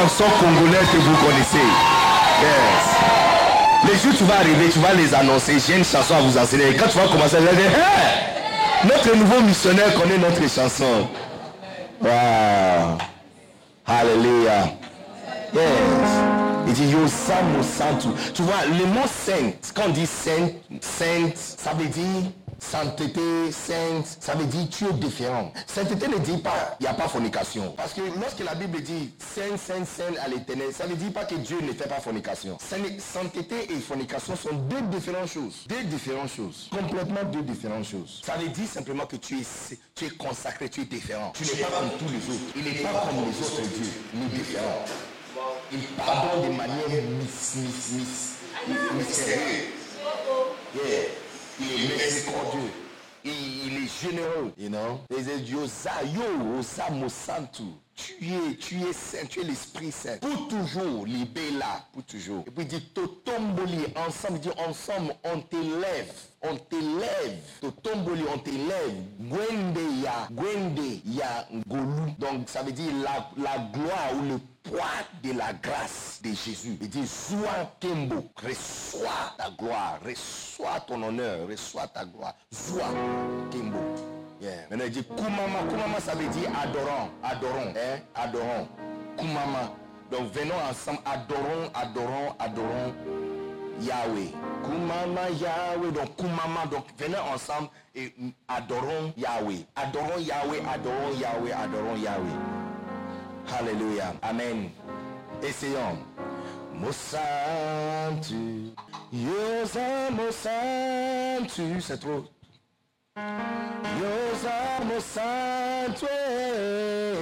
Chansons congolaises que vous connaissez. Yes. Les jours tu vas arriver, tu vas les annoncer. J'ai une chanson à vous enseigner. Quand tu vas commencer, tu vas dire, notre nouveau missionnaire connaît notre chanson. Wow. Hallelujah. Yes. Il dit Yosamo Santu. Tu vois, le mot saint, quand on dit saint, sainte, ça veut dire sainteté, sainte, ça veut dire tu es différent. Sainteté ne dit pas il n'y a pas fornication. Parce que lorsque la Bible dit saint, saint, saint à l'éternel, ça ne dit pas que Dieu ne fait pas fornication. Sainteté et fornication sont deux différentes choses. Deux différentes choses. Complètement deux différentes choses. Ça veut dire simplement que tu es, tu es consacré, tu es différent. Tu n'es pas comme tous les autres. Il n'est pas comme les autres dieux. Il est différent. Il pardonne de manière mystérieuse. Yeah. Il est miséricordieux. Il, il est généreux. You know? Il dit Yosa, yo, Osa Mosantu. Tu es, tu es saint, tu es l'Esprit Saint. Pour toujours, libé là, pour toujours. Et puis dit Totomboli, ensemble, dit ensemble, on t'élève. On t'élève. Totomboli, on t'élève. Gwende ya, Gwende ya Ngolu. Donc ça veut dire la, la gloire ou le poids de la grâce de Jésus. Il dit Zoua Kembo, reçois ta gloire, reçois ton honneur, reçois ta gloire. Zoua Kembo. Yeah. Maintenant il dit Kumama, Kumama ça veut dire adorant, adorons, hein, adorons. Kumama. Donc venons ensemble, adorons, adorons, adorons Yahweh. Kumama Yahweh. Donc Kumama, donc venons ensemble et adorons Yahweh. Adorons Yahweh, adorons Yahweh, adorons Yahweh. Alléluia. Amen. Essayons. Mosantu. Yosa Mosantu. C'est trop. Yosa Mosantu. Libela.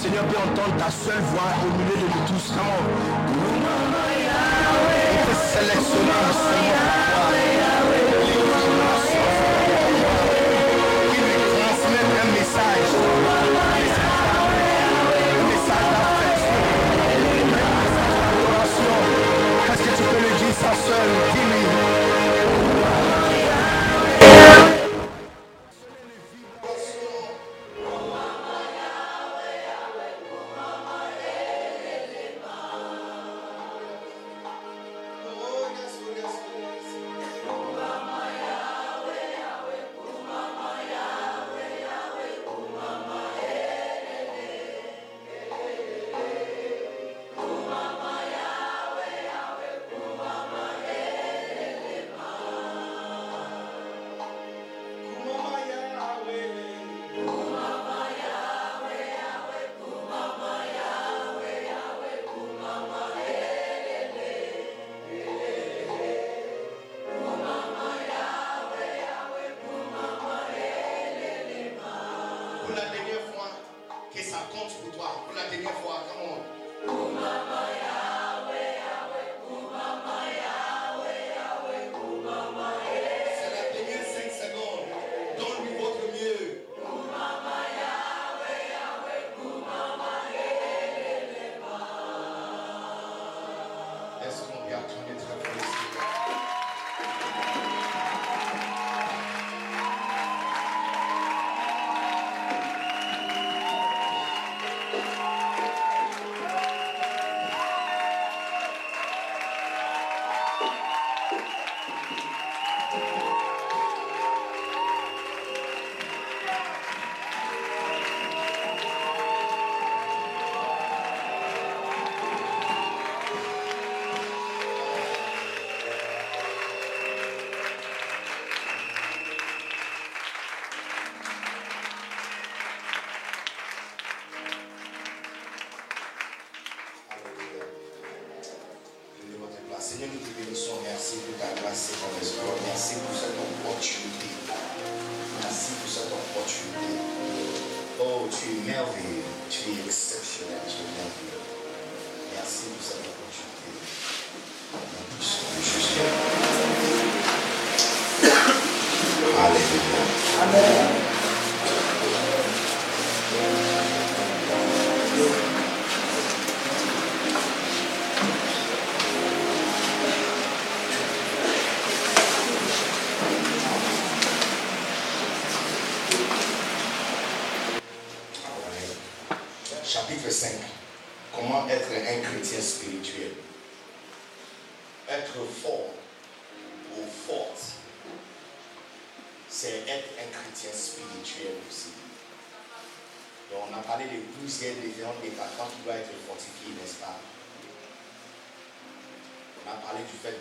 Seigneur peut entendre ta seule voix au milieu de nous tous. Come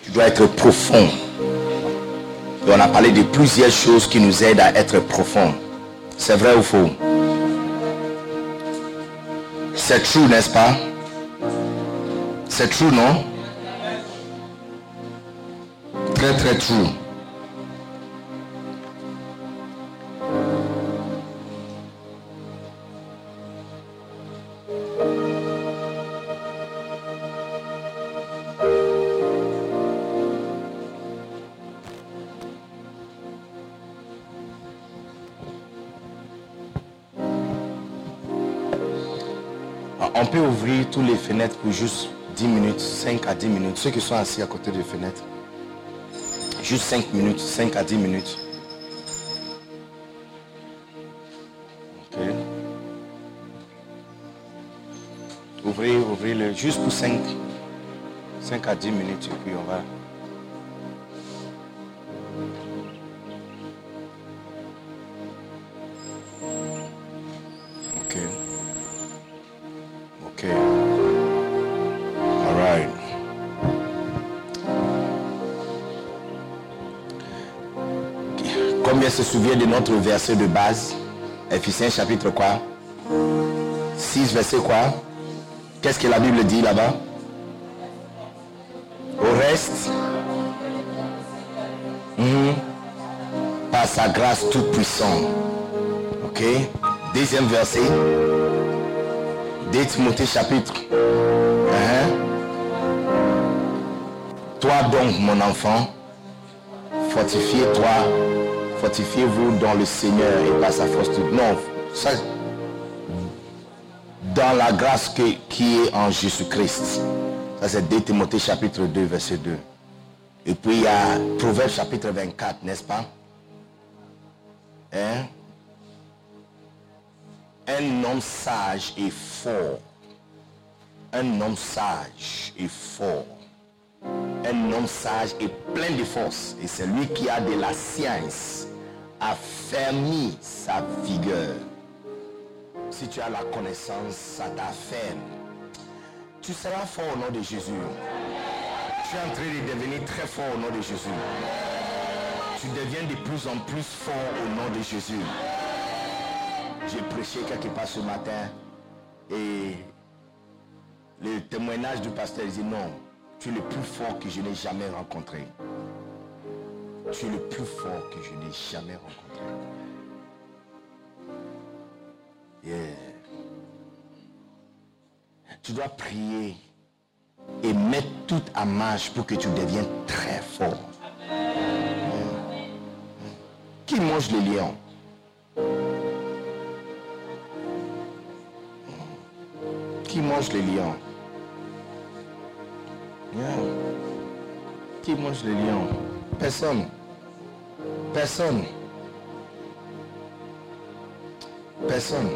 Tu dois être profond. On a parlé de plusieurs choses qui nous aident à être profond. C'est vrai ou faux? C'est true, n'est-ce pas? C'est true, non? Très, très true. Peut ouvrir toutes les fenêtres pour juste 10 minutes, 5 à 10 minutes. Ceux qui sont assis à côté des fenêtres. Juste 5 minutes, 5 à 10 minutes. Ok. Ouvrez, ouvrez-le juste pour 5, 5 à 10 minutes et puis on va. Se souvient de notre verset de base Ephésiens chapitre quoi? 6 verset quoi? Qu'est-ce que la Bible dit là-bas? Au reste, mhm, par sa grâce toute puissante. Ok? Deuxième verset. 2 Timothée chapitre. Hein? Toi donc, mon enfant, fortifiez-toi, fortifiez-vous dans le Seigneur et pas sa force. Non, ça, dans la grâce qui est en Jésus-Christ. Ça, c'est 2 Timothée chapitre 2, verset 2. Et puis il y a Proverbe chapitre 24, n'est-ce pas? Hein? Un homme sage et fort. Un homme sage et fort. Un homme sage et plein de force. Et c'est lui qui a de la science affermi sa vigueur. Si tu as la connaissance, ça t'afferme. Tu seras fort au nom de Jésus. Tu es en train de devenir très fort au nom de Jésus. Tu deviens de plus en plus fort au nom de Jésus. J'ai prêché quelque part ce matin et le témoignage du pasteur dit non, tu es le plus fort que je n'ai jamais rencontré. Tu es le plus fort que je n'ai jamais rencontré. Tu dois prier et mettre toute à marche pour que tu deviennes très fort. Qui mange les lions Qui mange les lions. Qui mange les lions Personne. Personne. Personne.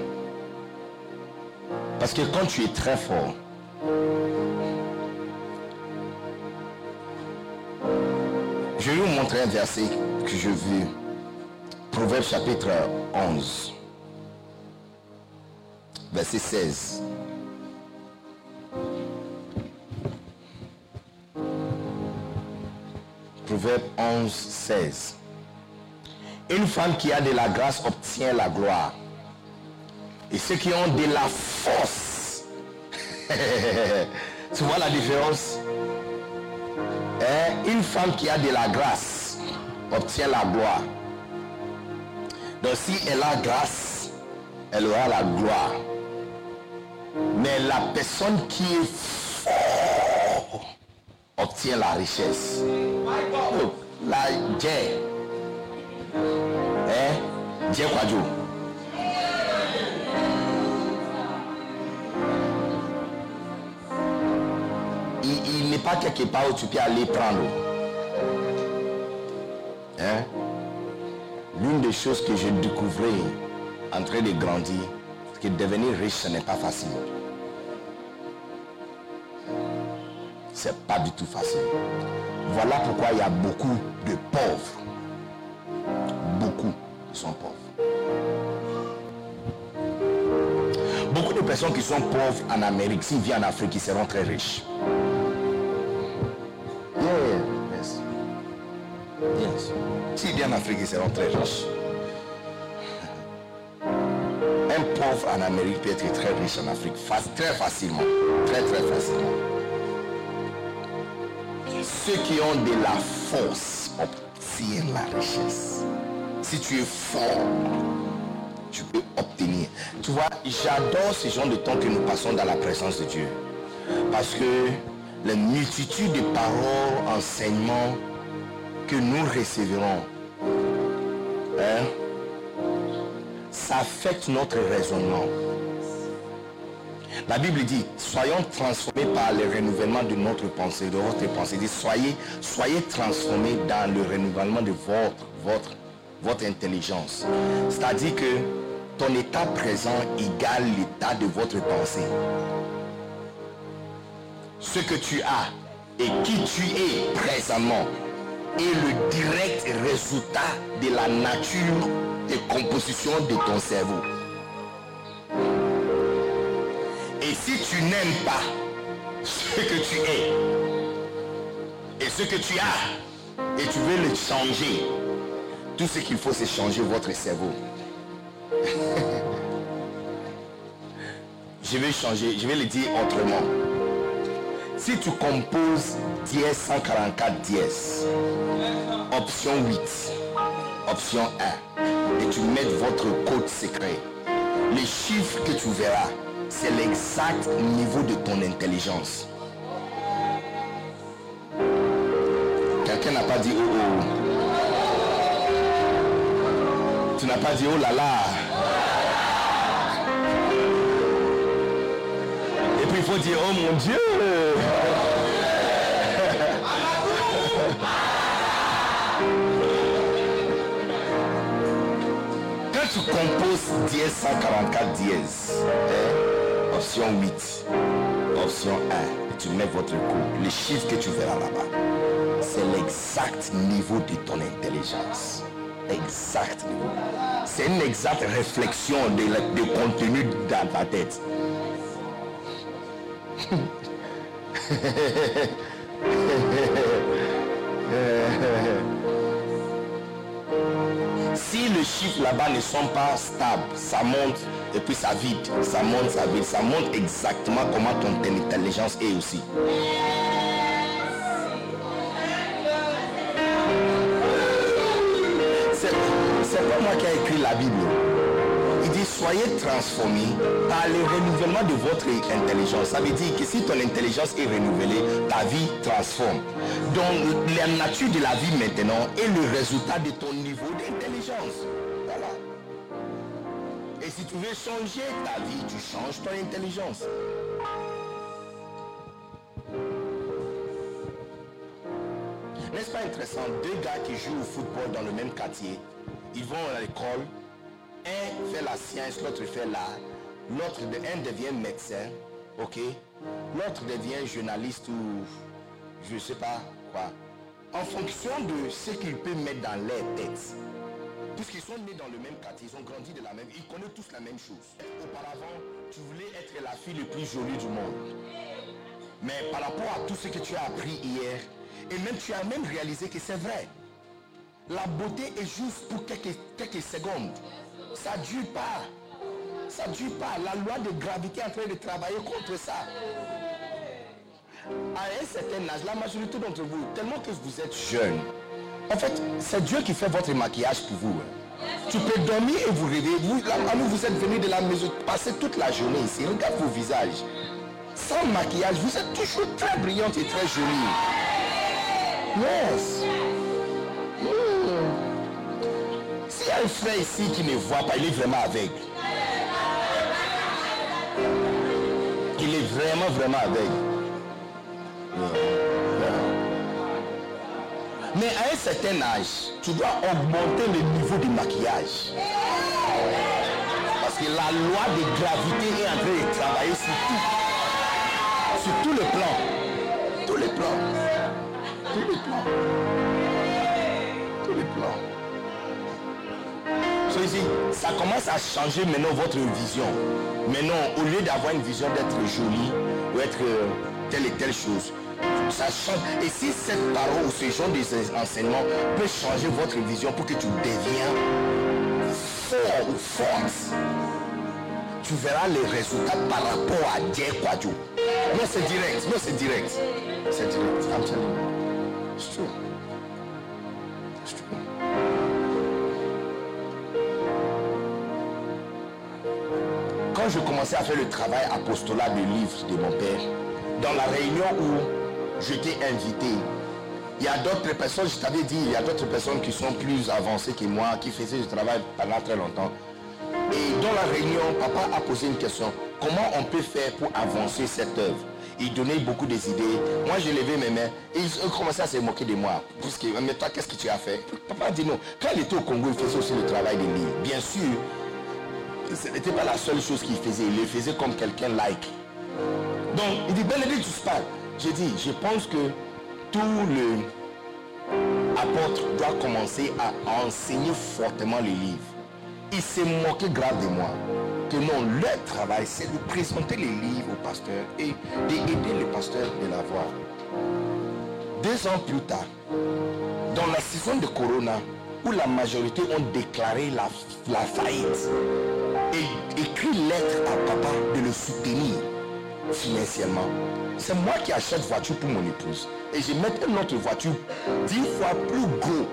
Parce que quand tu es très fort, je vais vous montrer un verset que je vis. Proverbe chapitre 11, verset 16. Proverbe 11, 16. Une femme qui a de la grâce obtient la gloire. Et ceux qui ont de la force. tu vois la différence? Hein? Une femme qui a de la grâce obtient la gloire. Donc si elle a grâce, elle aura la gloire. Mais la personne qui est fort obtient la richesse. Look, la Dieu. Hein? Dieu Kwadjo. Il, il n'est pas quelque part où tu peux aller prendre. Hein? L'une des choses que j'ai découvert en train de grandir, c'est que devenir riche, ce n'est pas facile. C'est pas du tout facile. Voilà pourquoi il y a beaucoup de pauvres. Beaucoup sont pauvres. Beaucoup de personnes qui sont pauvres en Amérique, s'ils viennent en Afrique, ils seront très riches. Yeah, yes. Yes. S'ils viennent en Afrique, ils seront très riches. Un pauvre en Amérique peut être très riche en Afrique, très facilement. Très, très facilement. Ceux qui ont de la force obtiennent la richesse. Si tu es fort, tu peux obtenir. Tu vois, j'adore ce genre de temps que nous passons dans la présence de Dieu. Parce que la multitude de paroles, enseignements que nous recevrons, hein, ça affecte notre raisonnement. La Bible dit, soyons transformés par le renouvellement de notre pensée, de votre pensée. Dit, soyez, soyez transformés dans le renouvellement de votre, votre, votre intelligence. C'est-à-dire que ton état présent égale l'état de votre pensée. Ce que tu as et qui tu es présentement est le direct résultat de la nature et composition de ton cerveau. Et si tu n'aimes pas ce que tu es et ce que tu as et tu veux le changer, tout ce qu'il faut c'est changer votre cerveau. je vais changer, je vais le dire autrement. Si tu composes dièse 144 dièse, option 8, option 1, et tu mets votre code secret, les chiffres que tu verras, c'est l'exact niveau de ton intelligence. Quelqu'un n'a pas dit oh oh. Tu n'as pas dit oh là là. Et puis il faut dire oh mon Dieu. Quand tu composes dièse 144 dièse, hein, option 8, option 1, et tu mets votre coup, les chiffres que tu verras là-bas, c'est l'exact niveau de ton intelligence. Exact niveau. C'est une exacte réflexion de, la- de contenu dans ta tête. Si les chiffres là-bas ne sont pas stables, ça monte et puis ça vide, ça monte, ça vide, ça montre exactement comment ton intelligence est aussi. C'est pas moi qui ai écrit la Bible. Il dit soyez transformés par le renouvellement de votre intelligence. Ça veut dire que si ton intelligence est renouvelée, ta vie transforme. Donc la nature de la vie maintenant est le résultat de ton niveau d'intelligence. Si tu veux changer ta vie, tu changes ton intelligence. N'est-ce pas intéressant Deux gars qui jouent au football dans le même quartier, ils vont à l'école, un fait la science, l'autre fait l'art, l'autre, un devient médecin, ok? L'autre devient journaliste ou je sais pas quoi. En fonction de ce qu'ils peuvent mettre dans leur tête. Puisqu'ils sont nés dans le même quartier, ils ont grandi de la même, ils connaissent tous la même chose. Auparavant, tu voulais être la fille la plus jolie du monde. Mais par rapport à tout ce que tu as appris hier, et même tu as même réalisé que c'est vrai. La beauté est juste pour quelques, quelques secondes. Ça ne dure pas. Ça ne dure pas. La loi de gravité est en train de travailler contre ça. À un certain âge, la majorité d'entre vous, tellement que vous êtes jeune, en fait, c'est Dieu qui fait votre maquillage pour vous. hein. Tu peux dormir et vous rêver. Vous, là, vous êtes venus de la maison, passer toute la journée ici. Regarde vos visages. Sans maquillage, vous êtes toujours très brillante et très jolie. Yes. Hmm. S'il y a un frère ici qui ne voit pas, il est vraiment aveugle. Il est vraiment, vraiment aveugle. Yeah. Mais à un certain âge, tu dois augmenter le niveau de maquillage. Parce que la loi de gravité est en train de travailler sur tout. Sur tous les plans. Tous les plans. Tous les plans. Tous les plans. Ça commence à changer maintenant votre vision. Maintenant, au lieu d'avoir une vision d'être jolie ou être euh, telle et telle chose, ça change. Et si cette parole ou ce genre d'enseignement peut changer votre vision pour que tu deviens fort ou forte, tu verras les résultats par rapport à Dieu Kwadjo. Non, c'est direct. Non, c'est direct. C'est direct. Quand je commençais à faire le travail apostolat de livre de mon père, dans la réunion où j'étais invité, il y a d'autres personnes, je t'avais dit, il y a d'autres personnes qui sont plus avancées que moi, qui faisaient du travail pendant très longtemps. Et dans la réunion, papa a posé une question. Comment on peut faire pour avancer cette œuvre? Il donnait beaucoup des idées. Moi, j'ai levé mes mains et ils ont commencé à se moquer de moi. Mais toi, qu'est-ce que tu as fait? Papa a dit non. Quand il était au Congo, il faisait aussi le travail des livres. Bien sûr, ce n'était pas la seule chose qu'il faisait. Il le faisait comme quelqu'un like. Donc, il dit, Bénédicte, tu parles. J'ai dit, je pense que tout le apôtre doit commencer à enseigner fortement les livres. Il s'est moqué grave de moi. Que non, leur travail, c'est de présenter les livres au pasteur et d'aider le pasteur de l'avoir. Deux ans plus tard, dans la saison de Corona, où la majorité ont déclaré la, la faillite, et écrit lettre à papa de le soutenir financièrement. C'est moi qui achète voiture pour mon épouse. Et je mets une autre voiture dix fois plus gros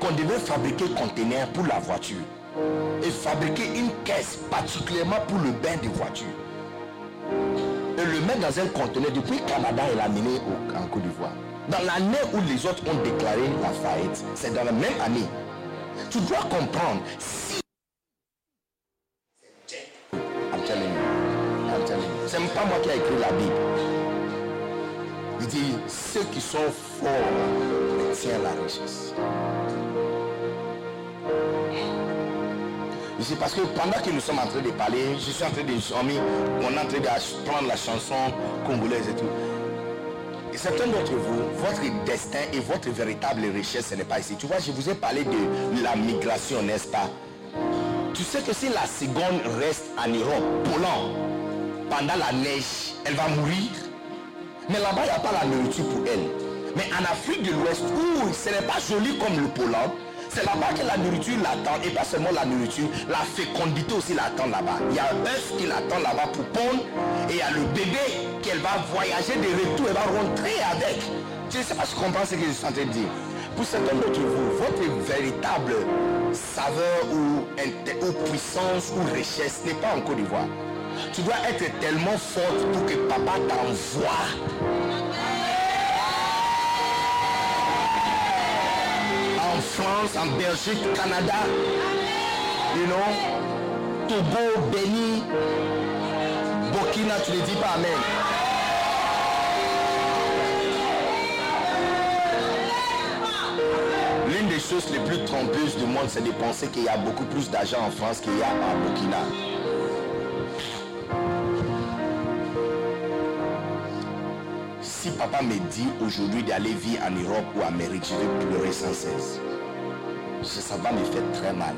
qu'on devait fabriquer conteneur pour la voiture. Et fabriquer une caisse particulièrement pour le bain de voiture. mettre dans un conteneur depuis Canada et l'amener au- en Côte d'Ivoire. Dans l'année où les autres ont déclaré la faillite, c'est dans la même année. Tu dois comprendre, moi qui ai écrit la Bible. Il dit, ceux qui sont forts tiennent la richesse. Ici, parce que pendant que nous sommes en train de parler, je suis en train de, on est en train de prendre la chanson congolaise et tout. Et certains d'entre vous, votre destin et votre véritable richesse, ce n'est pas ici. Tu vois, je vous ai parlé de la migration, n'est-ce pas? Tu sais que si la seconde reste en Europe, Poland, pendant la neige, elle va mourir. Mais là-bas, il n'y a pas la nourriture pour elle. Mais en Afrique de l'Ouest, où ce n'est pas joli comme le Pologne, c'est là-bas que la nourriture l'attend. Et pas seulement la nourriture, la fécondité aussi l'attend là-bas. Il y a un œuf qui l'attend là-bas pour pondre. Et il y a le bébé qu'elle va voyager de retour. Elle va rentrer avec. Je ne sais pas si tu comprends ce que je suis en train de dire. Pour certains d'entre vous, votre véritable saveur ou, ou puissance ou richesse n'est pas en Côte d'Ivoire. Tu dois être tellement forte pour que papa t'envoie en France, en Belgique, Canada, you know, Togo, Béni, Burkina, tu ne dis pas Amen. L'une des choses les plus trompeuses du monde, c'est de penser qu'il y a beaucoup plus d'argent en France qu'il y a en Burkina. Si papa me dit aujourd'hui d'aller vivre en Europe ou en Amérique, je vais pleurer sans cesse. Ça, va me faire très mal.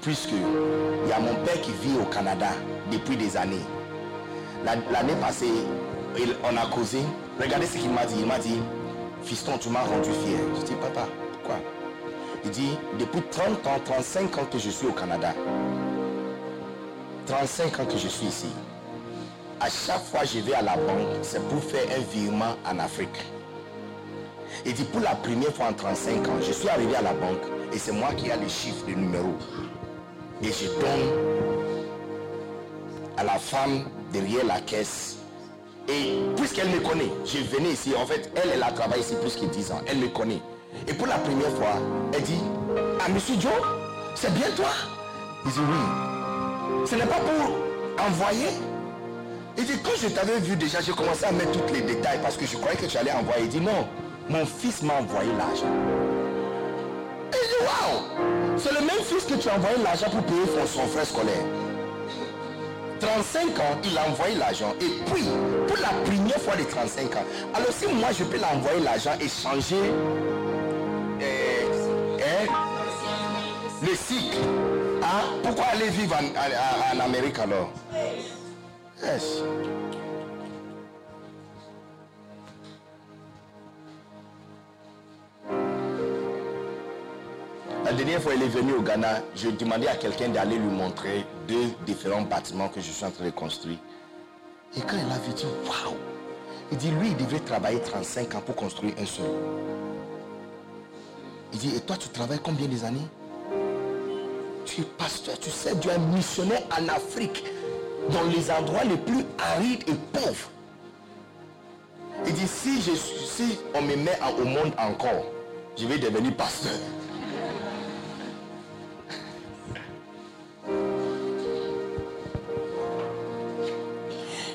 Puisque il y a mon père qui vit au Canada depuis des années. La- L'année passée, on a causé. Regardez ce qu'il m'a dit. Il m'a dit, fiston, tu m'as rendu fier. Je dis, papa, quoi? Il dit, depuis 30 ans, 35 ans que je suis au Canada. 35 ans que je suis ici. À chaque fois que je vais à la banque, c'est pour faire un virement en Afrique. Il dit, pour la première fois en 35 ans, je suis arrivé à la banque et c'est moi qui ai les chiffres, les numéros. Et je donne à la femme derrière la caisse. Et puisqu'elle me connaît, je venais ici, en fait, elle, elle a travaillé ici plus que 10 ans, elle me connaît. Et pour la première fois, elle dit, ah, monsieur Joe, c'est bien toi? Il dit, oui. Ce n'est pas pour envoyer. Il dit, quand je t'avais vu déjà, j'ai commencé à mettre tous les détails parce que je croyais que tu allais envoyer. Il dit, non, mon fils m'a envoyé l'argent. Et il dit, waouh, c'est le même fils que tu as envoyé l'argent pour payer son, son frère scolaire. 35 ans, il a envoyé l'argent. Et puis, pour la première fois de 35 ans, alors si moi je peux l'envoyer l'argent et changer euh, hein, le cycle, hein, pourquoi aller vivre en Amérique alors? La dernière fois, il est venu au Ghana, je demandais à quelqu'un d'aller lui montrer deux différents bâtiments que je suis en train de construire. Et quand il a vu, il dit, waouh. Il dit, lui, il devait travailler 35 ans pour construire un seul. Il dit, et toi, tu travailles combien des années? Tu es pasteur, tu sais, tu es missionnaire en Afrique, dans les endroits les plus arides et pauvres. Il dit, si, si on me met au monde encore, je vais devenir pasteur.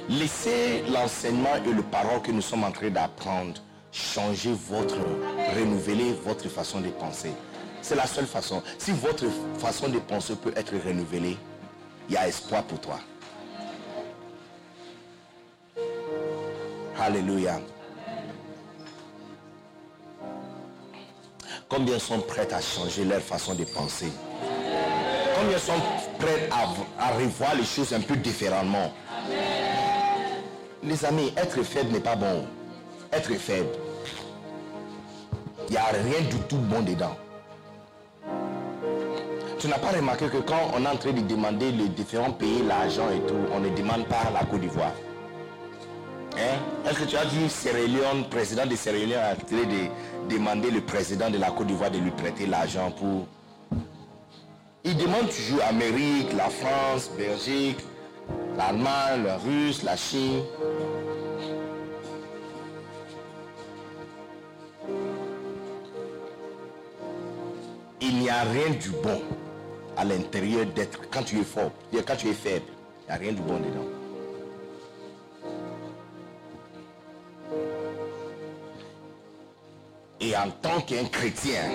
Laissez l'enseignement et le parole que nous sommes en train d'apprendre changer votre, renouveler votre façon de penser. C'est la seule façon. Si votre façon de penser peut être renouvelée, il y a espoir pour toi. Alléluia. Combien sont prêts à changer leur façon de penser? Combien sont prêts à, revoir les choses un peu différemment? Les amis, être faible n'est pas bon. Être faible, il n'y a rien du tout bon dedans. Tu n'as pas remarqué que quand on est en train de demander les différents pays l'argent et tout, on ne demande pas la Côte d'Ivoire. Hein? Est-ce que tu as vu Sierra président de Sierra a de demander le président de la Côte d'Ivoire de lui prêter l'argent pour... Il demande toujours Amérique, la France, Belgique, L'Allemagne, le Russe, la Chine. Il n'y a rien du bon à l'intérieur d'être quand tu es fort, quand tu es faible. Il n'y a rien du bon dedans. Et en tant qu'un chrétien,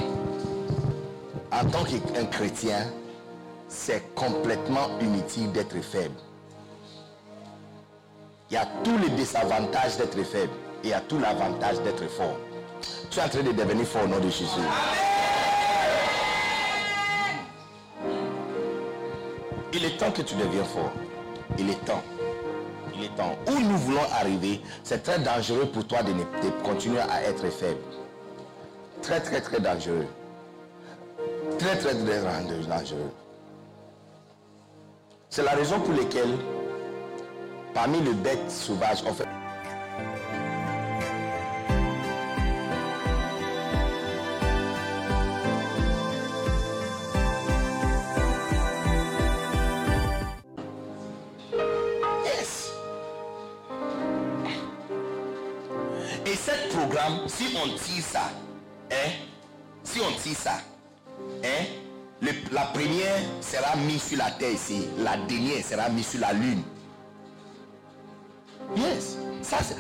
en tant qu'un chrétien, c'est complètement inutile d'être faible. Il y a tous les désavantages d'être faible et il y a tout l'avantage d'être fort. Tu es en train de devenir fort au nom de Jésus. Il est temps que tu deviens fort. Il est temps. Il est temps. Où nous voulons arriver, c'est très dangereux pour toi de, ne, de continuer à être faible. Très, très, très dangereux. Très, très, très dangereux. C'est la raison pour laquelle, parmi les bêtes sauvages, on fait... Yes. Et ce programme, si on tire ça, hein, si on tire ça, hein, la première sera mise sur la terre ici, la dernière sera mise sur la lune. Yes.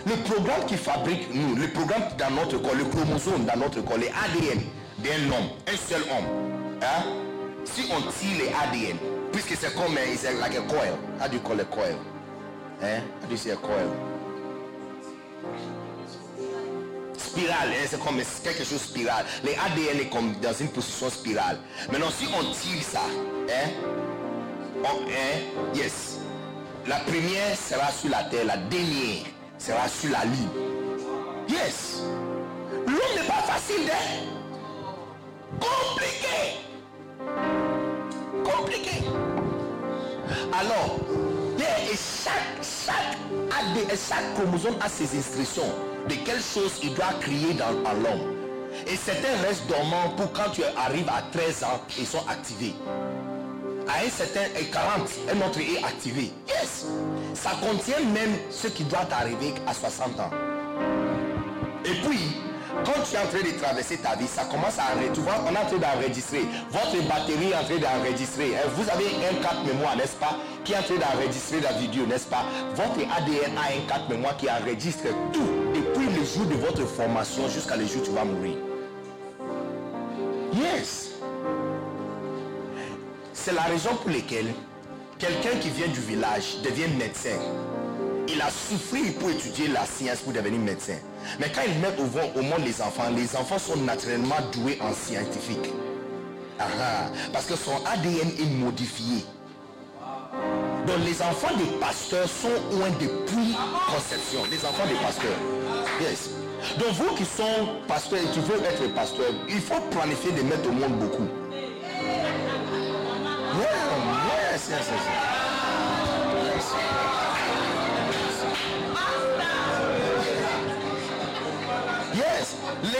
Le programme qui fabrique nous, le programme dans notre corps, le chromosome dans notre corps, les ADN d'un homme, un seul homme. Hein? Si on tire les ADN, puisque c'est comme un, c'est like coil. How do you call coil? Coil? Spirale, hein, c'est comme quelque chose de spirale. Les ADN est comme dans une position spirale. Maintenant, si on tire ça, hein, on- hein, yes, la première sera sur la terre, la dernière sera sur la lune. Yes. L'homme n'est pas facile, hein? Compliqué. Compliqué. Alors, et chaque, chaque, AD, chaque chromosome a ses instructions de quelle chose il doit créer dans, l'homme. Et certains restent dormants pour quand tu arrives à 13 ans, ils sont activés. À un certain et 40, un autre est activé. Yes! Ça contient même ce qui doit arriver à 60 ans. Et puis, quand tu es en train de traverser ta vie, ça commence à enregistrer. Tu vois, on est en train d'enregistrer. Votre batterie est en train d'enregistrer. Vous avez un carte mémoire, n'est-ce pas, qui est en train d'enregistrer la vidéo, n'est-ce pas? Votre ADN a un carte mémoire qui enregistre tout. Depuis le jour de votre formation jusqu'à le jour où tu vas mourir. Yes. C'est la raison pour laquelle quelqu'un qui vient du village devient médecin. Il a souffert pour étudier la science pour devenir médecin. Mais quand il met au, vo- au monde les enfants, les enfants sont naturellement doués en scientifique. Ah ah, parce que son ADN est modifié. Donc les enfants des pasteurs sont loin depuis conception. Les enfants des pasteurs. Yes. Donc vous qui sont pasteurs et qui veulent être pasteur, il faut planifier de mettre au monde beaucoup. Yeah, yes, yes, yes.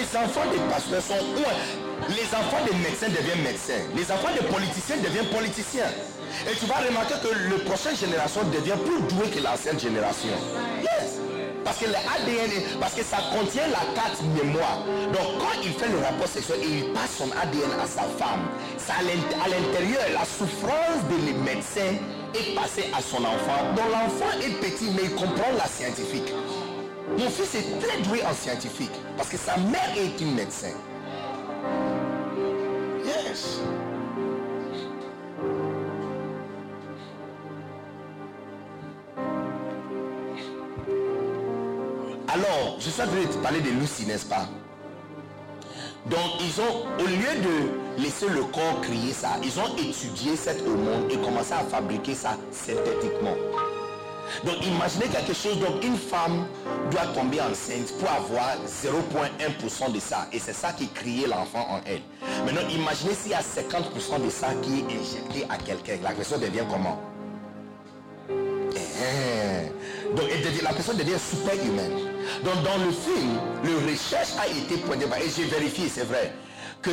Les enfants des pasteurs sont loin. Les enfants des médecins deviennent médecins. Les enfants des politiciens deviennent politiciens. Et tu vas remarquer que la prochaine génération devient plus douée que l'ancienne génération. Yes. Parce que l'ADN, parce que ça contient la carte mémoire. Donc quand il fait le rapport sexuel et il passe son ADN à sa femme, ça à l'intérieur, la souffrance des médecins est passée à son enfant. Donc l'enfant est petit mais il comprend la scientifique. Mon fils est très doué en scientifique parce que sa mère est une médecin. Yes. Alors, je suis en train de parler de Lucie, n'est-ce pas? Donc, ils ont, au lieu de laisser le corps crier ça, ils ont étudié cette hormone et commencé à fabriquer ça synthétiquement. Donc imaginez quelque chose, donc une femme doit tomber enceinte pour avoir 0.1% de ça. Et c'est ça qui crée l'enfant en elle. Maintenant imaginez s'il y a 50% de ça qui est injecté à quelqu'un. La personne devient comment? Eh, Donc elle devient- la personne devient super humaine. Donc dans le film, le recherche a été pointé et j'ai vérifié, c'est vrai, que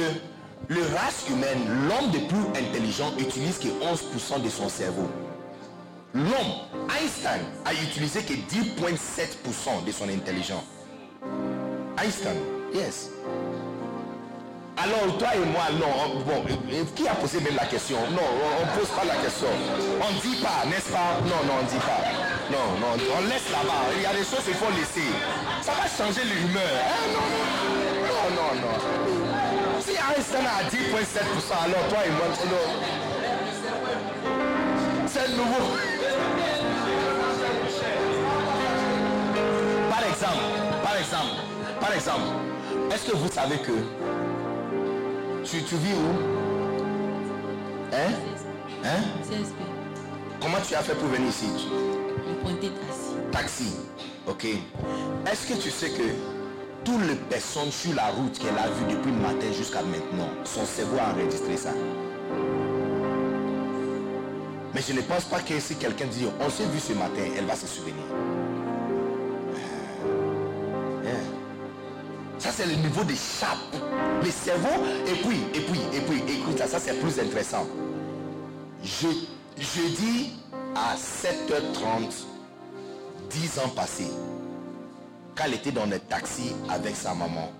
le race humaine, l'homme le plus intelligent, utilise que 11% de son cerveau. L'homme, Einstein, a utilisé que 10,7% de son intelligence. Einstein, yes. Alors, toi et moi, non, bon, euh, qui a posé même la question? Non, on ne pose pas la question. On ne dit pas, n'est-ce pas? Non, non, on ne dit pas. Non, non, on laisse là-bas. Il y a des choses qu'il faut laisser. Ça va changer l'humeur. Hein? Non, non, non. Si Einstein a 10,7%, alors toi et moi, non. C'est nouveau. Exemple, par exemple, par exemple, est-ce que vous savez que tu, tu vis où? Hein? Hein? CSP. Comment tu as fait pour venir ici? Le taxi. Taxi. Ok. Est-ce que tu sais que toutes les personnes sur la route qu'elle a vues depuis le matin jusqu'à maintenant, son cerveau a enregistré ça? Mais je ne pense pas que si quelqu'un dit on s'est vu ce matin, elle va se souvenir. Ça c'est le niveau des chapes. Le cerveau, et puis, et puis, et puis, écoute ça, ça c'est plus intéressant. Je, jeudi à 7h30, 10 ans passés, quand elle était dans le taxi avec sa maman,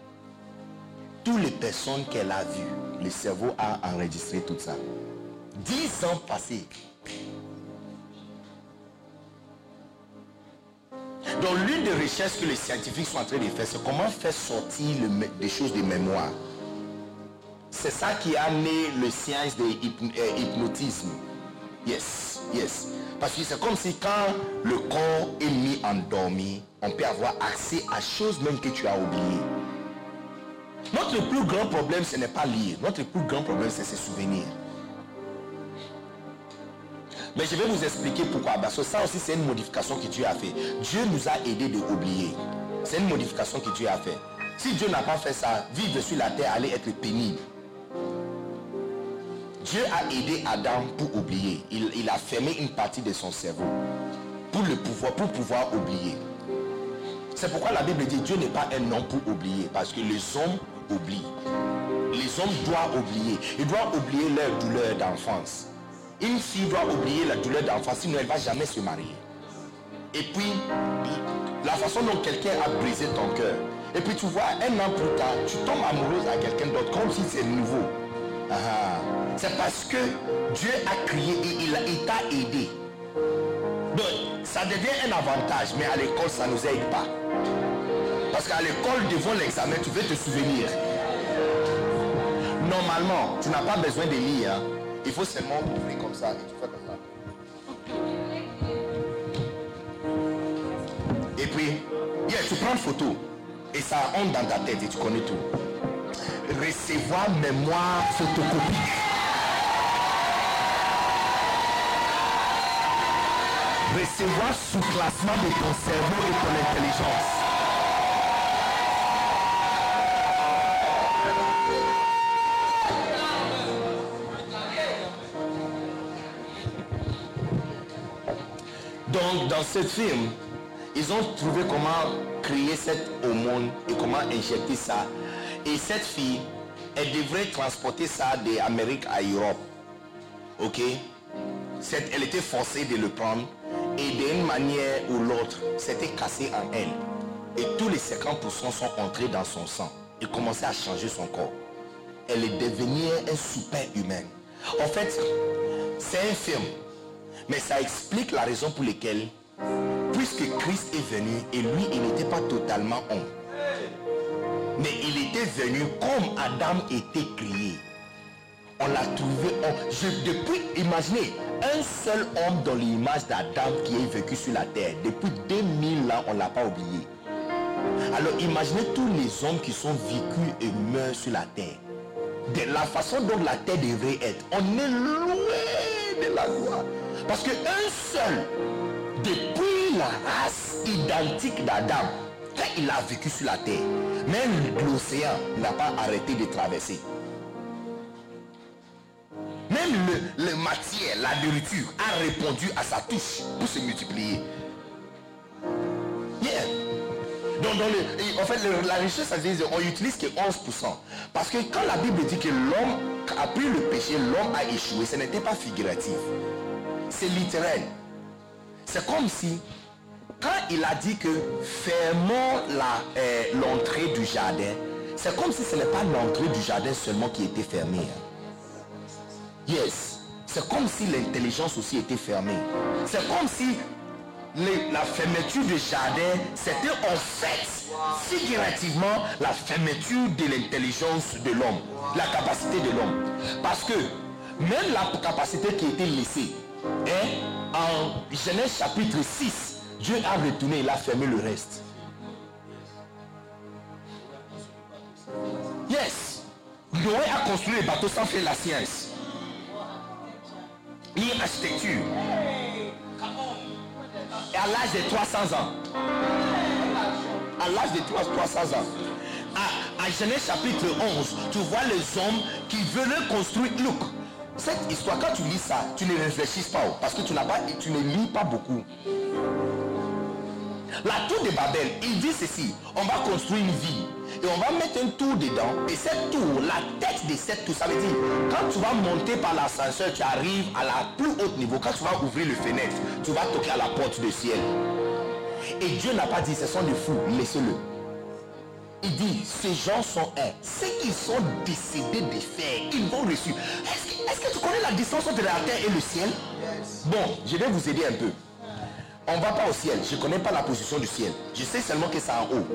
toutes les personnes qu'elle a vues, le cerveau a enregistré tout ça. 10 ans passés. Donc l'une des recherches que les scientifiques sont en train de faire, c'est comment faire sortir le des choses de mémoire. C'est ça qui a amené le science de euh, hypnotisme. Yes, yes. Parce que c'est comme si quand le corps est mis endormi, on peut avoir accès à choses même que tu as oubliées. Notre plus grand problème, ce n'est pas lire. Notre plus grand problème, c'est se souvenir. Mais je vais vous expliquer pourquoi. Parce que ça aussi, c'est une modification que Dieu a fait. Dieu nous a aidé de oublier. C'est une modification que Dieu a fait. Si Dieu n'a pas fait ça, vivre sur la terre allait être pénible. Dieu a aidé Adam pour oublier. Il, il a fermé une partie de son cerveau pour le pouvoir, pour pouvoir oublier. C'est pourquoi la Bible dit Dieu n'est pas un homme pour oublier, parce que les hommes oublient. Les hommes doivent oublier. Ils doivent oublier leur douleur d'enfance. Une fille doit oublier la douleur d'enfance, sinon elle ne va jamais se marier. Et puis, la façon dont quelqu'un a brisé ton cœur. Et puis tu vois, un an plus tard, tu tombes amoureuse à quelqu'un d'autre, comme si c'est nouveau. Ah, c'est parce que Dieu a crié et il, t'a aidé. Donc, ça devient un avantage, mais à l'école, ça ne nous aide pas. Parce qu'à l'école, devant l'examen, tu veux te souvenir. Normalement, tu n'as pas besoin de lire. Il faut seulement ouvrir comme ça et tu fais comme ça. Et puis, yeah, tu prends une photo et ça entre dans ta tête et tu connais tout. Recevoir mémoire photocopique. Recevoir sous-classement de ton cerveau et ton intelligence. Donc, dans ce film, ils ont trouvé comment créer cette hormone et comment injecter ça. Et cette fille, elle devrait transporter ça d'Amérique à Europe. Ok? Elle était forcée de le prendre et d'une manière ou l'autre, c'était cassé en elle. Et tous les 50% sont entrés dans son sang et commençaient à changer son corps. Elle est devenue un super humain. En fait, c'est un film. Mais ça explique la raison pour laquelle, puisque Christ est venu et lui, il n'était pas totalement homme. Mais il était venu comme Adam était créé. On l'a trouvé homme. Je- depuis, imaginez, un seul homme dans l'image d'Adam qui est vécu sur la terre. Depuis 2000 ans, on ne l'a pas oublié. Alors imaginez tous les hommes qui sont vécus et meurent sur la terre. De la façon dont la terre devrait être. On est loin de la gloire. Parce qu'un seul, depuis la race identique d'Adam, quand il a vécu sur la terre, même l'océan n'a pas arrêté de traverser. Même le, le matière, la nourriture a répondu à sa touche pour se multiplier. Yeah. Donc, en fait, la richesse, ça dire, on utilise que 11%. Parce que quand la Bible dit que l'homme a pris le péché, l'homme a échoué, ce n'était pas figuratif. C'est littéral. C'est comme si, quand il a dit que fermons euh, l'entrée du jardin, c'est comme si ce n'est pas l'entrée du jardin seulement qui était fermée. hein. Yes. C'est comme si l'intelligence aussi était fermée. C'est comme si la fermeture du jardin, c'était en fait, figurativement, la fermeture de l'intelligence de l'homme, la capacité de l'homme. Parce que même la capacité qui était laissée, hein, en Genèse chapitre 6, Dieu a retourné, il a fermé le reste. Yes. Noé a construit le bateau sans faire la science. Ni architecture. Et à l'âge de 300 ans. À l'âge de 3 300 ans. À, à Genèse chapitre 11, tu vois les hommes qui venaient construire. Look, cette histoire, quand tu lis ça, tu ne réfléchis pas. oh, Parce que tu n'as pas, tu ne lis pas beaucoup. La tour de Babel, il dit ceci, on va construire une ville et on va mettre un tour dedans. Et cette tour, la tête de cette tour, ça veut dire, quand tu vas monter par l'ascenseur, tu arrives à la plus haute niveau. Quand tu vas ouvrir le fenêtre, tu vas toquer à la porte du ciel. Et Dieu n'a pas dit, ce sont des fous, laissez-le. Il dit, ces gens sont un. Ce qu'ils sont décidés de faire, ils vont reçu. Est-ce que, tu connais la distance entre la terre et le ciel? Bon, je vais vous aider un peu. On va pas au ciel. Je connais pas la position du ciel. Je sais seulement que c'est en haut.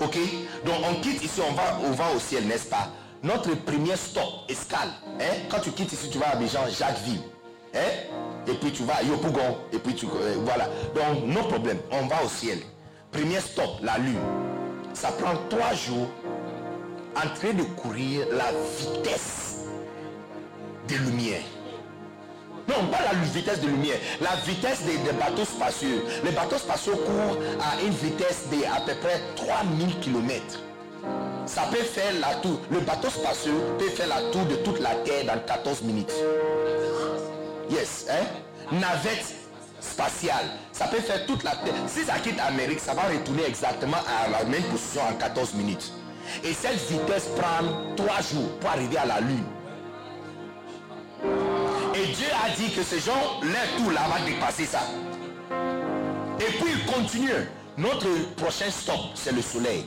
Ok? Donc on quitte ici, on va, on va au ciel, n'est-ce pas? Notre premier stop, escale. Hein? Quand tu quittes ici, tu vas à Abidjan, Jacquesville. Hein? Et puis tu vas à Yopougon. Et puis tu... euh, voilà. Donc, no problème. On va au ciel. Premier stop, la lune. Ça prend trois jours en train de courir la vitesse des lumières. Non, pas la vitesse de lumière, la vitesse des, bateaux spatiaux. Les bateaux spatiaux courent à une vitesse de à peu près 3000 km. Ça peut faire la tour. Le bateau spatial peut faire la tour de toute la Terre dans 14 minutes. Yes, hein? Navette spatiale. Ça peut faire toute la Terre. Si ça quitte l'Amérique, ça va retourner exactement à la même position en 14 minutes. Et cette vitesse prend 3 jours pour arriver à la Lune. Et Dieu a dit que ces gens, leur tour là va dépasser ça. Et puis il continue. Notre prochain stop, c'est le soleil.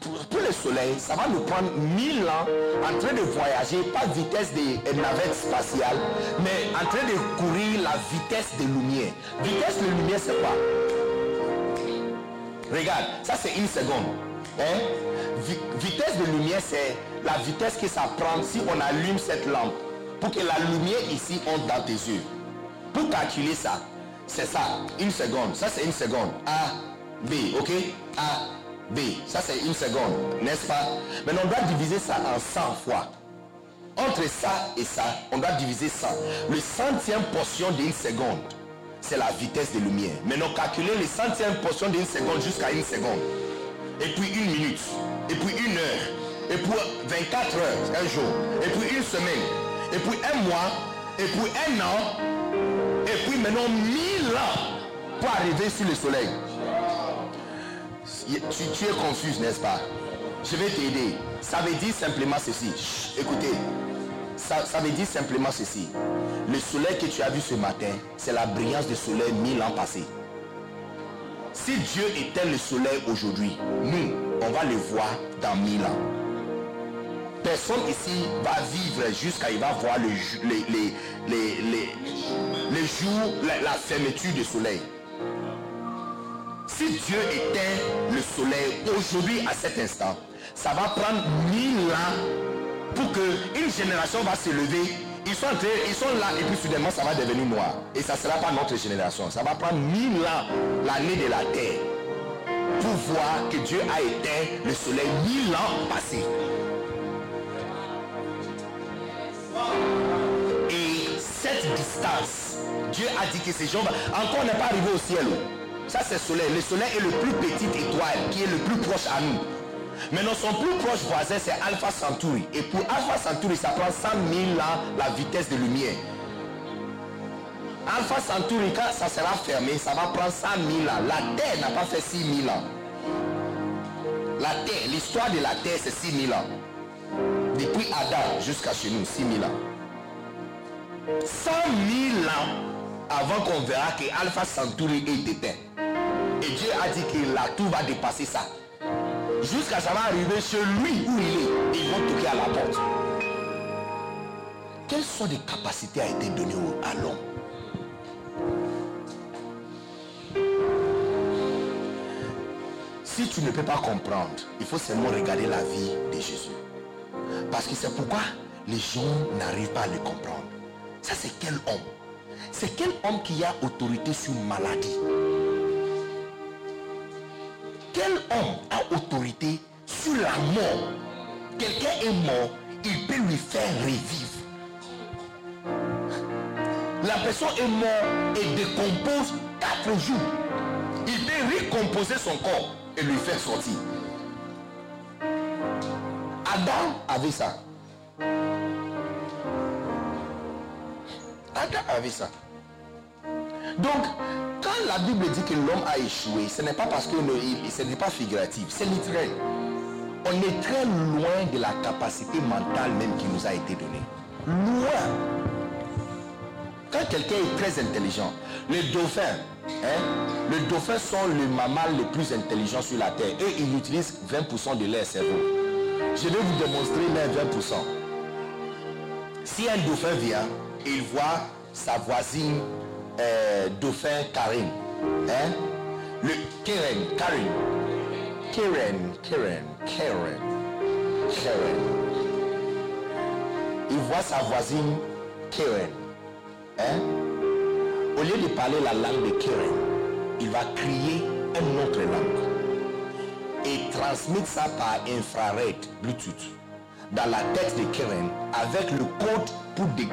Pour, le soleil, ça va nous prendre 1000 ans en train de voyager, pas vitesse des navettes spatiales, mais en train de courir la vitesse des lumières. Vitesse de lumière, c'est quoi? Regarde, ça c'est une seconde. Hein? Vi- vitesse de lumière, c'est la vitesse que ça prend si on allume cette lampe pour que la lumière ici entre dans tes yeux. Pour calculer ça, c'est ça, une seconde. Ça c'est une seconde. A, B, ok? A, B. Ça c'est une seconde, n'est-ce pas? Maintenant on doit diviser ça en 100 fois. Entre ça et ça, on doit diviser 100. Le centième portion d'une seconde, c'est la vitesse de lumière. Maintenant, calculez les centièmes portions d'une seconde jusqu'à une seconde. Et puis une minute. Et puis une heure. Et puis 24 heures, un jour. Et puis une semaine. Et puis un mois. Et puis un an. Et puis maintenant 1000 ans pour arriver sur le soleil. Tu, es confus, n'est-ce pas? Je vais t'aider. Ça veut dire simplement ceci. Écoutez. Ça, veut dire simplement ceci. Le soleil que tu as vu ce matin, c'est la brillance du soleil mille ans passés. Si Dieu éteint le soleil aujourd'hui, nous, on va le voir dans mille ans. Personne ici va vivre jusqu'à il va voir le, les, les jours, la, la fermeture du soleil. Si Dieu éteint le soleil aujourd'hui à cet instant, ça va prendre mille ans pour que une génération va se lever. Ils sont, ils sont là et puis soudainement ça va devenir noir. Et ça ne sera pas notre génération. Ça va prendre mille ans, l'année de la terre, pour voir que Dieu a éteint le soleil mille ans passés. Et cette distance, Dieu a dit que ces gens, encore n'est pas arrivé au ciel. Ça c'est le soleil. Le soleil est le plus petite étoile qui est le plus proche à nous. Maintenant son plus proche voisin c'est Alpha Centauri. Et pour Alpha Centauri, ça prend 100 000 ans la vitesse de lumière. Alpha Centauri, quand ça sera fermé, ça va prendre 100 000 ans. La Terre n'a pas fait 6 000 ans. La Terre, l'histoire de la Terre, c'est 6 000 ans. Depuis Adam jusqu'à chez nous, 6 000 ans. 100 000 ans avant qu'on verra que Alpha Centauri est éteint. Et Dieu a dit que là, tout va dépasser ça. Jusqu'à ça va arriver chez lui où il est. Ils vont toquer à la porte. Quelles sortes de capacités a été données au- à l'homme? Si tu ne peux pas comprendre, il faut seulement regarder la vie de Jésus. Parce que c'est pourquoi les gens n'arrivent pas à le comprendre. Ça, c'est quel homme? C'est quel homme qui a autorité sur maladie? Quel homme a autorité sur la mort? Quelqu'un est mort, il peut lui faire revivre. La personne est morte et décompose quatre jours. Il peut recomposer son corps et lui faire sortir. Adam avait ça. Adam ça. Donc, quand la Bible dit que l'homme a échoué, ce n'est pas parce que le- ce n'est pas figuratif, c'est littéral. On est très loin de la capacité mentale même qui nous a été donnée. Loin. Quand quelqu'un est très intelligent, les dauphins, hein, les dauphins sont le mammal le plus intelligent sur la terre et ils utilisent 20% de leur cerveau. Je vais vous démontrer les 20%. Si un dauphin vient il voit sa voisine euh, dauphin Karine, hein, le Karen, Karine, Karen, Karen, Karen, Karen. Il voit sa voisine Karen. Hein? Au lieu de parler la langue de Karen, il va crier une autre langue et transmettre ça par infrared Bluetooth dans la tête de Karen avec le code pour, dé-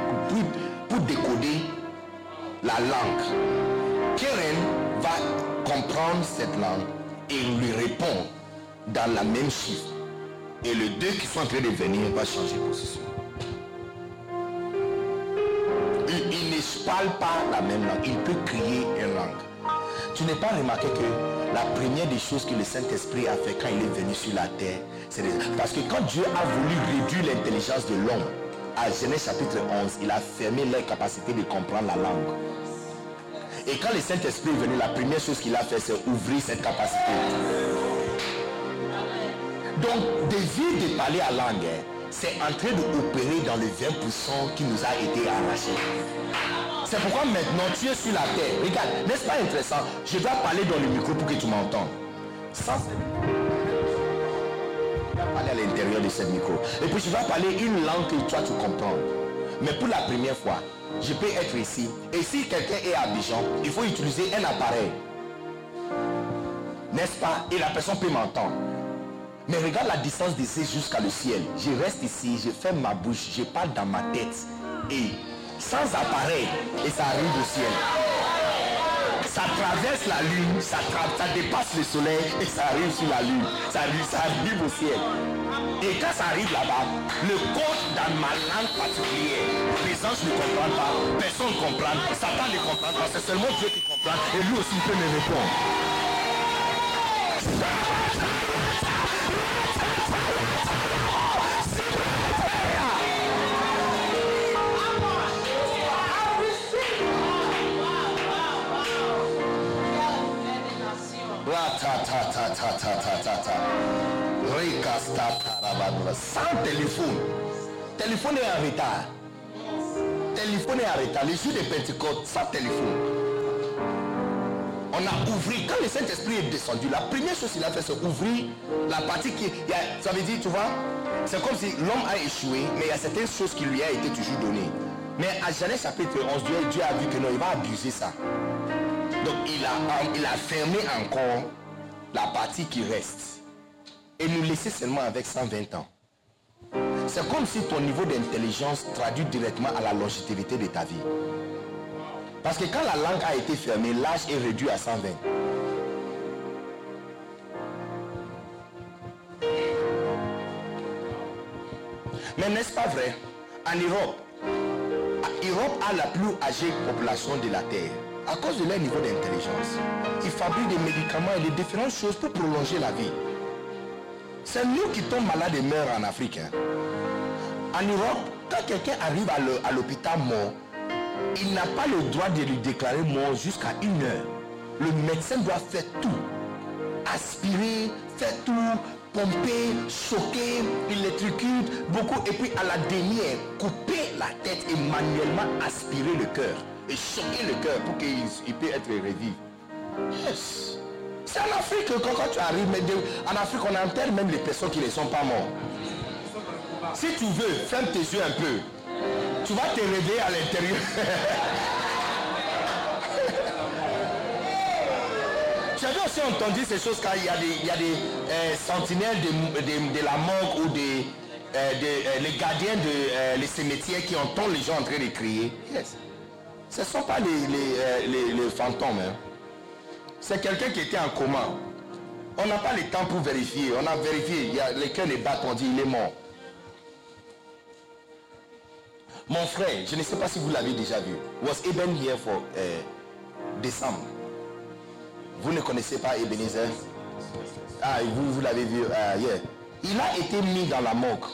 pour- décoder la langue. Karen va comprendre cette langue et lui répond dans la même chiffre. Et les deux qui sont en train de venir va changer de position. Il, il ne parle pas la même langue. Il peut crier une langue. Tu n'as pas remarqué que la première des choses que le Saint-Esprit a fait quand il est venu sur la terre, c'est parce que quand Dieu a voulu réduire l'intelligence de l'homme, à Genèse chapitre 11, il a fermé leur capacité de comprendre la langue. Et quand le Saint-Esprit est venu, la première chose qu'il a fait, c'est ouvrir cette capacité. Donc, de vivre de parler à langue, hein, c'est en train d'opérer dans le 20% qui nous a été arraché. C'est pourquoi maintenant tu es sur la terre. Regarde, n'est-ce pas intéressant? Je dois parler dans le micro pour que tu m'entendes. Sans... Parler à l'intérieur de ce micro. Et puis je dois parler une langue que toi tu comprends. Mais pour la première fois, je peux être ici. Et si quelqu'un est à Abidjan, il faut utiliser un appareil. N'est-ce pas? Et la personne peut m'entendre. Mais regarde la distance d'ici jusqu'à le ciel. Je reste ici, je ferme ma bouche, je parle dans ma tête. Et sans appareil, et ça arrive au ciel. Ça traverse la lune, ça, dépasse le soleil et ça arrive sur la lune. Ça arrive, ça arrive au ciel. Et quand ça arrive là-bas, le code dans ma langue particulière, les anges ne comprennent pas, personne ne comprend, Satan ne comprend pas, c'est seulement Dieu qui comprend et lui aussi peut me répondre. Sans téléphone. Téléphone est en retard. Téléphone est en retard. Les jours de Pentecôte, sans téléphone. On a ouvert, quand le Saint-Esprit est descendu, la première chose qu'il a fait, c'est ouvrir la partie qui. ça veut dire, tu vois, c'est comme si l'homme a échoué, mais il y a certaines choses qui lui a été toujours données. Mais à Genèse chapitre 11, Dieu, Dieu a vu que non, il va abuser ça. Donc il a, il a fermé encore la partie qui reste. Et nous laisser seulement avec 120 ans. C'est comme si ton niveau d'intelligence traduit directement à la longévité de ta vie. Parce que quand la langue a été fermée, l'âge est réduit à 120. Mais n'est-ce pas vrai? En Europe, L'Europe a la plus âgée population de la Terre à cause de leur niveau d'intelligence. Ils fabriquent des médicaments et des différentes choses pour prolonger la vie. C'est nous qui tombons malades et meurent en Afrique. hein. En Europe, quand quelqu'un arrive à l'hôpital mort, il n'a pas le droit de lui déclarer mort jusqu'à une heure. Le médecin doit faire tout. Aspirer, faire tout, pomper, choquer, électrocute, beaucoup. Et puis à la dernière, couper la tête et manuellement aspirer le cœur. Et choquer le cœur pour qu'il il puisse être revive. Yes. C'est en Afrique quand, quand tu arrives, mais en Afrique on enterre même les personnes qui ne sont pas mortes. Si tu veux, ferme tes yeux un peu. Tu vas te réveiller à l'intérieur. Tu avais aussi entendu ces choses quand il y a des, des euh, sentinelles de, la morgue ou des, euh, des, euh, les gardiens de les cimetières qui entendent les gens en train de crier. Yes. Ce ne sont pas les, euh, fantômes. hein. C'est quelqu'un qui était en coma. On n'a pas le temps pour vérifier. On a vérifié. Il y a, les cœurs les battent. On dit il est mort. Mon frère, je ne sais pas si vous l'avez déjà vu. Was Eben here for euh, décembre. Vous ne connaissez pas Ebenezer? Ah, vous, vous l'avez vu. yeah. Il a été mis dans la morgue.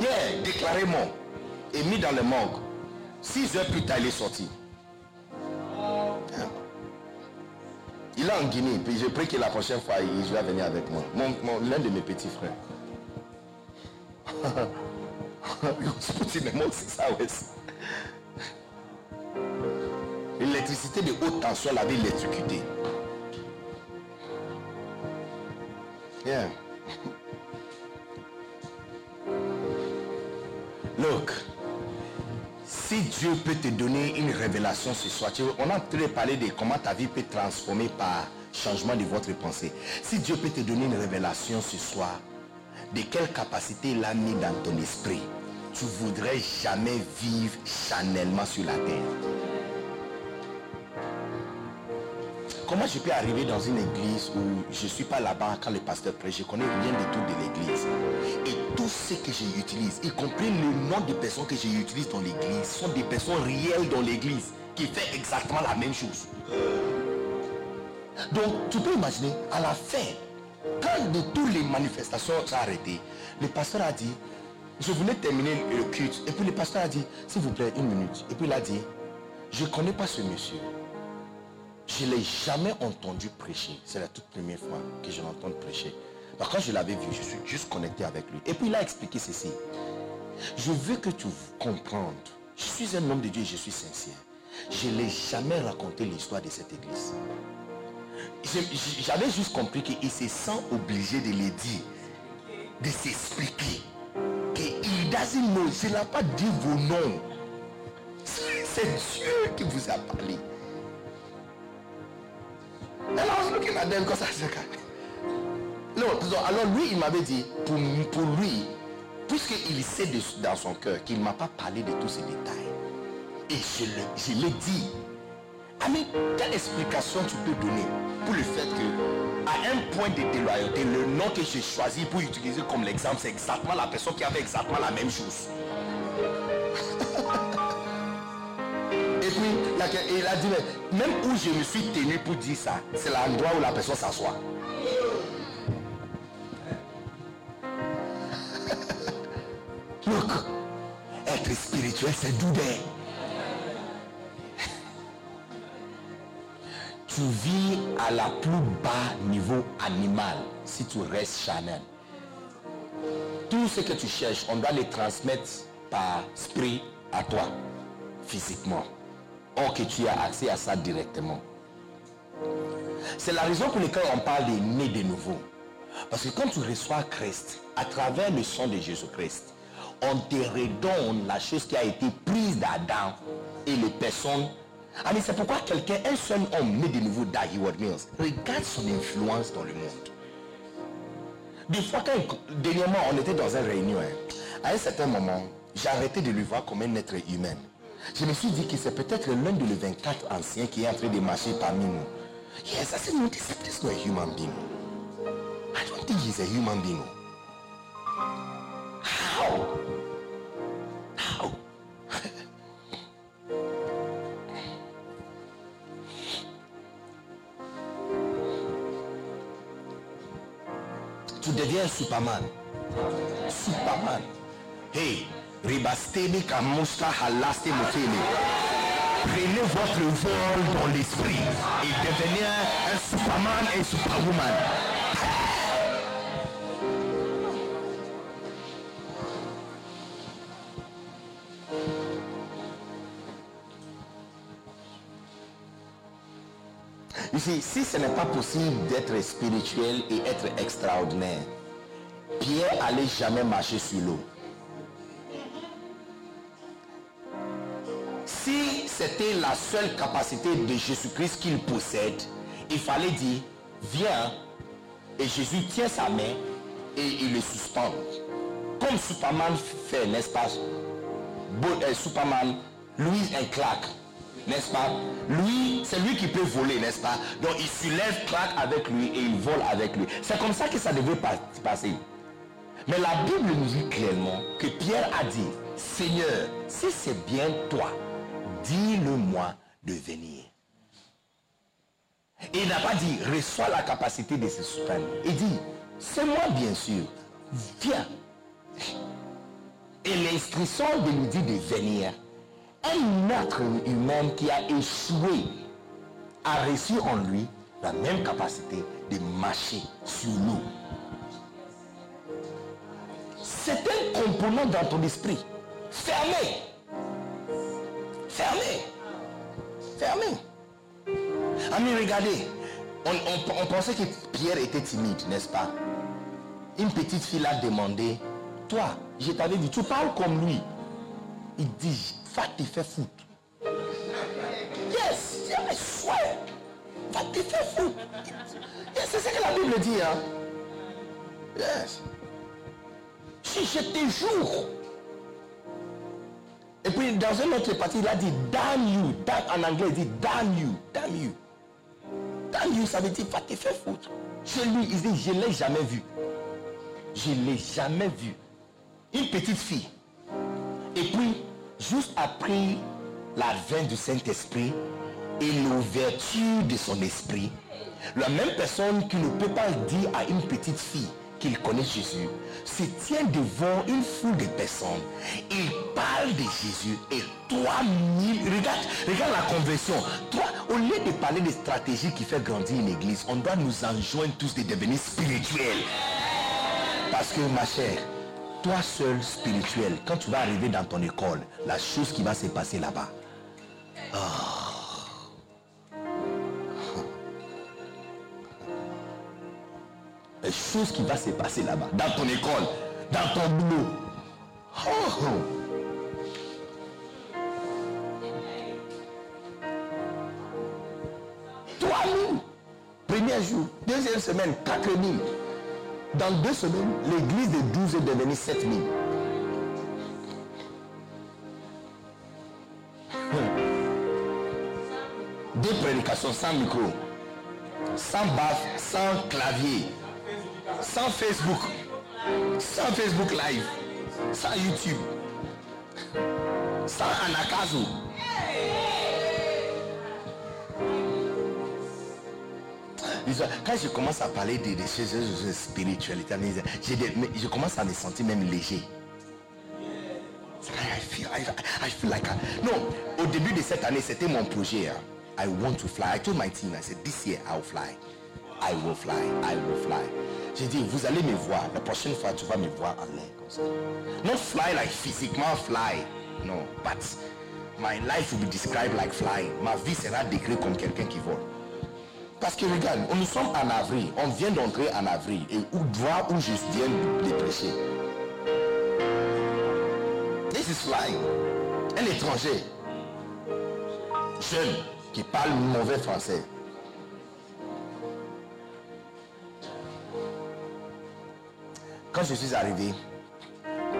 Yeah, déclaré mort. Et mis dans le morgue. Six heures plus tard, il est sorti. Hein? Il est en Guinée. Puis je prie que la prochaine fois, il va venir avec moi. Mon- L'un de mes petits frères. L'électricité de haute tension l'avait électrocuté. Yeah. Look, si Dieu peut te donner une révélation ce soir, on a de parler de comment ta vie peut transformer par changement de votre pensée. Si Dieu peut te donner une révélation ce soir, de quelle capacité il a mis dans ton esprit, tu voudrais jamais vivre chanellement sur la terre. Comment je peux arriver dans une église où je ne suis pas là-bas quand le pasteur prêche, je connais rien du tout de l'église. Et tout ce que j'utilise, y compris le nom des personnes que j'utilise dans l'église, sont des personnes réelles dans l'église qui font exactement la même chose. Donc tu peux imaginer, à la fin, quand de toutes les manifestations sont arrêtées, le pasteur a dit, je voulais terminer le culte. Et puis le pasteur a dit, s'il vous plaît, une minute. Et puis il a dit, je ne connais pas ce monsieur. Je ne l'ai jamais entendu prêcher. C'est la toute première fois que je l'entends prêcher. Quand je l'avais vu, je suis juste connecté avec lui. Et puis il a expliqué ceci. Je veux que tu comprennes. Je suis un homme de Dieu et je suis sincère. Je n'ai jamais raconté l'histoire de cette église. J'avais juste compris qu'il se sent obligé de le dire, de s'expliquer. Qu'il je n'ai pas dit vos noms. C'est Dieu qui vous a parlé. Non, alors lui, il m'avait dit, pour, lui, puisqu'il sait dans son cœur qu'il ne m'a pas parlé de tous ces détails, et je le- je l'ai dit, Ami, quelle explication tu peux donner pour le fait que, à un point de déloyauté, le nom que j'ai choisi pour utiliser comme l'exemple, c'est exactement la personne qui avait exactement la même chose. Et puis, il a, dit, mais même où je me suis tenu pour dire ça, c'est l'endroit où la personne s'assoit. Être spirituel, c'est doudé. Tu vis à la plus bas niveau animal si tu restes charnel. Tout ce que tu cherches, on doit les transmettre par esprit à toi, physiquement. Or que tu as accès à ça directement. C'est la raison pour laquelle on parle de né de nouveau. Parce que quand tu reçois Christ, à travers le sang de Jésus-Christ, on te redonne la chose qui a été prise d'Adam et les personnes. Mais c'est pourquoi quelqu'un, un seul homme né de nouveau d'Heward Mills, regarde son influence dans le monde. Des fois, quand, dernièrement, on était dans une réunion, hein, à un certain moment, j'ai arrêté de le voir comme un être humain. Je me suis dit que c'est peut-être l'un de les 24 anciens qui est en train de marcher parmi nous. Yes, I said, no, human being. I don't think he's a human being. How? Un Superman. Superman. Hey, ribasteni kamusta halaste mutini. Prenez votre vol dans l'esprit et devenez un Superman et Superwoman. Si ce n'est pas possible d'être spirituel et être extraordinaire, Pierre allait jamais marcher sur l'eau. Si c'était la seule capacité de Jésus-Christ qu'il possède, il fallait dire, viens, et Jésus tient sa main et il le suspend. Comme Superman fait, n'est-ce pas? Euh, Superman, lui, un claque, n'est-ce pas? Lui, c'est lui qui peut voler, n'est-ce pas? Donc il soulève, claque avec lui et il vole avec lui. C'est comme ça que ça devait pas- passer. Mais la Bible nous dit clairement que Pierre a dit, Seigneur, si c'est bien toi, dis-le-moi de venir. Et il n'a pas dit, reçois la capacité de se soutenu. Il dit, c'est moi bien sûr, viens. Et l'instruction de nous dit de venir. Un être humain qui a échoué a reçu en lui la même capacité de marcher sur l'eau. C'est un component dans ton esprit. Fermé. Fermé. Fermé. Amis, regardez. On, pensait que Pierre était timide, n'est-ce pas? Une petite fille a demandé, toi, je t'avais dit, tu parles comme lui. Il dit, va te faire foutre. Yes, I swear. Va te faire foutre. Yes, c'est ce que la Bible dit. Hein? Yes. Si je te jure. Et puis dans une autre partie, il a dit damn you. Damn, en anglais, il dit damn you. Damn you. Damn you, ça veut dire va te faire foutre. Chez lui, il dit je l'ai jamais vu. Je l'ai jamais vu. Une petite fille. Et puis, juste après l'advent du Saint-Esprit et l'ouverture de son esprit, la même personne qui ne peut pas dire à une petite fille qu'il connaît Jésus se tient devant une foule de personnes. Il parle de Jésus et 3000, regarde, regarde la conversion. Au lieu de parler de stratégie qui fait grandir une église, on doit nous enjoindre tous de devenir spirituels. Parce que ma chère, toi seul spirituel, quand tu vas arriver dans ton école, la chose qui va se passer là-bas. Ah. La chose qui va se passer là-bas, dans ton école, dans ton boulot. Oh. Trois mille. Premier jour, deuxième semaine, quatre mille. Dans deux semaines, l'église de 12 est devenue 7000. Deux prédications sans micro, sans baffe, sans clavier, sans Facebook, sans Facebook Live, sans YouTube, sans Anakazo. Quand je commence à parler de, des choses de spiritualité, je commence à me sentir même léger. I feel, like I- non, au début de cette année, c'était mon projet. hein. I want to fly. I told my team, I said, this year I'll fly. I will fly. I will fly. J'ai dit, vous allez me voir. La prochaine fois, tu vas me voir en l'air comme ça. Not fly like physiquement fly. No, but my life will be described like flying. Ma vie sera décrite comme quelqu'un qui vole. Parce que regarde, nous sommes en avril, on vient d'entrer en avril, et où droit où je viens de prêcher. This is flying. Un étranger, jeune, qui parle mauvais français. Quand je suis arrivé,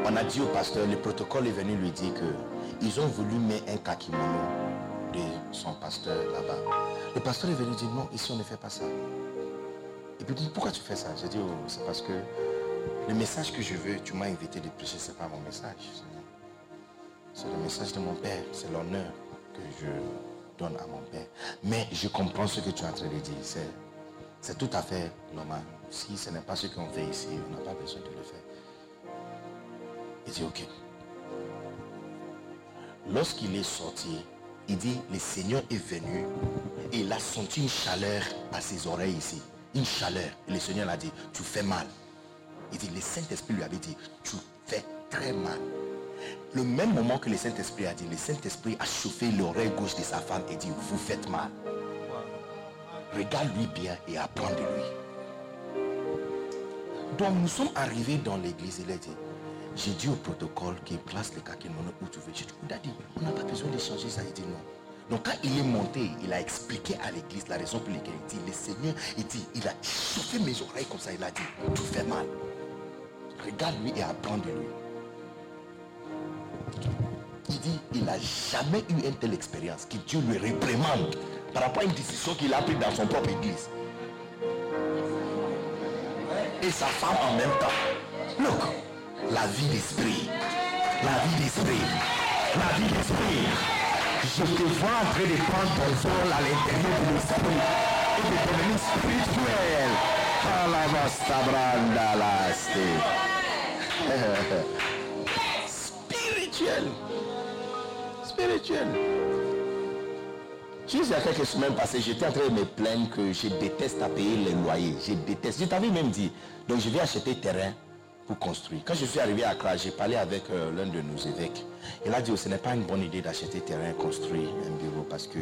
on a dit au pasteur, le protocole est venu lui dire que ils ont voulu mettre un kakimono de son pasteur là-bas. Le pasteur est venu dire non, ici on ne fait pas ça. Et puis pourquoi tu fais ça? J'ai dit oh, c'est parce que le message que je veux, tu m'as invité de prêcher, c'est pas mon message. C'est le message de mon père, c'est l'honneur que je donne à mon père. Mais je comprends ce que tu es en train de dire. C'est, c'est tout à fait normal. Si ce n'est pas ce qu'on fait ici, on n'a pas besoin de le faire. Il dit ok. Lorsqu'il est sorti, il dit, le Seigneur est venu et il a senti une chaleur à ses oreilles ici. Une chaleur. Et le Seigneur l'a dit, tu fais mal. Il dit, le Saint-Esprit lui avait dit, tu fais très mal. Le même moment que le Saint-Esprit a dit, le Saint-Esprit a chauffé l'oreille gauche de sa femme et dit, vous faites mal. Regarde-lui bien et apprends de lui. Donc nous sommes arrivés dans l'église. Il a dit, j'ai dit au protocole qu'il place le kaki mono où tu veux. J'ai dit, Daddy, on n'a pas besoin de changer ça. Il dit non. Donc quand il est monté, il a expliqué à l'église la raison pour laquelle il dit, le Seigneur, il dit, il a chauffé mes oreilles comme ça. Il a dit, tu fais mal. Regarde-lui et apprends de lui. Il dit, il n'a jamais eu une telle expérience que Dieu lui réprimande par rapport à une décision qu'il a prise dans son propre église. Et sa femme en même temps. Look, la vie d'esprit. La vie d'esprit. La vie d'esprit. Je te vois en train de prendre ton vol à l'intérieur de l'esprit et de devenir spirituel. Spirituel. Spirituel. Juste il y a quelques semaines passées, j'étais en train de me plaindre que je déteste à payer les loyers. Je déteste. Je t'avais même dit. Donc je vais acheter terrain construire. Quand je suis arrivé à Accra, j'ai parlé avec euh, l'un de nos évêques. Il a dit, oh, ce n'est pas une bonne idée d'acheter terrain, construire un bureau parce que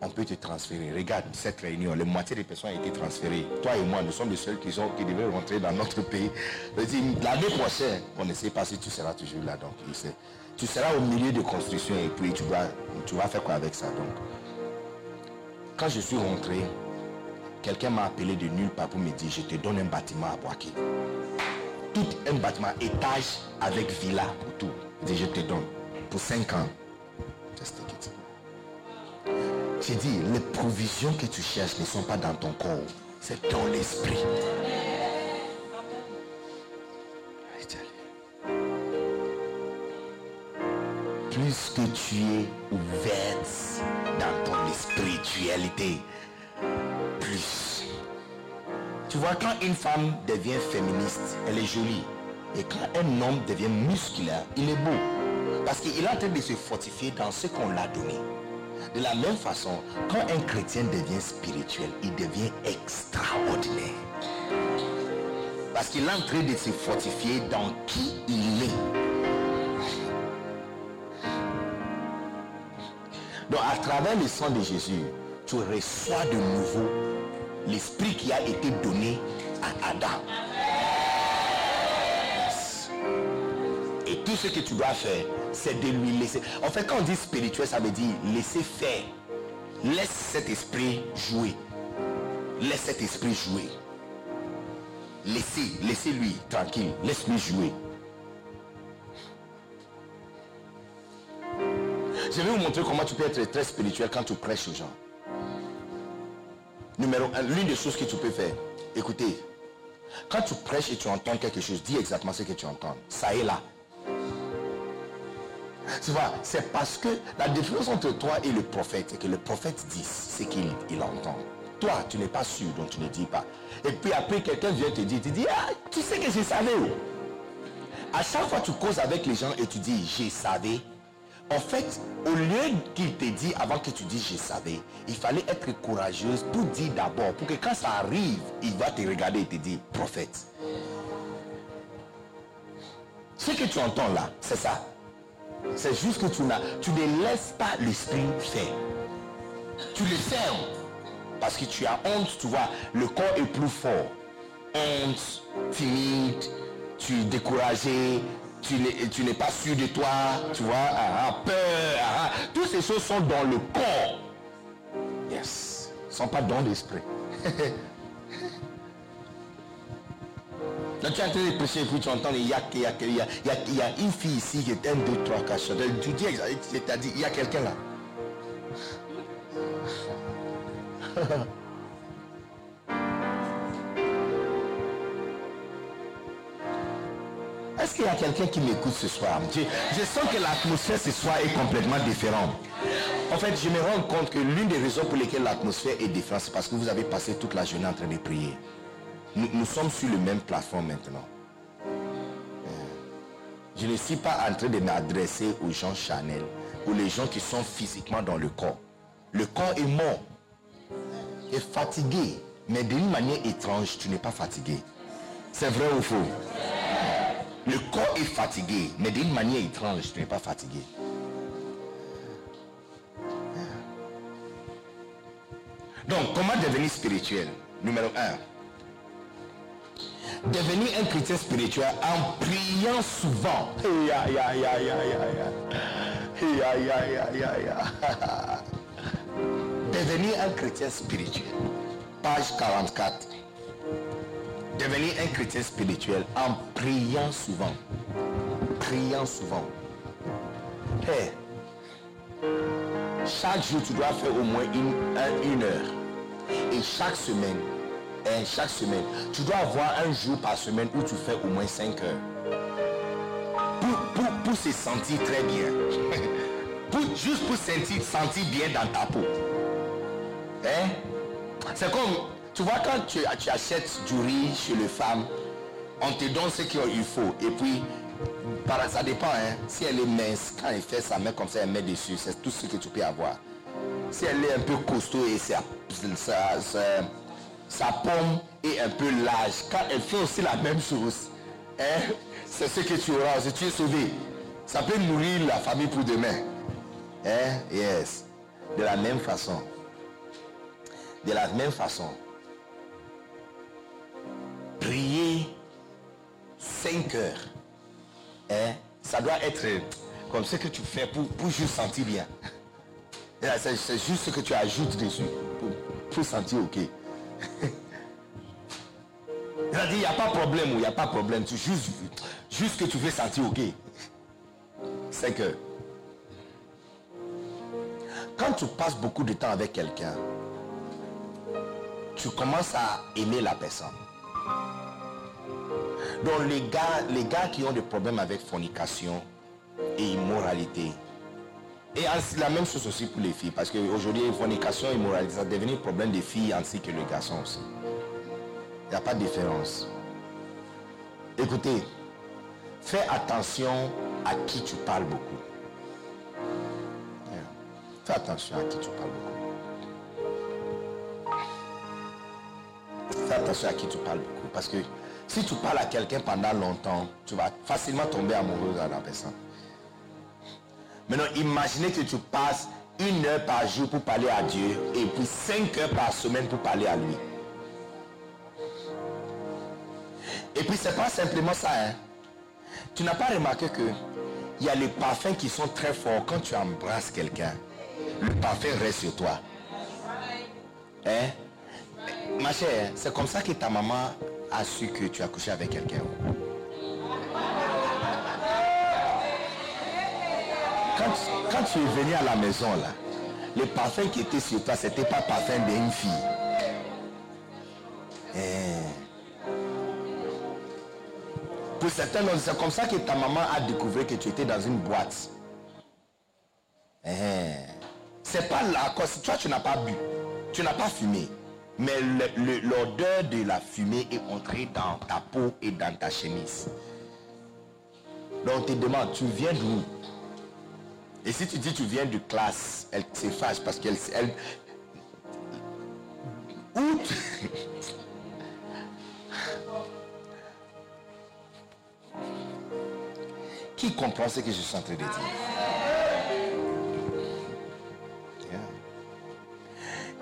on peut te transférer. Regarde cette réunion, la moitié des personnes ont été transférées. Toi et moi, nous sommes les seuls qui, sont, qui devaient rentrer dans notre pays. Je dis, l'année prochaine, on ne sait pas si tu seras toujours là. Donc, il sait. tu seras au milieu de construction et puis tu vas, tu vas faire quoi avec ça? Donc, quand je suis rentré, quelqu'un m'a appelé de nulle part pour me dire, je te donne un bâtiment à Boaké. Tout un bâtiment, étage avec villa pour tout. Je je te donne pour 5 ans. J'ai dit, les provisions que tu cherches ne sont pas dans ton corps, c'est dans l'esprit. Plus que tu es ouverte dans ton spiritualité, plus. Tu vois, quand une femme devient féministe, elle est jolie. Et quand un homme devient musculaire, il est beau. Parce qu'il est en train de se fortifier dans ce qu'on l'a donné. De la même façon, quand un chrétien devient spirituel, il devient extraordinaire. Parce qu'il est en train de se fortifier dans qui il est. Donc à travers le sang de Jésus, tu reçois de nouveau l'esprit qui a été donné à Adam. Et tout ce que tu dois faire, c'est de lui laisser. En fait, quand on dit spirituel, ça veut dire laisser faire. Laisse cet esprit jouer. Laisse cet esprit jouer. Laissez, laissez-lui tranquille. Laisse-lui jouer. Je vais vous montrer comment tu peux être très spirituel quand tu prêches aux gens. Numéro un, l'une des choses que tu peux faire, écoutez, quand tu prêches et tu entends quelque chose, dis exactement ce que tu entends. Ça est là. Tu vois, c'est parce que la différence entre toi et le prophète, c'est que le prophète dit ce qu'il il entend. Toi, tu n'es pas sûr, donc tu ne dis pas. Et puis après, quelqu'un vient te dire, tu dis, ah, tu sais que je savais. oh. À chaque fois, tu causes avec les gens et tu dis, je savais. En fait, au lieu qu'il te dit avant que tu dises je savais, il fallait être courageuse pour dire d'abord, pour que quand ça arrive, il va te regarder et te dire prophète. Ce que tu entends là, c'est ça. C'est juste que tu, n'as, tu ne laisses pas l'esprit faire. Tu le fermes. Parce que tu as honte, tu vois, le corps est plus fort. Honte, timide, tu es découragé, tu n'es, pas sûr de toi, tu vois, ah, ah, peur, ah, ah. toutes ces choses sont dans le corps. Yes, ne sont pas dans l'esprit. Là, tu es en train tu entends, il y a, il y a, il y a, il y a, une fille ici qui est un, deux, trois, quatre. Tu dis, c'est-à-dire, il y a quelqu'un là. qu'il y a quelqu'un qui m'écoute ce soir je, sens que l'atmosphère ce soir est complètement différente. En fait, je me rends compte que l'une des raisons pour lesquelles l'atmosphère est différente, c'est parce que vous avez passé toute la journée en train de prier. Nous, sommes sur le même plateforme maintenant. Euh, Je ne suis pas en train de m'adresser aux gens Chanel, ou les gens qui sont physiquement dans le corps. Le corps est mort, est fatigué, mais d'une manière étrange, tu n'es pas fatigué. C'est vrai ou faux? Le corps est fatigué, mais d'une manière étrange, tu n'es pas fatigué. Donc, comment devenir spirituel? Numéro 1. Devenir un chrétien spirituel en priant souvent. Devenir un chrétien spirituel. Page 44. Devenir un chrétien spirituel en priant souvent. Priant souvent. Hey, chaque jour, tu dois faire au moins une, un- une heure. Et chaque semaine, hein, chaque semaine, tu dois avoir un jour par semaine où tu fais au moins 5 heures. Pour, pour, pour se sentir très bien. Pour- juste pour sentir, sentir bien dans ta peau. Hein? C'est comme, tu vois, quand tu, achètes du riz chez les femmes, on te donne ce qu'il faut. Et puis, ça dépend, hein. Si elle est mince, quand elle fait sa main comme ça, elle met dessus. C'est tout ce que tu peux avoir. Si elle est un peu costaud et sa pomme est un peu large, quand elle fait aussi la même chose, hein, c'est ce que tu auras. Si tu es sauvé, ça peut nourrir la famille pour demain. Hein? Yes. De la même façon. De la même façon. Prier 5 heures. Hein, ça doit être comme ce que tu fais pour, pour juste sentir bien. C'est juste ce que tu ajoutes dessus pour, pour sentir ok. Il a dit, il n'y a pas de problème il n'y a pas de problème. Tu juste, juste que tu veux sentir ok. C'est que quand tu passes beaucoup de temps avec quelqu'un, tu commences à aimer la personne. Donc les gars, les gars qui ont des problèmes avec fornication et immoralité, et la même chose aussi pour les filles, parce qu'aujourd'hui, fornication et immoralité, ça devient un problème des filles ainsi que les garçons aussi. Il n'y a pas de différence. Écoutez, fais attention à qui tu parles beaucoup. Fais attention à qui tu parles beaucoup. Fais attention à qui tu parles beaucoup. Parce que si tu parles à quelqu'un pendant longtemps, tu vas facilement tomber amoureux de la personne. Maintenant, imaginez que tu passes une heure par jour pour parler à Dieu et puis cinq heures par semaine pour parler à lui. Et puis c'est pas simplement ça. hein. Tu n'as pas remarqué que il y a les parfums qui sont très forts quand tu embrasses quelqu'un. Le parfum reste sur toi. Hein? Ma chère, c'est comme ça que ta maman a su que tu as couché avec quelqu'un. Quand, tu es venu à la maison, là, le parfum qui était sur toi, c'était pas parfum d'une fille. Hein. Pour certains, c'est comme ça que ta maman a découvert que tu étais dans une boîte. Hein. C'est pas là, Toi, tu n'as pas bu. Tu n'as pas fumé. Mais l'odeur de la fumée est entrée dans ta peau et dans ta chemise. Donc, on te demande, tu viens d'où? Et si tu dis tu viens de classe, elle se fâche parce qu'elle... Elle, où Qui comprend ce que je suis en train de dire?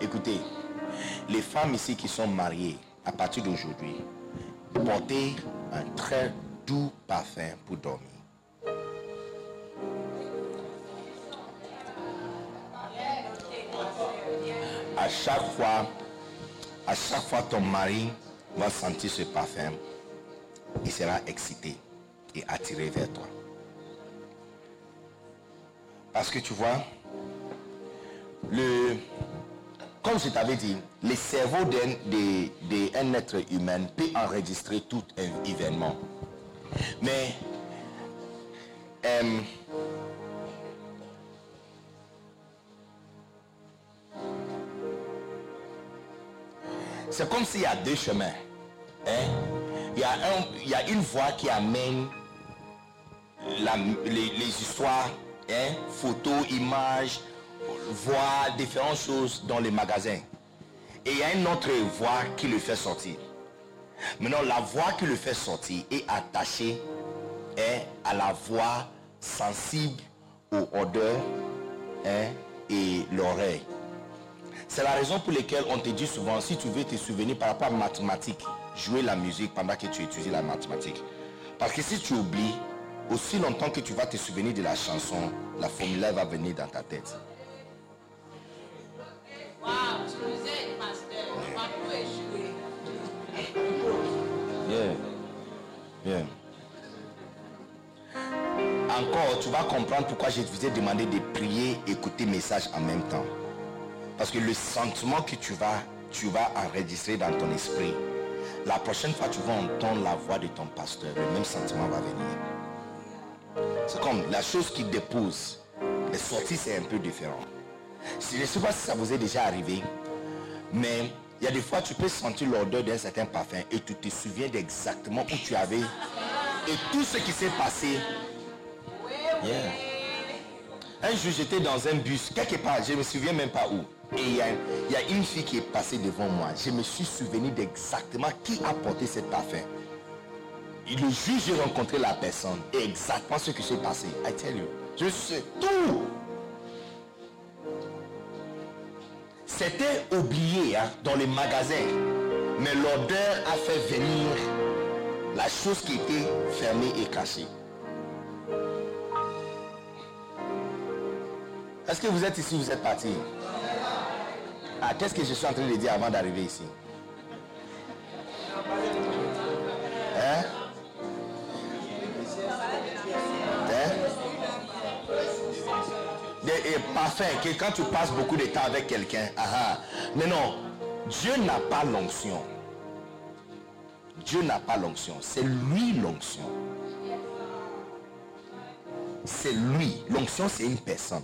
Écoutez, les femmes ici qui sont mariées, à partir d'aujourd'hui, portez un très doux parfum pour dormir. À chaque fois, à chaque fois ton mari va sentir ce parfum, il sera excité et attiré vers toi. Parce que tu vois, le, comme je t'avais dit, le cerveau d'un être humain peut enregistrer tout un événement. Mais euh, c'est comme s'il y a deux chemins. hein. Il, y a une voie qui amène les histoires hein, photos, images, voix, différentes choses dans les magasins. Et il y a une autre voix qui le fait sortir. Maintenant, la voix qui le fait sortir est attachée à la voix sensible aux odeurs hein, et l'oreille. C'est la raison pour laquelle on te dit souvent, si tu veux te souvenir par rapport à mathématiques, jouer la musique pendant que tu étudies la mathématique. Parce que si tu oublies, aussi longtemps que tu vas te souvenir de la chanson, la formule va venir dans ta tête. Yeah. Yeah. Encore, tu vas comprendre pourquoi je vous ai demandé de prier, écouter message en même temps. Parce que le sentiment que tu vas, tu vas enregistrer dans ton esprit, la prochaine fois tu vas entendre la voix de ton pasteur, le même sentiment va venir. C'est comme la chose qui dépose. Les sorties, c'est un peu différent. Je ne sais pas si ça vous est déjà arrivé, mais il y a des fois tu peux sentir l'odeur d'un certain parfum et tu te souviens d'exactement où tu avais et tout ce qui s'est passé. Un jour, j'étais dans un bus, quelque part, je ne me souviens même pas où. Et il y, a, une fille qui est passée devant moi. Je me suis souvenu d'exactement qui a porté cet parfum. Le jour j'ai rencontré la personne, et exactement ce qui s'est passé. I tell you. Je sais tout. C'était oublié hein, dans les magasins. Mais l'odeur a fait venir la chose qui était fermée et cachée. Est-ce que vous êtes ici, vous êtes parti? Ah, qu'est-ce que je suis en train de dire avant d'arriver ici? Hein? Parfums que quand tu passes beaucoup de temps avec quelqu'un, ah ah. mais non, Dieu n'a pas l'onction. Dieu n'a pas l'onction, c'est lui l'onction. C'est lui. L'onction, c'est une personne.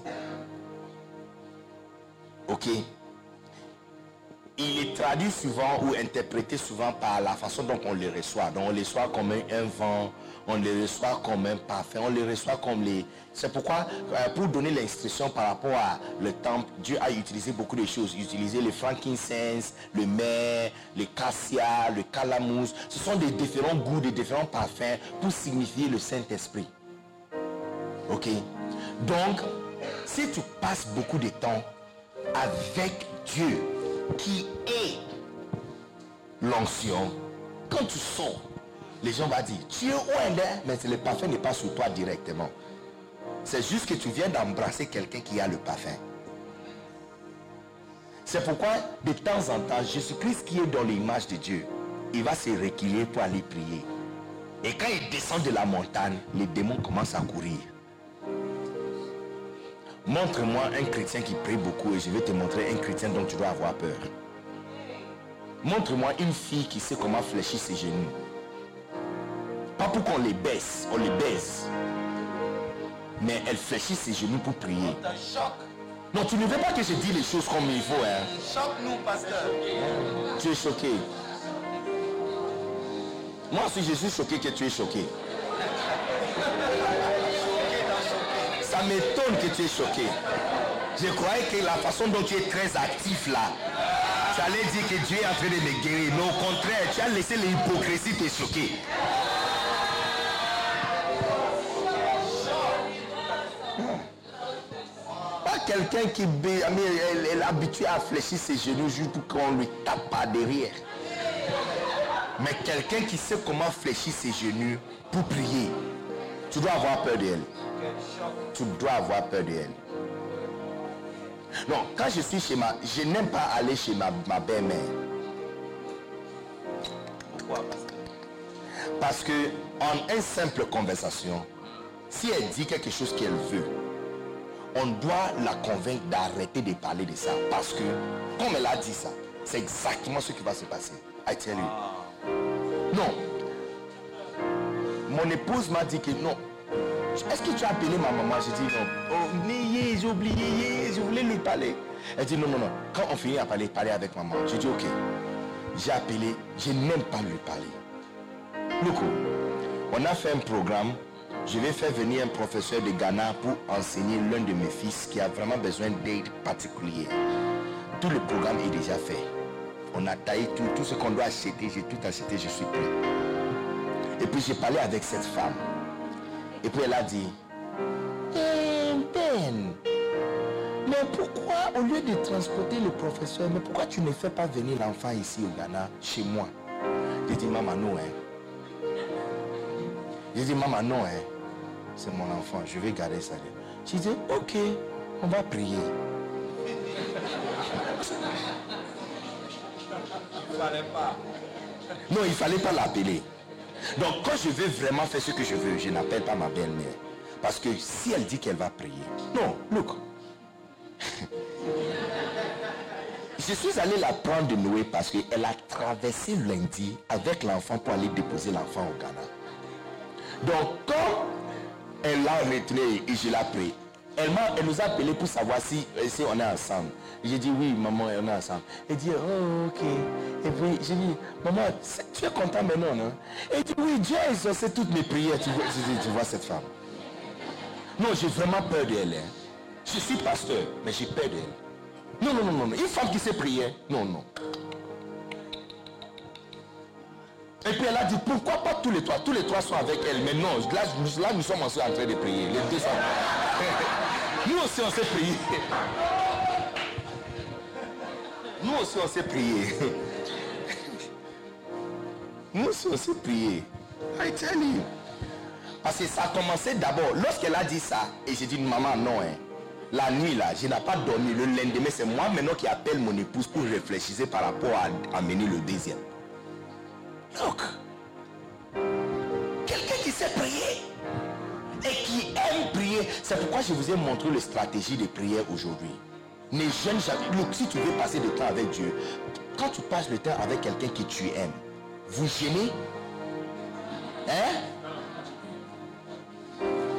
Ok? Il est traduit souvent ou interprété souvent par la façon dont on les reçoit. Donc on les reçoit comme un vent, on les reçoit comme un parfum, on les reçoit comme les... C'est pourquoi, euh, pour donner l'instruction par rapport à le temple, Dieu a utilisé beaucoup de choses. Il a utilisé le frankincense, le myrrhe, le cassia, le calamus. Ce sont des différents goûts, des différents parfums pour signifier le Saint-Esprit. Ok? Donc, si tu passes beaucoup de temps avec Dieu, qui est l'onction, quand tu sors, les gens vont dire, tu es oindé, mais le parfum n'est pas sur toi directement. C'est juste que tu viens d'embrasser quelqu'un qui a le parfum. C'est pourquoi, de temps en temps, Jésus-Christ qui est dans l'image de Dieu, il va se reculer pour aller prier. Et quand il descend de la montagne, les démons commencent à courir. Montre-moi un chrétien qui prie beaucoup et je vais te montrer un chrétien dont tu dois avoir peur. Montre-moi une fille qui sait comment fléchir ses genoux. Pas pour qu'on les baisse, on les baisse. Mais elle fléchit ses genoux pour prier. Non, tu ne veux pas que je dise les choses comme il faut. Hein? Choque-nous, pasteur. Tu es choqué. Moi aussi, je suis choqué que tu es choqué. Ça m'étonne que tu es choqué. Je croyais que la façon dont tu es très actif là, tu allais dire que Dieu est en train de me guérir. Mais au contraire, tu as laissé l'hypocrisie te choquer. Quelqu'un qui elle, elle est habituée à fléchir ses genoux juste pour qu'on lui tape par derrière. Mais quelqu'un qui sait comment fléchir ses genoux pour prier, tu dois avoir peur d'elle. Tu dois avoir peur d'elle. Non, quand je suis chez ma... Je n'aime pas aller chez ma, ma belle-mère. Pourquoi, Parce que en une simple conversation, si elle dit quelque chose qu'elle veut, on doit la convaincre d'arrêter de parler de ça. Parce que, comme elle a dit ça, c'est exactement ce qui va se passer. I tell you. Non. Mon épouse m'a dit que non. Est-ce que tu as appelé ma maman? J'ai dit non. Oh, j'ai oublié, je voulais lui parler. Elle dit non, non, non. Quand on finit à parler, parler avec maman. J'ai dit ok. J'ai appelé, je n'aime pas lui parler. Look, on a fait un programme je vais faire venir un professeur de Ghana pour enseigner l'un de mes fils qui a vraiment besoin d'aide particulière. Tout le programme est déjà fait. On a taillé tout, tout ce qu'on doit acheter, j'ai tout acheté, je suis prêt. Et puis j'ai parlé avec cette femme. Et puis elle a dit, Eh, Ben, mais pourquoi au lieu de transporter le professeur, mais pourquoi tu ne fais pas venir l'enfant ici au Ghana, chez moi? J'ai dit, maman, non, hein. J'ai dit, maman, non, hein. C'est mon enfant, je vais garder ça. J'ai dit, ok, on va prier. fallait pas. Non, il fallait pas l'appeler. Donc quand je veux vraiment faire ce que je veux, je n'appelle pas ma belle-mère. Parce que si elle dit qu'elle va prier. Non, look. Je suis allé la prendre de Noé parce qu'elle a traversé lundi avec l'enfant pour aller déposer l'enfant au Ghana. Donc quand elle l'a retenue et je l'ai pris, elle, elle nous a appelé pour savoir si, euh, si on est ensemble. J'ai dit oui, maman, on est ensemble. Elle dit, oh, ok. Et puis, j'ai dit, maman, tu es content maintenant, non? Elle dit, oui, Dieu a exaucé toutes mes prières. Tu vois, cette femme. Non, j'ai vraiment peur d'elle. hein. Je suis pasteur, mais j'ai peur d'elle. Non, non, non, non. Une femme qui sait prier, non, non. Et puis elle a dit, pourquoi pas tous les trois? Tous les trois sont avec elle. Mais non, là, nous- sommes en train de prier. Les deux. Nous aussi, on sait prier. Nous aussi, on sait prier. Nous aussi, on sait prier. I tell you. Parce que ça a commencé d'abord. Lorsqu'elle a dit ça, et j'ai dit, maman, non, hein. La nuit, là, je n'ai pas dormi. Le lendemain, c'est moi maintenant qui appelle mon épouse pour réfléchir par rapport à amener le deuxième. Look. Quelqu'un qui sait prier et qui aime prier. C'est pourquoi je vous ai montré la stratégie de prière aujourd'hui. Ne gêne jamais. Look, si tu veux passer du temps avec Dieu, quand tu passes le temps avec quelqu'un que tu aimes, vous gênez? Hein?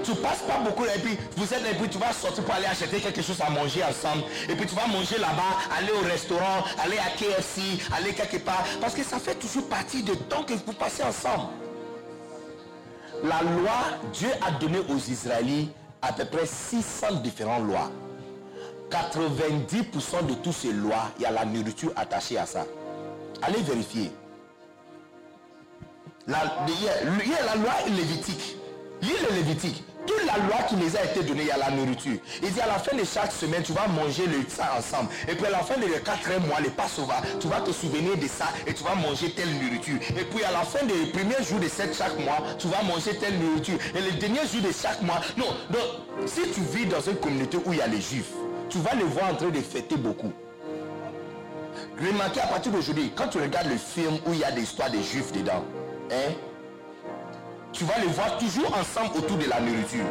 Tu passes pas beaucoup et puis vous êtes et puis tu vas sortir pour aller acheter quelque chose à manger ensemble et puis tu vas manger là-bas, aller au restaurant, aller à KFC, aller quelque part parce que ça fait toujours partie du temps que vous passez ensemble. La loi, Dieu a donné aux Israélites à peu près 600 différentes lois. 90% de toutes ces lois, il y a la nourriture attachée à ça. Allez vérifier. La, il y a- il y a la loi lévitique. Lis le Lévitique. Toute la loi qui les a été donnée, il y a la nourriture. Il à la fin de chaque semaine, tu vas manger le ça ensemble. Et puis à la fin de quatrième mois, le Passover, tu vas te souvenir de ça et tu vas manger telle nourriture. Et puis à la fin des premiers jours de cette chaque mois, tu vas manger telle nourriture. Et le dernier jour de chaque mois, non, donc si tu vis dans une communauté où il y a les juifs, tu vas les voir en train de fêter beaucoup. Remarquez à partir d'aujourd'hui, quand tu regardes le film où il y a des histoires des juifs dedans, hein, tu vas les voir toujours ensemble autour de la nourriture.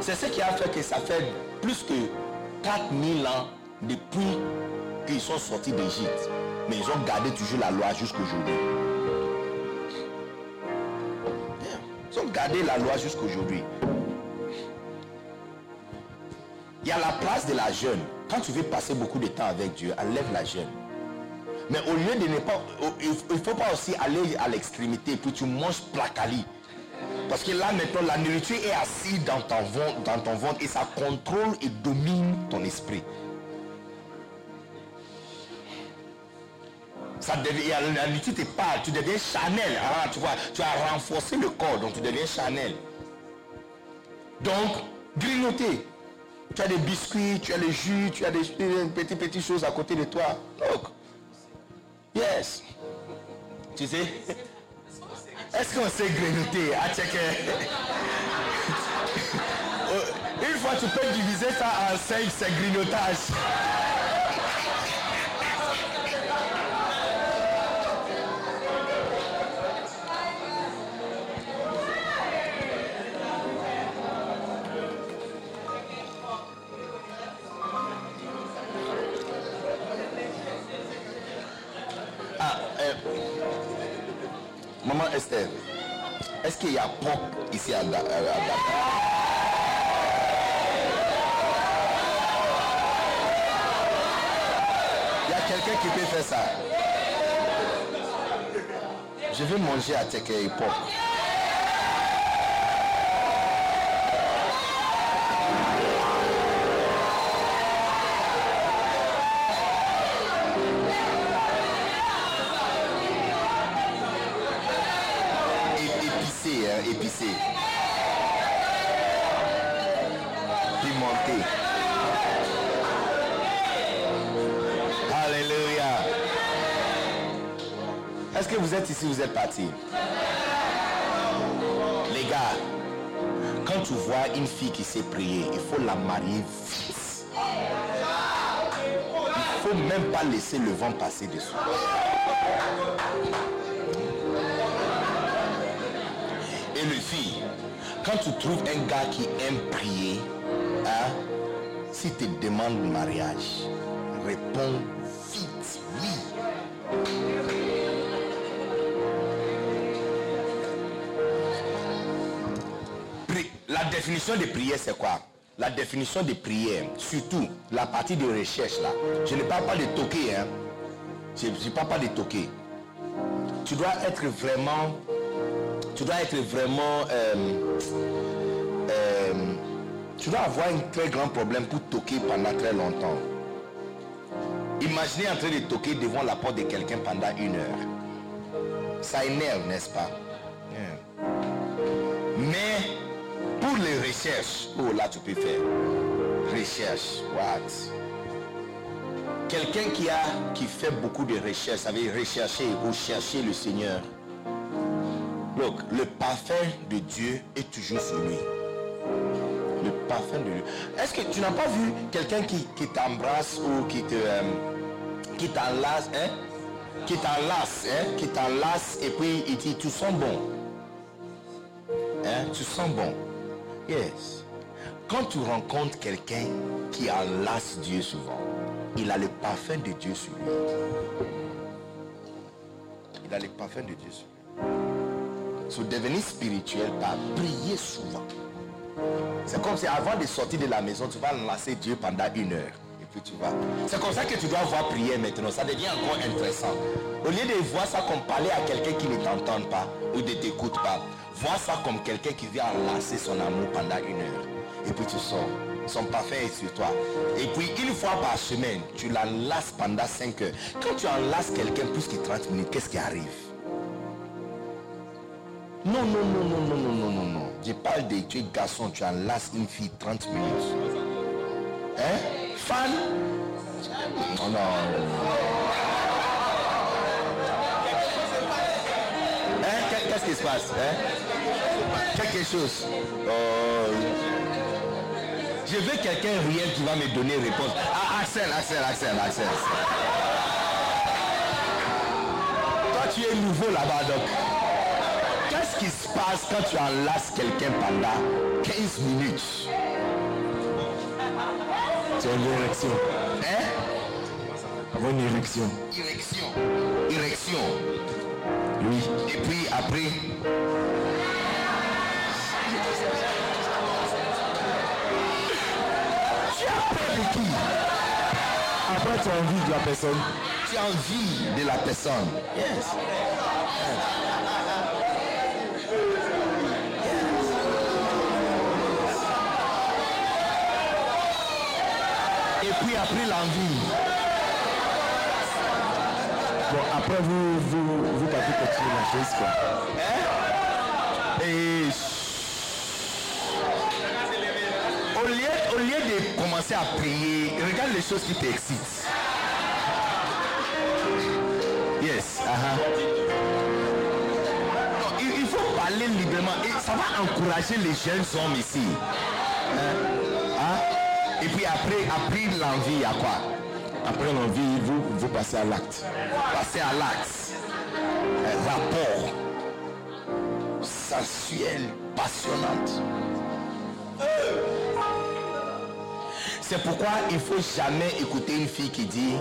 C'est ce qui a fait que ça fait plus que 4000 ans depuis qu'ils sont sortis d'Égypte. Mais ils ont gardé toujours la loi jusqu'aujourd'hui. Ils ont gardé la loi jusqu'aujourd'hui. Il y a la place de la jeûne. Quand tu veux passer beaucoup de temps avec Dieu, enlève la jeûne. Mais au lieu de ne pas, il ne faut pas aussi aller à l'extrémité, puis tu manges placali. Parce que là maintenant, la nourriture est assise dans ton ventre, dans ton ventre et ça contrôle et domine ton esprit. Ça devient, la nourriture te parle, tu deviens Chanel. hein, tu vois, tu as renforcé le corps, donc tu deviens Chanel. Donc, grignoter. Tu as des biscuits, tu as des jus, tu as des petites petites choses à côté de toi. Look. Yes. Tu sais Est-ce qu'on sait grignoter? À checker Euh, Une fois, tu peux diviser ça en 5, c'est grignotage. Maman Esther, est-ce qu'il y a pop ici à, Da- à- à Dakar? Il y a quelqu'un qui peut faire ça. Je vais manger à Teke Époque. É- Alléluia. Est-ce que vous êtes ici, vous êtes partis Les gars, quand tu vois une fille qui sait prier, il faut la marier vite. Il faut même pas laisser le vent passer dessous. Et le fille, quand tu trouves un gars qui aime prier, hein, s'il te demande mariage, réponds vite, oui. La définition de prière, c'est quoi? La définition de prière, surtout la partie de recherche là. Je ne parle pas de toquer, hein. Je ne parle pas de toquer. Tu dois être vraiment tu dois être vraiment euh, euh, tu dois avoir un très grand problème pour toquer pendant très longtemps. Imaginez en train de toquer devant la porte de quelqu'un pendant une heure. Ça énerve n'est-ce pas? Mais pour les recherches oh là tu peux faire. Recherche what? Quelqu'un qui a qui fait beaucoup de recherches ça veut rechercher ou chercher le Seigneur Look, le parfum de Dieu est toujours sur lui. Le parfum de Dieu. Est-ce que tu n'as pas vu quelqu'un qui, qui t'embrasse ou qui te euh, qui t'enlace, hein? Qui t'enlace, hein? Qui t'enlace et puis il dit tu sens bon. Hein? Tu sens bon. Yes. Quand tu rencontres quelqu'un qui enlace Dieu souvent, il a le parfum de Dieu sur lui. Il a le parfum de Dieu sur lui. So, devenir spirituel par prier souvent. C'est comme si avant de sortir de la maison, tu vas enlacer Dieu pendant une heure. Et puis tu vas. C'est comme ça que tu dois voir prier maintenant. Ça devient encore intéressant. Au lieu de voir ça comme parler à quelqu'un qui ne t'entend pas ou ne t'écoute pas, vois ça comme quelqu'un qui vient enlacer son amour pendant une heure. Et puis tu sors. Son parfum est sur toi. Et puis une fois par semaine, tu l'enlaces pendant 5 heures. Quand tu enlaces quelqu'un plus que 30 minutes, qu'est-ce qui arrive? Non, non, non, non, non, non, non, non, non. Je parle de tu es garçon, tu enlaces une fille 30 minutes. Hein? Fan? Non, non. Hein? Qu'est- Qu'est-ce qui se passe? Hein? Quelque chose. Oh. Je veux quelqu'un réel qui va me donner réponse. Ah, Axel, Axel, Axel, Axel. Toi, tu es nouveau là-bas, donc. Passe quand tu enlaces quelqu'un pendant 15 minutes Tu as une érection. Hein? Une érection. Érection. Érection. Oui. Et puis après? Tu as peur de qui? Après, tu as envie de la personne. Tu as envie de la personne. Yes. Et puis après l'envie. Bon, après, vous, vous, vous continuer la chose, quoi. Et au lieu, au lieu de commencer à prier, regarde les choses qui t'excitent. Yes. Non, il, il faut parler librement et ça va encourager les jeunes hommes ici. Hein? Et puis après, après l'envie, a quoi? Après l'envie, vous, vous passez à l'acte. Passer à l'acte. Rapport sensuel, passionnante. C'est pourquoi il faut jamais écouter une fille qui dit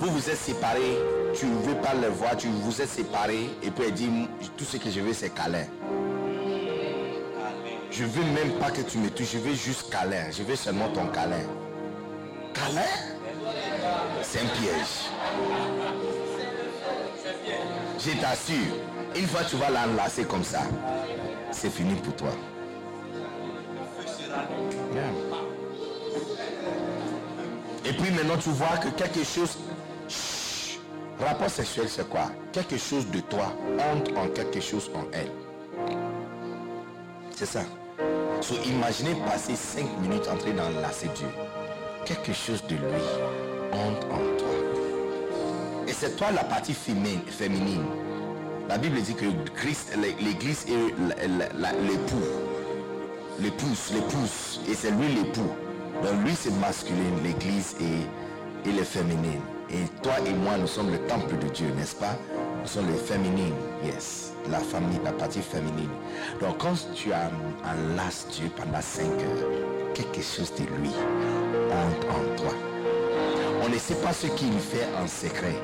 vous vous êtes séparés, tu ne veux pas le voir, tu vous êtes séparés, et puis elle dit tout ce que je veux c'est câlin. Je veux même pas que tu me touches, je veux juste câlin, je veux seulement ton câlin. Câlin? C'est un piège. Je t'assure, une fois tu vas l'enlacer comme ça, c'est fini pour toi. Et puis maintenant tu vois que quelque chose... Rapport sexuel c'est quoi? Quelque chose de toi entre en quelque chose en elle. C'est ça. So, imaginez passer 5 minutes entrer dans l'enlacer Dieu. Quelque chose de lui entre en toi. Et c'est toi la partie féminine. La Bible dit que Christ, l'église est l'époux. L'épouse, l'épouse. Et c'est lui l'époux. Donc lui c'est masculin, l'église est, est féminine. Et toi et moi, nous sommes le temple de Dieu, n'est-ce pas? Nous sommes les féminines, yes. La famille, la partie féminine. Donc quand tu as enlaces Dieu pendant 5 heures, quelque chose de lui entre en toi. On ne sait pas ce qu'il fait en secret.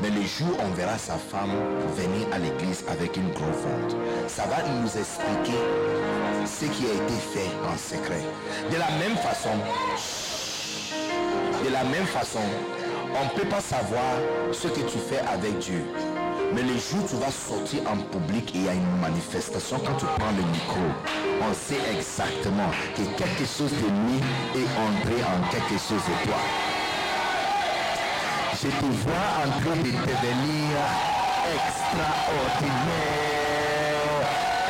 Mais le jour on verra sa femme venir à l'église avec une grosse vente, ça va nous expliquer ce qui a été fait en secret. De la même façon, de la même façon, on ne peut pas savoir ce que tu fais avec Dieu. Mais le jour où tu vas sortir en public et il y a une manifestation, quand tu prends le micro, on sait exactement que quelque chose de lui est entré en quelque chose de toi. Je te vois en train de devenir extraordinaire.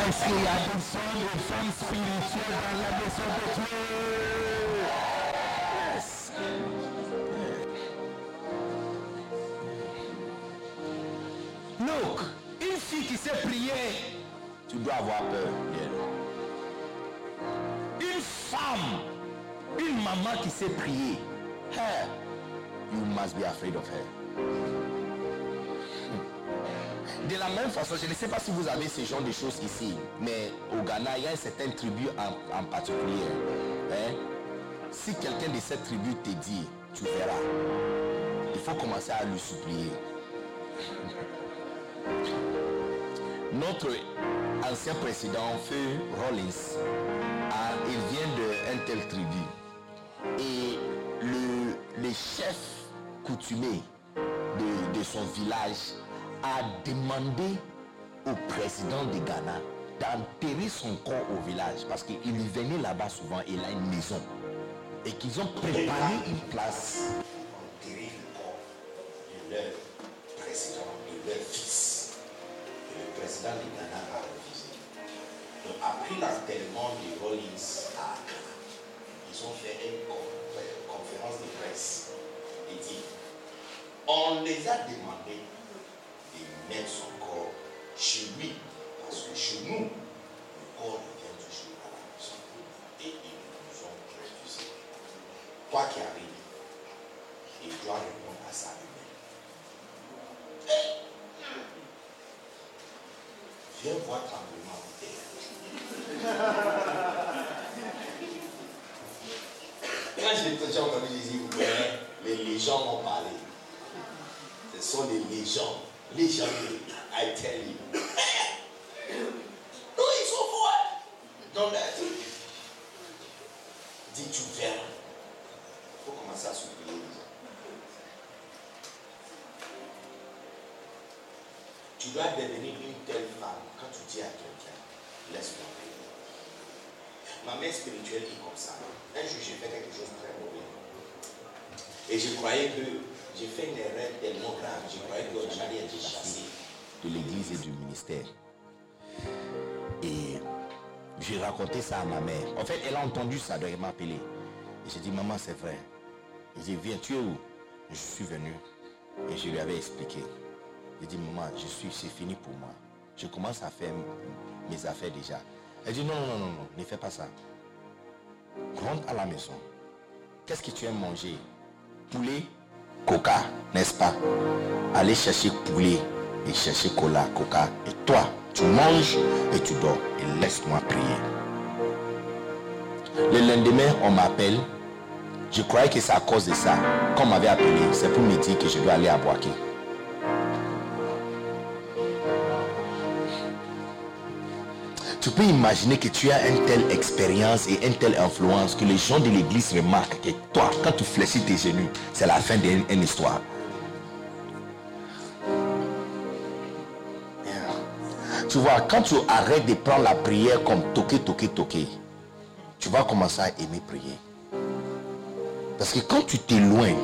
Est-ce qu'il y a des hommes et femmes spirituelles dans la maison de Dieu? Look, une fille qui sait prier, tu dois avoir peur. Une femme, une maman qui sait prier, her, you must be afraid of her. De la même façon, je ne sais pas si vous avez ce genre de choses ici, mais au Ghana, il y a une certaine tribu en, en particulier. hein. Si quelqu'un de cette tribu te dit, tu verras, il faut commencer à lui supplier. Notre ancien président, Feu Rollins, a- il vient d'une telle tribu. Et le, le chef coutumier de, de son village a demandé au président de Ghana d'enterrer son corps au village parce qu'il venait là-bas souvent, il a une maison. Et qu'ils ont préparé une place. Et je croyais que j'ai fait une erreur tellement grave. Je croyais que j'allais être chassé. de l'église et du ministère. Et j'ai raconté ça à ma mère. En fait, elle a entendu ça, donc elle m'a appelé. Et j'ai dit, maman, c'est vrai. Elle dit, viens, tu es où? Je suis venu. Et je lui avais expliqué. J'ai dit, maman, je suis, c'est fini pour moi. Je commence à faire mes affaires déjà. Elle dit, non, non, non, non, ne fais pas ça. Rentre à la maison. Qu'est-ce que tu aimes manger? Poulet, coca, n'est-ce pas? Allez chercher poulet et chercher cola, coca. Et toi, tu manges et tu dors. Et laisse-moi prier. Le lendemain, on m'appelle. Je croyais que c'est à cause de ça. Quand on m'avait appelé, c'est pour me dire que je dois aller à Boaké. Tu peux imaginer que tu as une telle expérience et une telle influence que les gens de l'église remarquent que toi, quand tu fléchis tes genoux, c'est la fin d'une une histoire. Tu vois, quand tu arrêtes de prendre la prière comme toquer, toquer, toquer, tu vas commencer à aimer prier. Parce que quand tu t'éloignes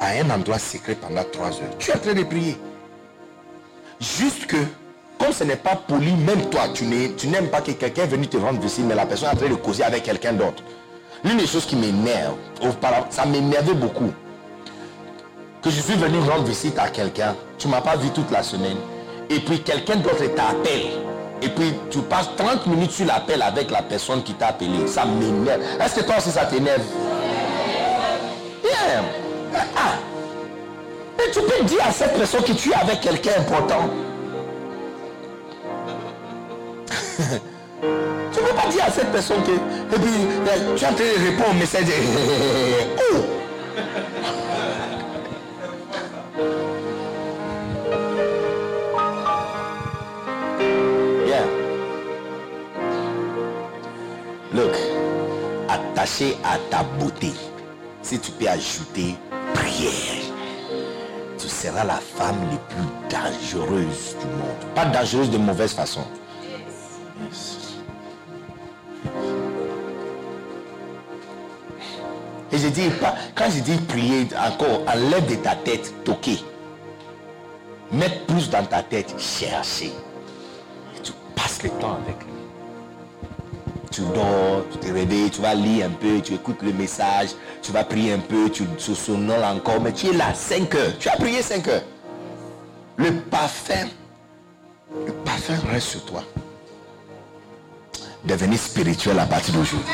à un endroit secret pendant trois heures, tu es en train de prier. Juste que, comme ce n'est pas poli, même toi, tu n'aimes pas que quelqu'un est venu te rendre visite, mais la personne est en train de causer avec quelqu'un d'autre. L'une des choses qui m'énerve, auparavant, ça m'énervait beaucoup, que je suis venu rendre visite à quelqu'un, tu m'as pas vu toute la semaine, et puis quelqu'un d'autre t'appelle, et puis tu passes 30 minutes sur l'appel avec la personne qui t'a appelé. Ça m'énerve. Est-ce que toi aussi ça t'énerve? Yeah. Ah. Mais tu peux dire à cette personne que tu es avec quelqu'un important. tu ne peux pas dire à cette personne que. Et puis, euh, tu es en train de répondre au message. Oh! Look, attaché à ta beauté, si tu peux ajouter prière, tu seras la femme la plus dangereuse du monde. Pas dangereuse de mauvaise façon. Et je dis quand je dis prier encore, enlève de ta tête, toquer. Mettre plus dans ta tête, chercher. Et tu passes le temps avec lui. Tu dors, tu te réveilles, tu vas lire un peu, tu écoutes le message, tu vas prier un peu, tu te sonnoles encore, mais tu es là 5 heures. Tu as prié 5 heures. Le parfum, le parfum reste sur toi. Devenir spirituel à partir d'aujourd'hui.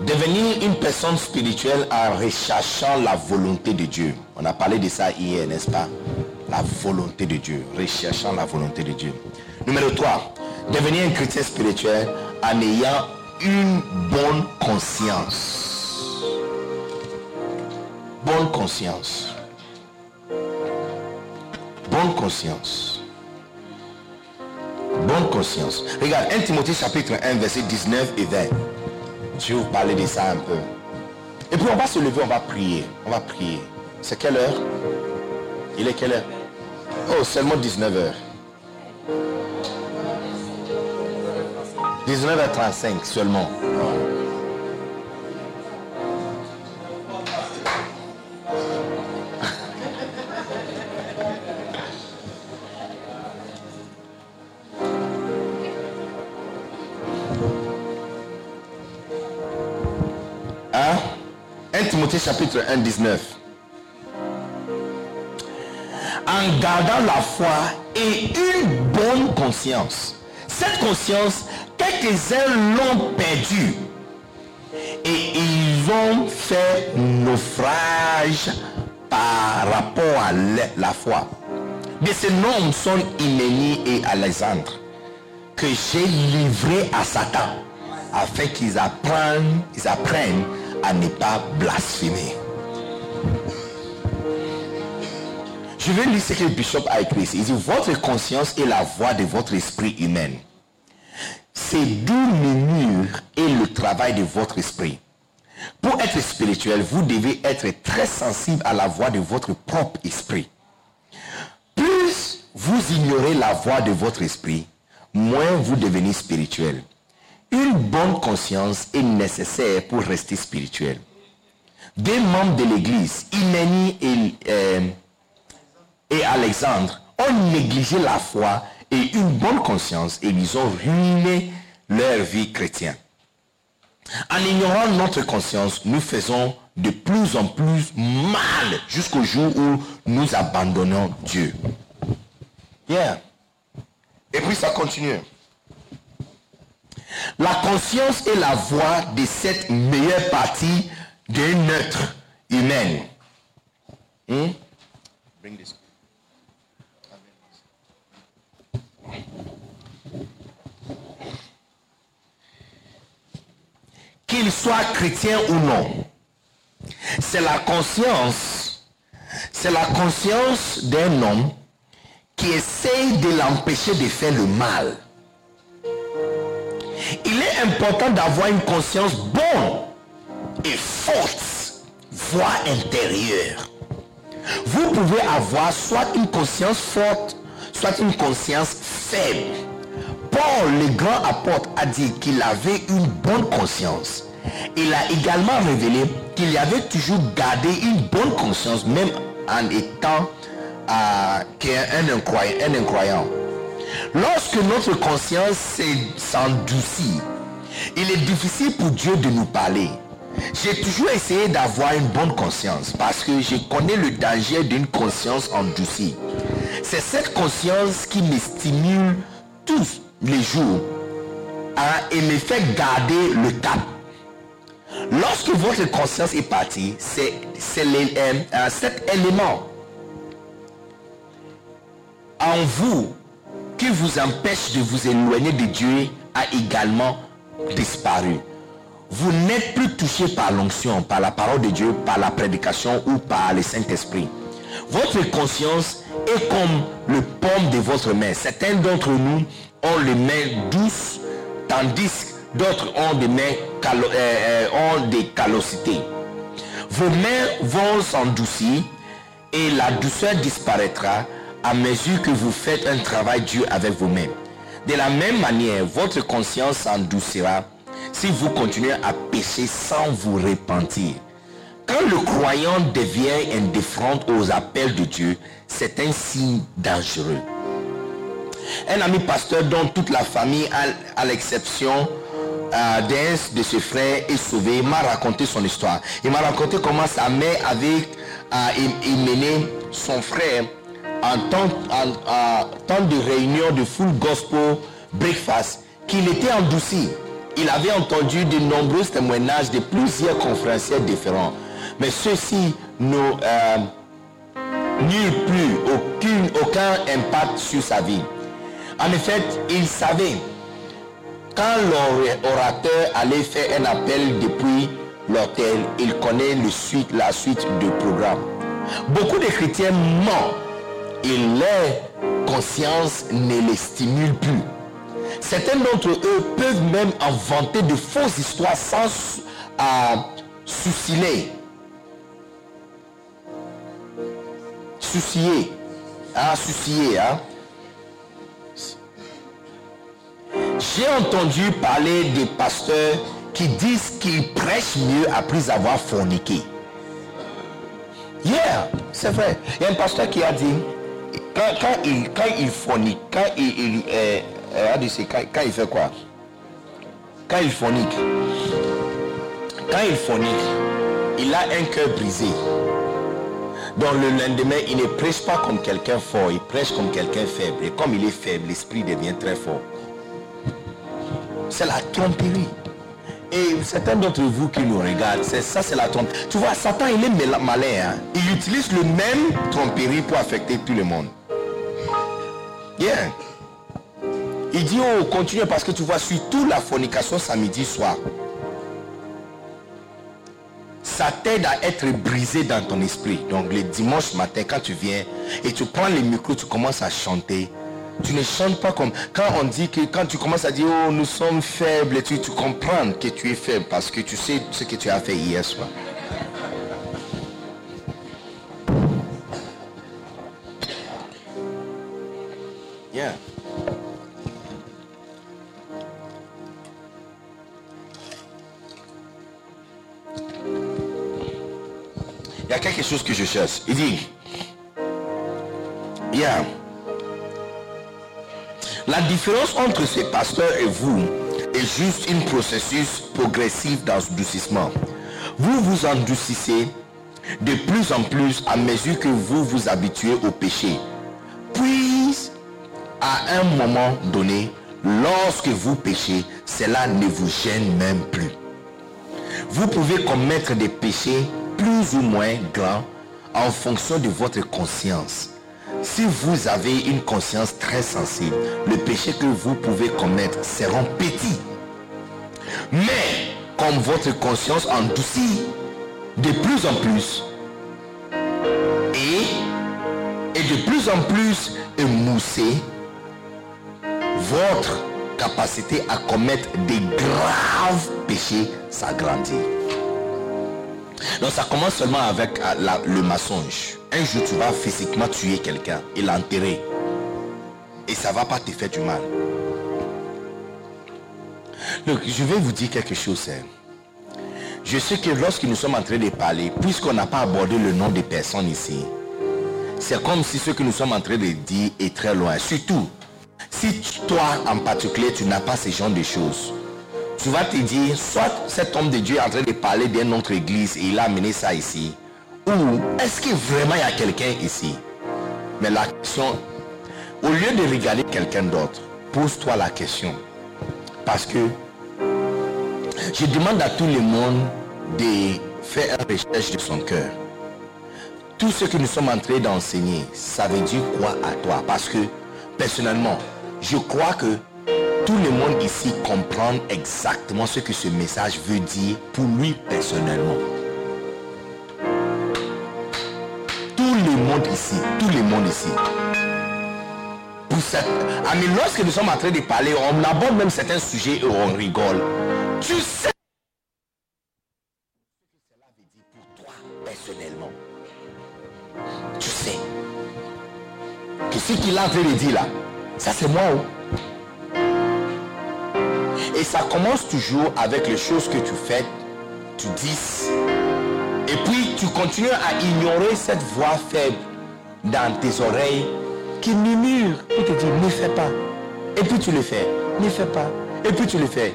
Devenir une personne spirituelle en recherchant la volonté de Dieu. On a parlé de ça hier, n'est-ce pas? La volonté de Dieu. Recherchant la volonté de Dieu. Numéro 3. Devenir un chrétien spirituel en ayant une bonne conscience. Bonne conscience. Bonne conscience. Conscience. Regarde, 1 Timothée chapitre 1, verset 19 et 20. Je vais vous parler de ça un peu. Et puis on va se lever, on va prier. On va prier. C'est quelle heure? Il est quelle heure? Oh, seulement 19 heures. 19h35 seulement. 1 Timothée chapitre 1, 19. En gardant la foi et une bonne conscience. Cette conscience, quelques-uns l'ont perdue. Et ils ont fait naufrage par rapport à la- foi. De ces noms sont Hyménie et Alexandre que j'ai livré à Satan afin qu'ils apprennent, ils apprennent à ne pas blasphémer. Je vais lire ce que le bishop a écrit. Il dit, votre conscience est la voix de votre esprit humain. C'est murmure et le travail de votre esprit. Pour être spirituel, vous devez être très sensible à la voix de votre propre esprit. Plus vous ignorez la voix de votre esprit, moins vous devenez spirituel. Une bonne conscience est nécessaire pour rester spirituel. Des membres de l'église, Hyménie et, euh, et Alexandre, ont négligé la foi et une bonne conscience et ils ont ruiné leur vie chrétienne. En ignorant notre conscience, nous faisons de plus en plus mal jusqu'au jour où nous abandonnons Dieu. Et puis ça continue. La conscience est la voix de cette meilleure partie d'un être humain. Hmm? Qu'il soit chrétien ou non, c'est la conscience, c'est la conscience d'un homme qui essaye de l'empêcher de faire le mal. Il est important d'avoir une conscience bonne et forte, voix intérieure. Vous pouvez avoir soit une conscience forte, soit une conscience faible. Paul, le grand apôtre, a dit qu'il avait une bonne conscience. Il a également révélé qu'il avait toujours gardé une bonne conscience, même en étant euh, incroyant, un incroyant. Lorsque notre conscience s'endoucit, il est difficile pour Dieu de nous parler. J'ai toujours essayé d'avoir une bonne conscience parce que je connais le danger d'une conscience endoucie. C'est cette conscience qui me stimule tous les jours et me fait garder le cap. Lorsque votre conscience est partie, c'est euh, euh, cet élément en vous qui vous empêche de vous éloigner de Dieu a également disparu. Vous n'êtes plus touché par l'onction, par la parole de Dieu, par la prédication ou par le Saint-Esprit. Votre conscience est comme le paume de votre main. Certains d'entre nous ont les mains douces, tandis que d'autres ont des mains calo- euh, euh, ont des callosités. Vos mains vont s'endoucir et la douceur disparaîtra à mesure que vous faites un travail dur avec mains. De la même manière, votre conscience s'endoucira si vous continuez à pécher sans vous repentir. Quand le croyant devient indifférent aux appels de Dieu, c'est un signe dangereux. Un ami pasteur dont toute la famille, à, à l'exception euh, d'un de ses frères, est sauvé, m'a raconté son histoire. Il m'a raconté comment sa mère avait euh, mené son frère en temps, en- de réunion de full gospel breakfast, qu'il était endouci. Il avait entendu de nombreux témoignages de plusieurs conférenciers différents. Mais ceux-ci euh, n'eut plus aucun impact sur sa vie. En effet, il savait quand l'orateur allait faire un appel depuis l'hôtel, il connaît le suite, la suite du programme. Beaucoup de chrétiens mentent et leur conscience ne les stimule plus. Certains d'entre eux peuvent même inventer de fausses histoires sans euh, soucier. Soucier. Ah, soucier, hein. J'ai entendu parler des pasteurs qui disent qu'ils prêchent mieux après avoir forniqué. Yeah, c'est vrai. Il y a un pasteur qui a dit, quand, il, quand il quand il, euh, euh, quand, il fait quoi? Quand il fornique, quand il fornique, il a un cœur brisé. Donc le lendemain, il ne prêche pas comme quelqu'un fort, il prêche comme quelqu'un faible. Et comme il est faible, l'esprit devient très fort. C'est la tromperie. Et certains d'entre vous qui nous regardent, c'est ça, c'est la tromperie. Tu vois, Satan, il est malin. hein. Il utilise le même tromperie pour affecter tout le monde. Yeah. Il dit, oh, continue parce que tu vois, surtout la fornication samedi soir. Ça t'aide à être brisé dans ton esprit. Donc le dimanche matin, quand tu viens et tu prends le micro, tu commences à chanter. Tu ne chantes pas comme quand on dit que quand tu commences à dire oh nous sommes faibles, tu, tu comprends que tu es faible parce que tu sais ce que tu as fait hier soir. Il y a quelque chose que je cherche. Il dit, yeah. La différence entre ces pasteurs et vous est juste un processus progressif d'endoucissement. Vous vous endoucissez de plus en plus à mesure que vous vous habituez au péché. Puis, à un moment donné, lorsque vous péchez, cela ne vous gêne même plus. Vous pouvez commettre des péchés plus ou moins grands en fonction de votre conscience. Si vous avez une conscience très sensible, le péché que vous pouvez commettre seront petits. Mais comme votre conscience endoucit de plus en plus et, et de plus en plus émoussée, votre capacité à commettre des graves péchés s'agrandit. Donc ça commence seulement avec euh, le mensonge. Un jour, tu vas physiquement tuer quelqu'un et l'enterrer. Et ça va pas te faire du mal. Donc, je vais vous dire quelque chose. hein. Je sais que lorsque nous sommes en train de parler, puisqu'on n'a pas abordé le nom des personnes ici, c'est comme si ce que nous sommes en train de dire est très loin. Surtout, si toi en particulier, tu n'as pas ce genre de choses, tu vas te dire, soit cet homme de Dieu est en train de parler d'une autre église et il a amené ça ici, ou est-ce que vraiment y a quelqu'un ici? Mais la question, au lieu de regarder quelqu'un d'autre, pose-toi la question. Parce que je demande à tout le monde de faire une recherche de son cœur. Tout ce que nous sommes en train d'enseigner, ça veut dire quoi à toi? Parce que personnellement, je crois que tout le monde ici comprend exactement ce que ce message veut dire pour lui personnellement. Tout le monde ici, tout le monde ici. Pour. Ah, lorsque nous sommes en train de parler, on aborde même certains sujets et on rigole. Tu sais cela pour toi personnellement. Tu sais ce qu'il a dire là, ça c'est moi. oh. Et ça commence toujours avec les choses que tu fais, tu dis. Et puis tu continues à ignorer cette voix faible dans tes oreilles qui murmure et te dit ne fais pas. Et puis tu le fais, ne fais pas. Et puis tu le fais.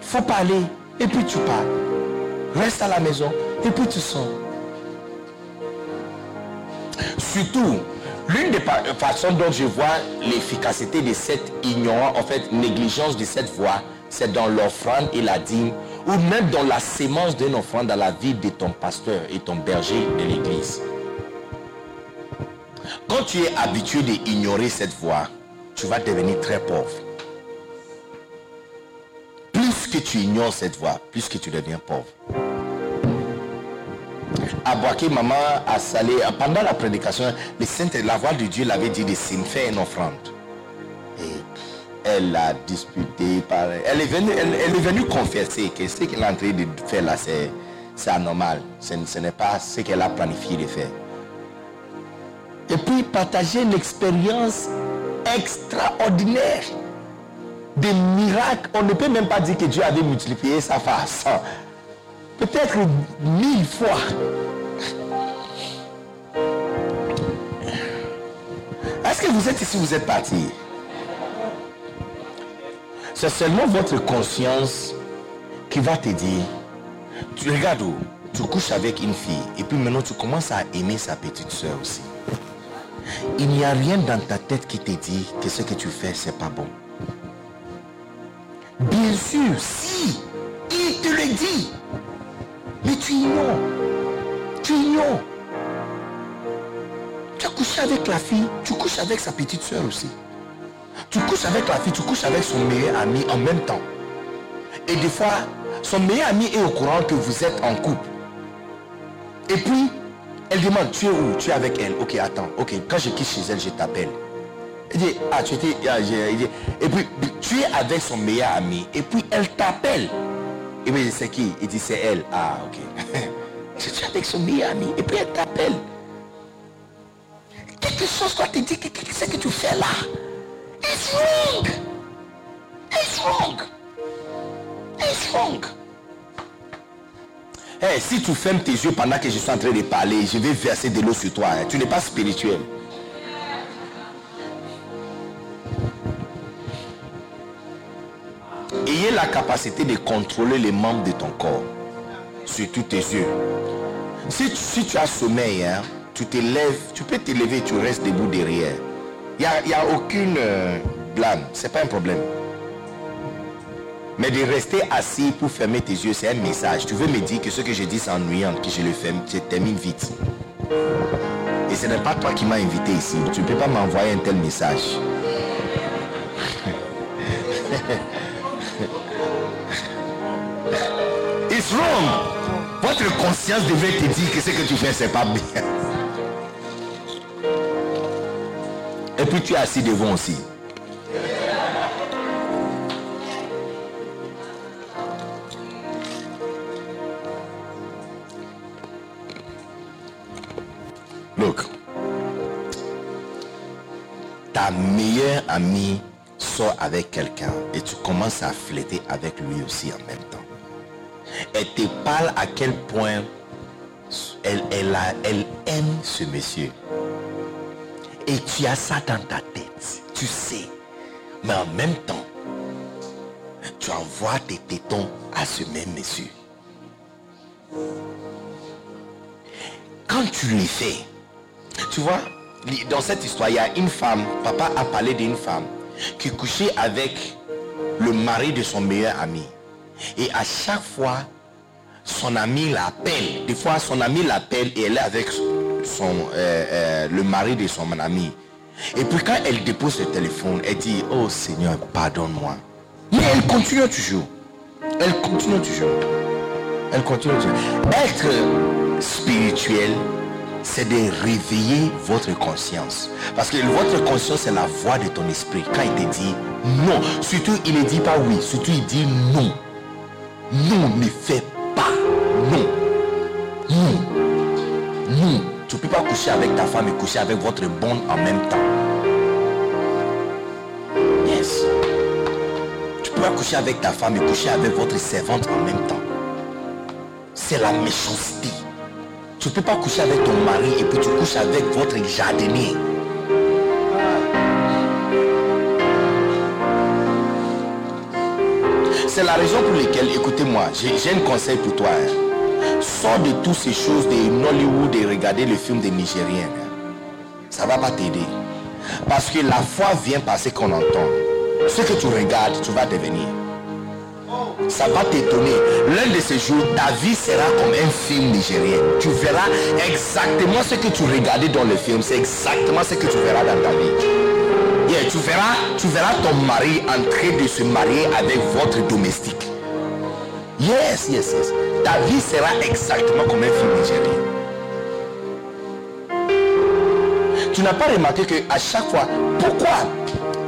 Faut parler. Et puis tu parles. Reste à la maison. Et puis tu sors. Surtout, l'une des façons dont je vois l'efficacité de cette ignorance, en fait, négligence de cette voie, c'est dans l'offrande et la dîme, ou même dans la sémence d'une offrande dans la vie de ton pasteur et ton berger de l'église. Quand tu es habitué d'ignorer cette voie, tu vas devenir très pauvre. Plus que tu ignores cette voie, plus que tu deviens pauvre. À maman a salé, pendant la prédication, le la voix de Dieu l'avait dit de faire une offrande. Et elle a disputé, elle, est venue, elle, est venue confesser que ce qu'elle est en train de faire là, c'est c'est anormal. Ce, ce n'est pas ce qu'elle a planifié de faire. Et puis partager une expérience extraordinaire des miracles. On ne peut même pas dire que Dieu avait multiplié sa face. Peut-être mille fois. Est-ce que vous êtes ici, vous êtes parti? C'est seulement votre conscience qui va te dire, tu regardes où tu couches avec une fille et puis maintenant tu commences à aimer sa petite soeur aussi. Il n'y a rien dans ta tête qui te dit que ce que tu fais, c'est pas bon. Bien sûr, si, il te le dit. Mais tu ignores. Tu ignores. Tu as couché avec la fille, tu couches avec sa petite soeur aussi. Tu couches avec la fille, tu couches avec son meilleur ami en même temps. Et des fois, son meilleur ami est au courant que vous êtes en couple. Et puis, elle demande, tu es où? Tu es avec elle. Ok, attends. Ok, quand je quitte chez elle, je t'appelle. Elle dit, ah, tu étais... ah, et puis, tu es avec son meilleur ami. Et puis, elle t'appelle. Et puis, c'est qui? Il dit, c'est elle. Ah, ok. tu es avec son meilleur ami. Et puis, elle t'appelle. Quelque chose doit te dire que qu'est-ce que tu fais là? It's wrong. It's wrong. It's wrong. Eh, si tu fermes tes yeux pendant que je suis en train de parler, je vais verser de l'eau sur toi. hein. Tu n'es pas spirituel. Ayez la capacité de contrôler les membres de ton corps, surtout tes yeux. Si tu, as sommeil, hein, tu te lèves, tu peux te lever tu restes debout derrière. Il n'y a, aucune euh, blâme, c'est pas un problème. Mais de rester assis pour fermer tes yeux, c'est un message. Tu veux me dire que ce que je dis c'est ennuyant, que je le ferme, je termine vite. Et ce n'est pas toi qui m'as invité ici. Tu ne peux pas m'envoyer un tel message. wrong. Votre conscience devait te dire que ce que tu fais, c'est pas bien. Et puis tu es assis devant aussi. Look, ta meilleure amie sort avec quelqu'un et tu commences à fléter avec lui aussi en même temps. Elle te parle à quel point elle, aime ce monsieur. Et tu as ça dans ta tête. Tu sais. Mais en même temps, tu envoies tes tétons à ce même monsieur. Quand tu le fais, tu vois, dans cette histoire, il y a une femme, papa a parlé d'une femme qui couchait avec le mari de son meilleur ami. Et à chaque fois, son ami l'appelle. Des fois, son ami l'appelle et elle est avec son, euh, euh, le mari de son ami. Et puis quand elle dépose le téléphone, elle dit, oh Seigneur, pardonne-moi. Mais elle continue toujours. Elle continue toujours. Elle continue toujours. Être spirituel, c'est de réveiller votre conscience. Parce que votre conscience, c'est la voix de ton esprit. Quand il te dit non, surtout il ne dit pas oui, surtout il dit non. Non, ne fais pas. Non. Non. Non. Tu ne peux pas coucher avec ta femme et coucher avec votre bonne en même temps. Yes. Tu peux pas coucher avec ta femme et coucher avec votre servante en même temps. C'est la méchanceté. Tu ne peux pas coucher avec ton mari et puis tu couches avec votre jardinier. C'est la raison pour laquelle, écoutez-moi, j'ai un conseil pour toi. hein. Sors de toutes ces choses de Nollywood et regarder le film des Nigériens. hein. Ça va pas t'aider. Parce que la foi vient par ce qu'on entend. Ce que tu regardes, tu vas devenir. Ça va t'étonner. L'un de ces jours, ta vie sera comme un film nigérien. Tu verras exactement ce que tu regardais dans le film. C'est exactement ce que tu verras dans ta vie. Tu, verras, tu verras ton mari en train de se marier avec votre domestique. Yes, yes, yes. Ta vie sera exactement comme un film nigérien. Tu n'as pas remarqué que à chaque fois, pourquoi,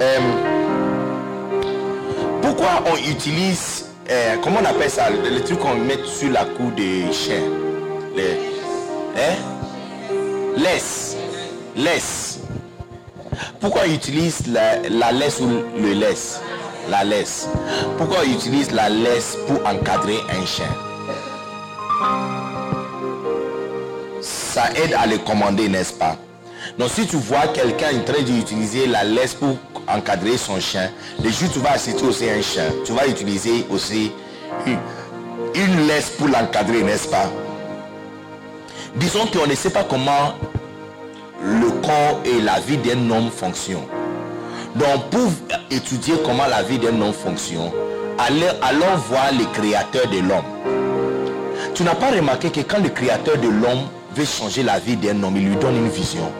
euh, pourquoi on utilise, euh, comment on appelle ça, le, truc qu'on met sur la cou des chiens, les, hein? laisse, laisse. Pourquoi on utilise la, la laisse ou le laisse? La laisse. Pourquoi on utilise la laisse pour encadrer un chien? Ça aide à le commander, n'est-ce pas? Donc si tu vois quelqu'un en train d'utiliser la laisse pour encadrer son chien, le jour tu vas assister aussi un chien, tu vas utiliser aussi une laisse pour l'encadrer, n'est-ce pas? Disons qu'on ne sait pas comment le corps et la vie d'un homme fonctionnent. Donc pour étudier comment la vie d'un homme fonctionne, allons voir le créateur de l'homme. Tu n'as pas remarqué que quand le créateur de l'homme veut changer la vie d'un homme, il lui donne une vision.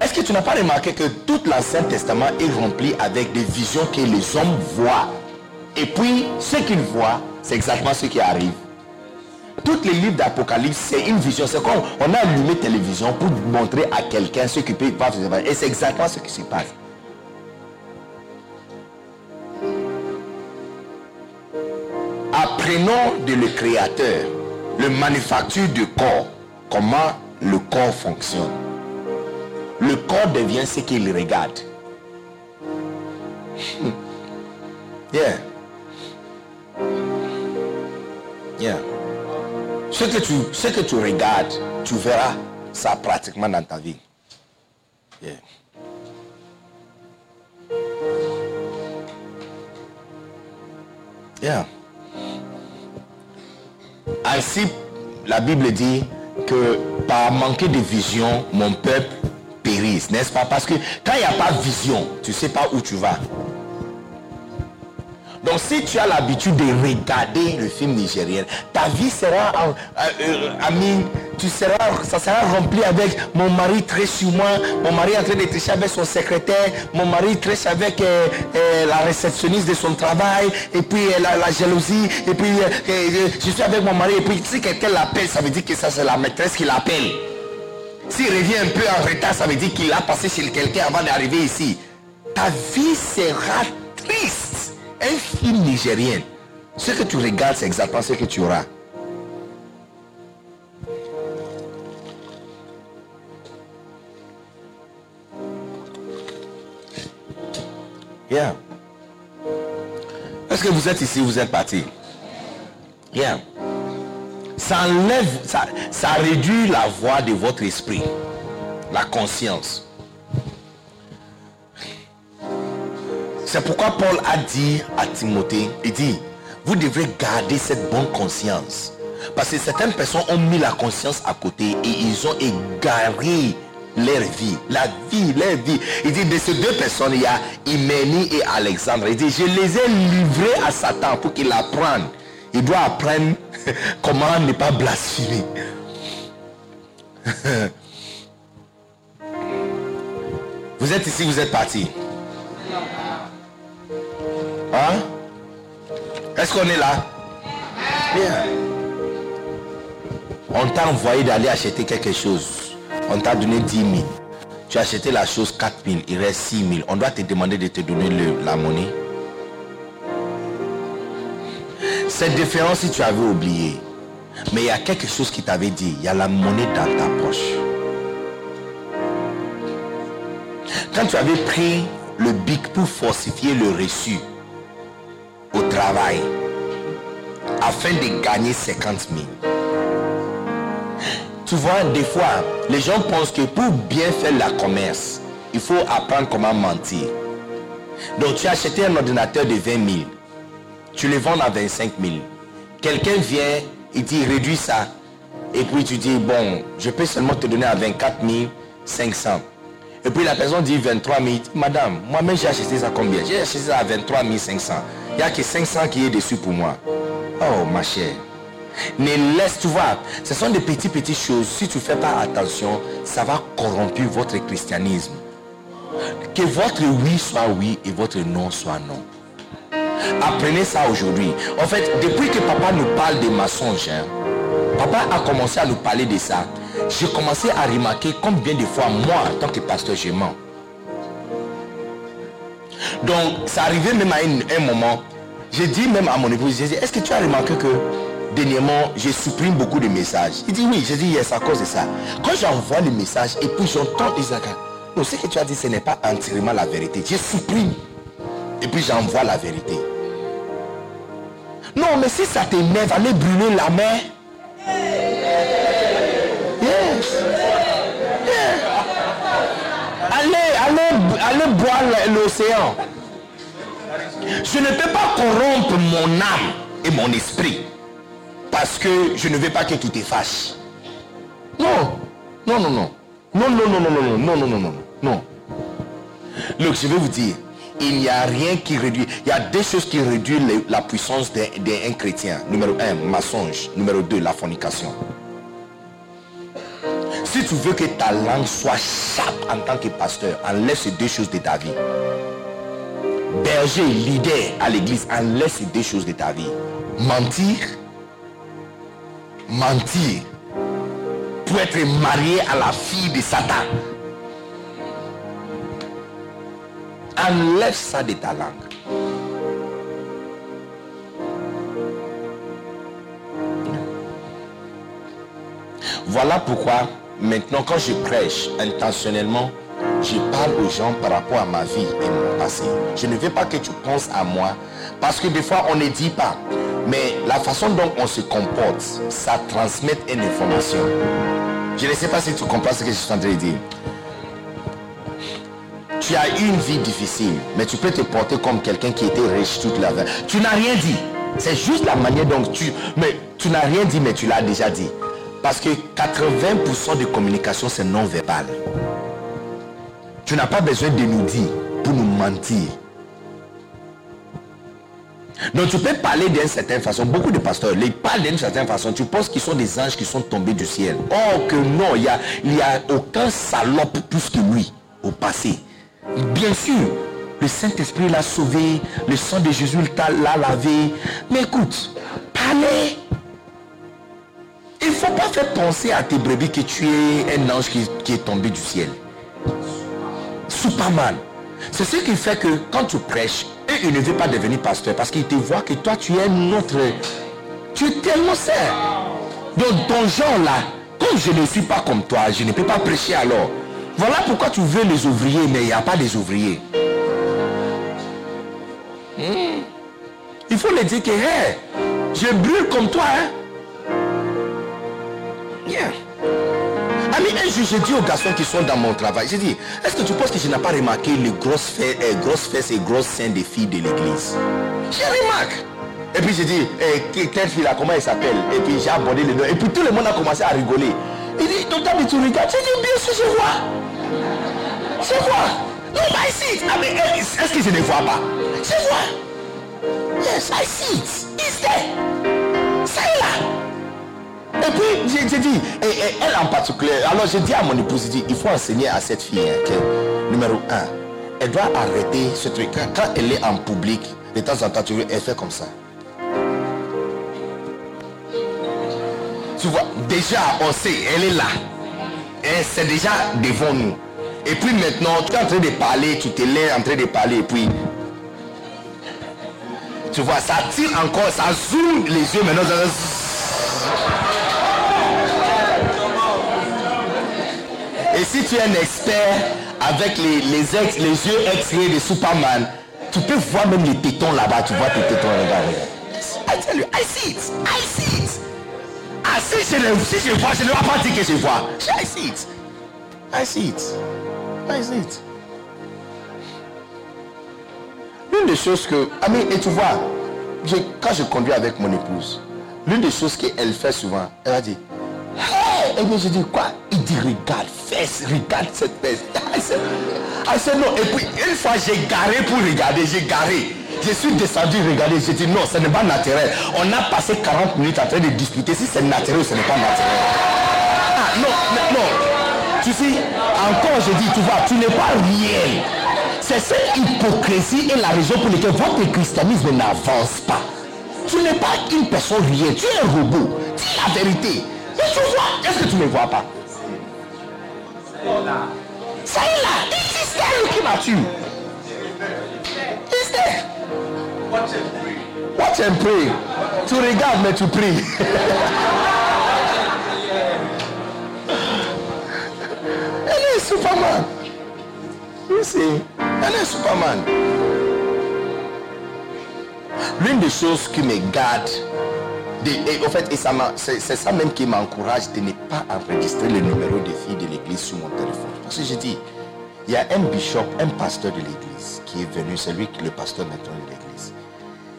Est-ce que tu n'as pas remarqué que tout l'Ancien Testament est rempli avec des visions que les hommes voient? Et puis, ce qu'ils voient, c'est exactement ce qui arrive. Tous les livres d'Apocalypse, c'est une vision. C'est comme on a allumé télévision pour montrer à quelqu'un ce qui peut pas se passer. Et c'est exactement ce qui se passe. Apprenons de le créateur, le manufacture du corps, comment le corps fonctionne. Le corps devient ce qu'il regarde. Yeah. Yeah. Ce que, tu, ce que tu regardes, tu verras ça pratiquement dans ta vie. Yeah. Ainsi, la Bible dit que par manquer de vision, mon peuple périsse, n'est-ce pas? Parce que quand il n'y a pas de vision, tu ne sais pas où tu vas. Donc si tu as l'habitude de regarder le film nigérien, ta vie sera, euh, euh, Amine, ça sera rempli avec mon mari très sur moi, mon mari en train de tricher avec son secrétaire, mon mari triche avec euh, la réceptionniste de son travail, et puis la, la jalousie, et puis je suis avec mon mari, et puis si quelqu'un l'appelle, ça veut dire que ça c'est la maîtresse qui l'appelle. S'il revient un peu en retard, ça veut dire qu'il a passé chez quelqu'un avant d'arriver ici. Ta vie sera triste. Un film nigérien, ce que tu regardes, c'est exactement ce que tu auras. Yeah. Est-ce que vous êtes ici, vous êtes parti? Yeah. Ça enlève, ça, ça réduit la voix de votre esprit, la conscience. C'est pourquoi Paul a dit à Timothée, il dit, vous devrez garder cette bonne conscience. Parce que certaines personnes ont mis la conscience à côté et ils ont égaré leur vie. La vie, leur vie. Il dit, de ces deux personnes, il y a Iménie et Alexandre. Il dit, je les ai livrés à Satan pour qu'il apprenne. Il doit apprendre comment ne pas blasphémer. Vous êtes ici, vous êtes parti. Hein? Est-ce qu'on est là? Bien. On t'a envoyé d'aller acheter quelque chose. On t'a donné 10 000. Tu as acheté la chose 4 000. Il reste 6 000. On doit te demander de te donner le- la monnaie. C'est différent si tu avais oublié. Mais il y a quelque chose qui t'avait dit. Il y a la monnaie dans ta poche. Quand tu avais pris le bic pour falsifier le reçu au travail afin de gagner 50 000. Tu vois, des fois, les gens pensent que pour bien faire la commerce, il faut apprendre comment mentir. Donc tu as acheté un ordinateur de 20 000. Tu le vends à 25 000. Quelqu'un vient, il dit réduis ça. Et puis tu dis, bon, je peux seulement te donner à 24 500. Et puis la personne dit 23 000. Madame, moi-même j'ai acheté ça combien? J'ai acheté ça à 23 500. Il n'y a que 500 qui est dessus pour moi. Oh ma chère. Ne laisse, tu vois, ce sont des petits, petites choses. Si tu ne fais pas attention, ça va corrompre votre christianisme. Que votre oui soit oui et votre non soit non. Apprenez ça aujourd'hui. En fait, depuis que papa nous parle des mensonges, hein, papa a commencé à nous parler de ça. J'ai commencé à remarquer combien de fois, moi, en tant que pasteur, je mens. Donc, ça arrivait même à un, moment. J'ai dit même à mon épouse, j'ai dit, est-ce que tu as remarqué que dernièrement, je supprime beaucoup de messages? Il dit oui, j'ai dit yes, à cause de ça. Quand j'envoie les messages et puis j'entends Isaac, non, ce que tu as dit, ce n'est pas entièrement la vérité. Je supprime. Et puis j'envoie la vérité. Non, mais si ça t'énerve, allez brûler la. Yes. Allez, allez, boire l'océan. Je ne peux pas corrompre mon âme et mon esprit parce que je ne veux pas que tu te fâches. Non, non, non, non. Non, non, non, non, non, non, non, non, non, non. Look, je vais vous dire, il n'y a rien qui réduit. Il y a des choses qui réduisent la puissance d'un chrétien. Numéro un, mensonge. Numéro deux, la fornication. Si tu veux que ta langue soit chape en tant que pasteur, enlève ces deux choses de ta vie. Berger, leader à l'église, enlève ces deux choses de ta vie. Mentir. Mentir. Pour être marié à la fille de Satan. Enlève ça de ta langue. Voilà pourquoi maintenant quand je prêche intentionnellement, je parle aux gens par rapport à ma vie et mon passé. Je ne veux pas que tu penses à moi parce que des fois on ne dit pas. Mais la façon dont on se comporte, ça transmet une information. Je ne sais pas si tu comprends ce que je suis en train de dire. Tu as eu une vie difficile, mais tu peux te porter comme quelqu'un qui était riche toute la vie. Tu n'as rien dit. C'est juste la manière dont tu... Mais tu n'as rien dit, mais tu l'as déjà dit. Parce que 80% de communication, c'est non verbal. Tu n'as pas besoin de nous dire pour nous mentir. Donc tu peux parler d'une certaine façon. Beaucoup de pasteurs, ils parlent d'une certaine façon. Tu penses qu'ils sont des anges qui sont tombés du ciel. Oh que non, il n'y a, a aucun salope plus que lui au passé. Bien sûr, le Saint-Esprit l'a sauvé, le sang de Jésus l'a lavé. Mais écoute, parlez. Il ne faut pas faire penser à tes brebis que tu es un ange qui, est tombé du ciel. Superman. C'est ce qui fait que quand tu prêches, eux, ils ne veulent pas devenir pasteur parce qu'ils te voient que toi, tu es un autre. Tu es tellement serre. Donc, ton genre là, comme je ne suis pas comme toi, je ne peux pas prêcher alors. Voilà pourquoi tu veux les ouvriers, mais il n'y a pas des ouvriers. Hmm. Il faut le dire que, hey, je brûle comme toi. Hein. Yeah. Ami, un jour, j'ai dit aux garçons qui sont dans mon travail, j'ai dit, est-ce que tu penses que je n'ai pas remarqué les grosses fesses, euh, grosses fesses et grosses seins des filles de l'église? J'ai remarqué. Et puis j'ai dit, eh, que- quelle fille là, comment elle s'appelle? Et puis j'ai abordé les noms. Et puis tout le monde a commencé à rigoler. Il dit, tonton, mais tu regardes J'ai dit, bien sûr, je vois. Je vois. Non, I see. Ah, mais est-ce que je ne vois pas? Je vois. Yes, I see it. It's there. C'est là. Et puis, j'ai dit, et, elle en particulier, alors j'ai dit à mon épouse, dit, il faut enseigner à cette fille hein, que, numéro un, elle doit arrêter ce truc. Quand, elle est en public, de temps en temps, tu vois, elle fait comme ça. Tu vois, déjà, on sait, elle est là. Et c'est déjà devant nous. Et puis maintenant, tu es en train de parler, tu te lèves en train de parler, et puis tu vois, ça tire encore, ça zoome les yeux maintenant. ça- Et si tu es un expert avec les, les, ex- les yeux X-ray de Superman, tu peux voir même les tétons là-bas, tu vois tes tétons là-bas. I tell you, I see it, I see it. Ah si je, le- je vois, je ne vais pas dire que je vois. I see it. I see it. I see it. L'une des choses que... Ah mais, et tu vois, quand je conduis avec mon épouse, l'une des choses qu'elle fait souvent, elle va dire, Et bien je dis quoi? Il dit regarde, fesse, regarde cette fesse. Said, I said non. Et puis une fois j'ai garé pour regarder, j'ai garé. Je suis descendu regarder, j'ai dit non, ce n'est pas naturel. On a passé 40 minutes en train de discuter si c'est naturel ou ce n'est pas naturel. Ah non, mais non. Tu sais, encore je dis, tu vois, tu n'es pas réel. C'est cette hypocrisie et la raison pour laquelle votre christianisme n'avance pas. Tu n'es pas une personne réelle, tu es un robot. Dis la vérité. Mais tu vois, est-ce que tu ne vois pas Ça est là. It is there looking at you. It's there? Watch and pray. Tu regardes mais tu pries. Elle est Superman. You see, elle est Superman. L'une des choses qui me garde, de- et en fait, c'est ça même qui m'encourage de ne pas enregistrer le numéro des filles de l'église sur mon téléphone. Parce que je dis, il y a un bishop, un pasteur de l'église qui est venu, c'est lui qui le pasteur maintenant de l'église.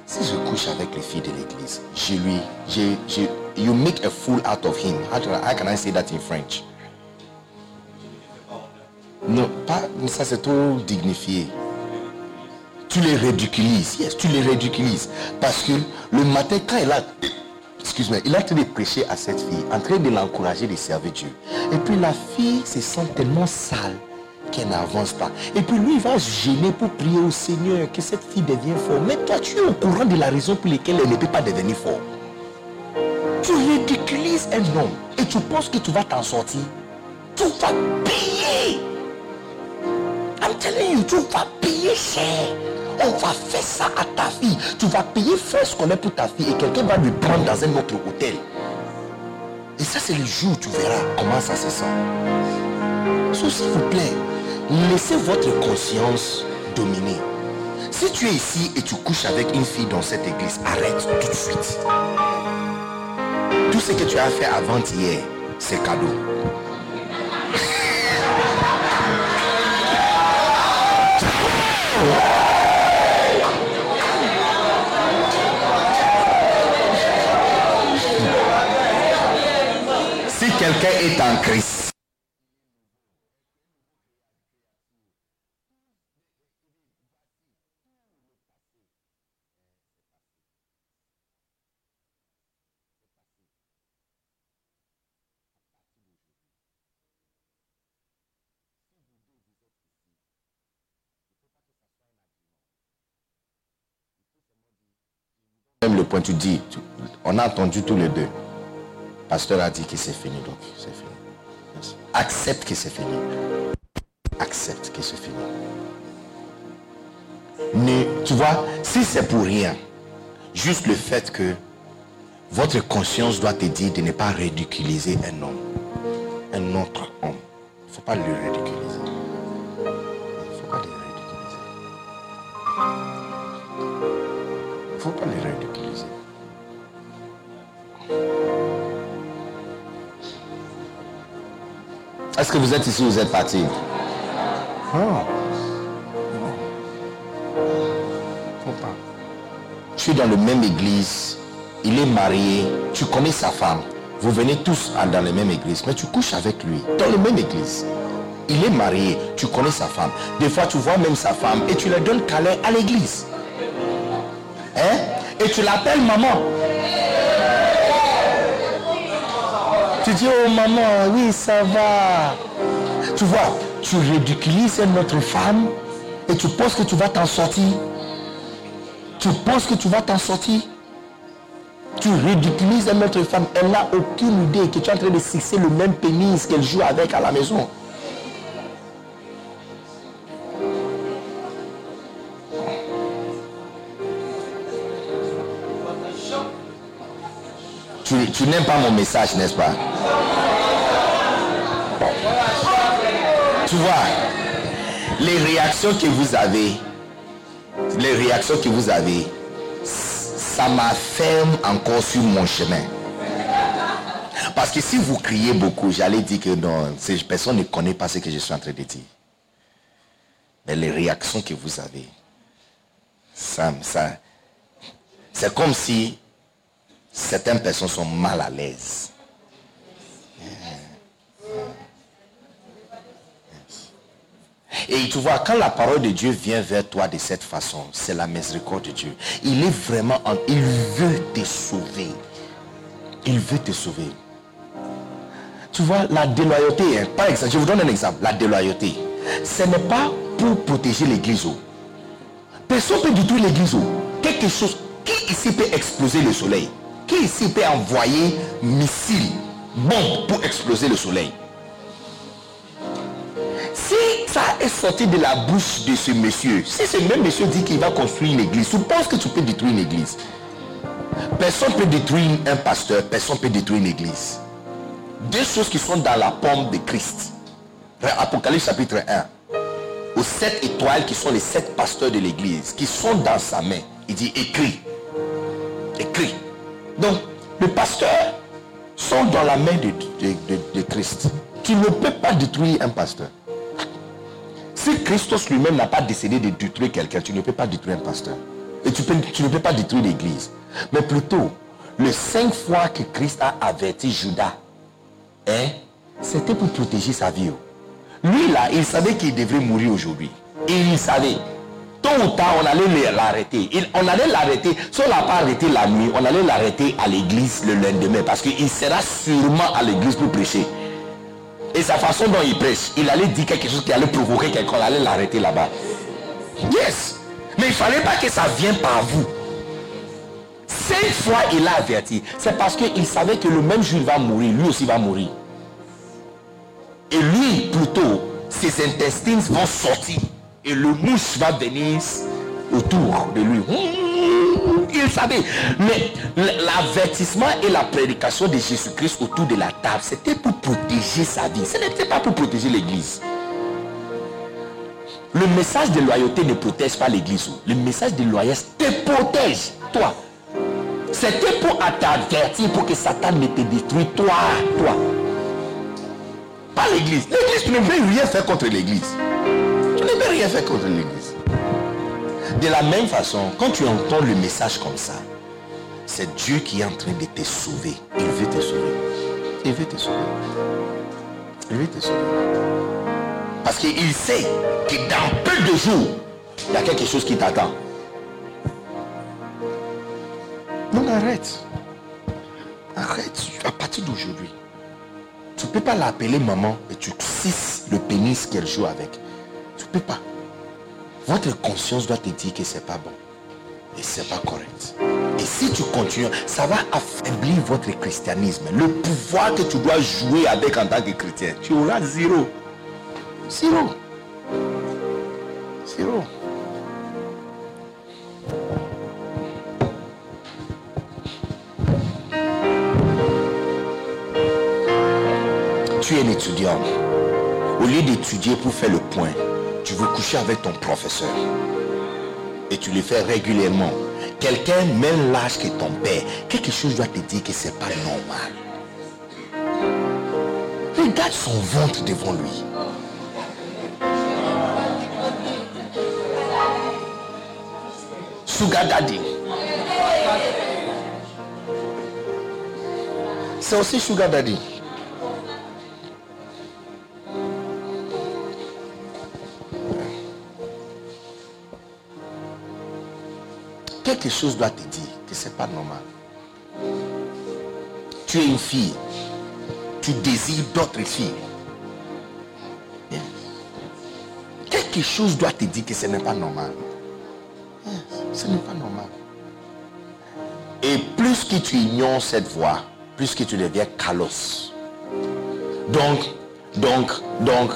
Si je couche avec les filles de l'église, je lui, je, je, you make a fool out of him. How can I say that in French? Non, pas, ça c'est trop dignifié. Tu les ridiculises, yes, tu les ridiculises. Parce que le matin, quand il a, excuse-moi, il a train de prêcher à cette fille, en train de l'encourager de servir Dieu. Et puis la fille se sent tellement sale qu'elle n'avance pas. Et puis lui, il va se gêner pour prier au Seigneur que cette fille devienne forte. Mais toi, tu es au courant de la raison pour laquelle elle ne peut pas devenir forte. Tu ridiculises un homme et tu penses que tu vas t'en sortir? Tu vas payer. I'm telling you, tu vas payer cher. On va faire ça à ta fille. Tu vas payer faire ce qu'on est pour ta fille et quelqu'un va lui prendre dans un autre hôtel. Et ça, c'est le jour où tu verras comment ça se sent. S'il vous plaît, laissez votre conscience dominer. Si tu es ici et tu couches avec une fille dans cette église, arrête tout de suite. Tout ce que tu as fait avant-hier, c'est cadeau. Quelqu'un est en Christ, même le point, tu dis, on a entendu tous les deux. Pasteur a dit que c'est fini, donc c'est fini. Accepte que c'est fini. Accepte que c'est fini. Ne, tu vois, si c'est pour rien, juste le fait que votre conscience doit te dire de ne pas ridiculiser un homme, un autre homme. Il ne faut pas le ridiculiser. Il ne faut pas le ridiculiser. Est-ce que vous êtes ici ou vous êtes parti? Tu es dans la même église, il est marié, tu connais sa femme. Vous venez tous dans la même église, mais tu couches avec lui, dans la même église. Il est marié, tu connais sa femme. Des fois, tu vois même sa femme et tu lui donnes câlin à l'église. Hein? Et tu l'appelles maman. Tu dis, oh maman, oui, ça va. Tu vois, tu ridiculises notre femme et tu penses que tu vas t'en sortir. Tu penses que tu vas t'en sortir. Tu ridiculises notre femme. Elle n'a aucune idée que tu es en train de fixer le même pénis qu'elle joue avec à la maison. Tu, n'aimes pas mon message, n'est-ce pas? Tu vois, les réactions que vous avez, les réactions que vous avez, ça m'afferme encore sur mon chemin. Parce que si vous criez beaucoup, j'allais dire que non, ces personnes ne connaissent pas ce que je suis en train de dire. Mais les réactions que vous avez, ça, ça, c'est comme si certaines personnes sont mal à l'aise. Et tu vois, quand la parole de Dieu vient vers toi de cette façon, c'est la miséricorde de Dieu. Il est vraiment en... Il veut te sauver. Il veut te sauver. Tu vois, la déloyauté, hein, par exemple, je vous donne un exemple. La déloyauté, ce n'est pas pour protéger l'église. oh. Personne ne peut détruire l'église. oh. Quelque chose. Qui ici peut exploser le soleil? Qui ici peut envoyer missile, bombe pour exploser le soleil? Si ça est sorti de la bouche de ce monsieur, si ce même monsieur dit qu'il va construire une église, tu penses que tu peux détruire une église Personne ne peut détruire un pasteur, personne ne peut détruire une église. Deux choses qui sont dans la pomme de Christ. Apocalypse chapitre 1. Aux sept étoiles qui sont les sept pasteurs de l'église, qui sont dans sa main. Il dit écrit. Écrit. Donc, les pasteurs sont dans la main de, de- de- Christ. Tu ne peux pas détruire un pasteur. Si Christos lui-même n'a pas décidé de détruire quelqu'un, tu ne peux pas détruire un pasteur. Et tu, peux- tu ne peux pas détruire l'église. Mais plutôt, les cinq fois que Christ a averti Judas, hein, c'était pour protéger sa vie. Lui là, il savait qu'il devrait mourir aujourd'hui. Et il savait. Tôt ou tard, on allait l'arrêter. On allait l'arrêter. Si on l'a pas arrêté la nuit, on allait l'arrêter à l'église le lendemain. Parce qu'il sera sûrement à l'église pour prêcher. Et sa façon dont il prêche, il allait dire quelque chose qui allait provoquer quelqu'un, on allait l'arrêter là-bas. Yes. Mais il fallait pas que ça vienne par vous. Cinq fois il a averti. C'est parce qu'il savait que le même jour il va mourir, lui aussi va mourir. Et lui, plutôt, ses intestins vont sortir. Et le mouche va venir autour de lui. Il savait. Mais l'avertissement et la prédication de Jésus-Christ autour de la table, c'était pour protéger sa vie. Ce n'était pas pour protéger l'église. Le message de loyauté ne protège pas l'église. Le message de loyauté te protège, toi. C'était pour t'avertir, pour que Satan ne te détruise, toi, toi. Pas l'église. L'église, tu ne peux rien faire contre l'église. Ne rien faire contre l'église. De la même façon, quand tu entends le message comme ça, c'est Dieu qui est en train de te sauver. Il veut te sauver. Il veut te sauver. Il veut te sauver. Parce qu'il sait que dans peu de jours, il y a quelque chose qui t'attend. Donc arrête. Arrête à partir d'aujourd'hui. Tu peux pas l'appeler maman et tu cisses le pénis qu'elle joue avec. Tu ne peux pas. Votre conscience doit te dire que c'est pas bon. Et c'est pas correct. Et si tu continues, ça va affaiblir votre christianisme. Le pouvoir que tu dois jouer avec en tant que chrétien, tu auras zéro. Zéro. Zéro. Tu es un étudiant. Au lieu d'étudier pour faire le point, tu veux coucher avec ton professeur. Et tu le fais régulièrement. Quelqu'un même l'âge que ton père, quelque chose doit te dire que c'est pas normal. Regarde son ventre devant lui. Sugar daddy. C'est aussi sugar daddy. Quelque chose doit te dire que c'est pas normal. Tu es une fille. Tu désires d'autres filles. Quelque chose doit te dire que ce n'est pas normal. Ce n'est pas normal. Et plus que tu ignores cette voie, plus que tu deviens calos. Donc, donc, donc,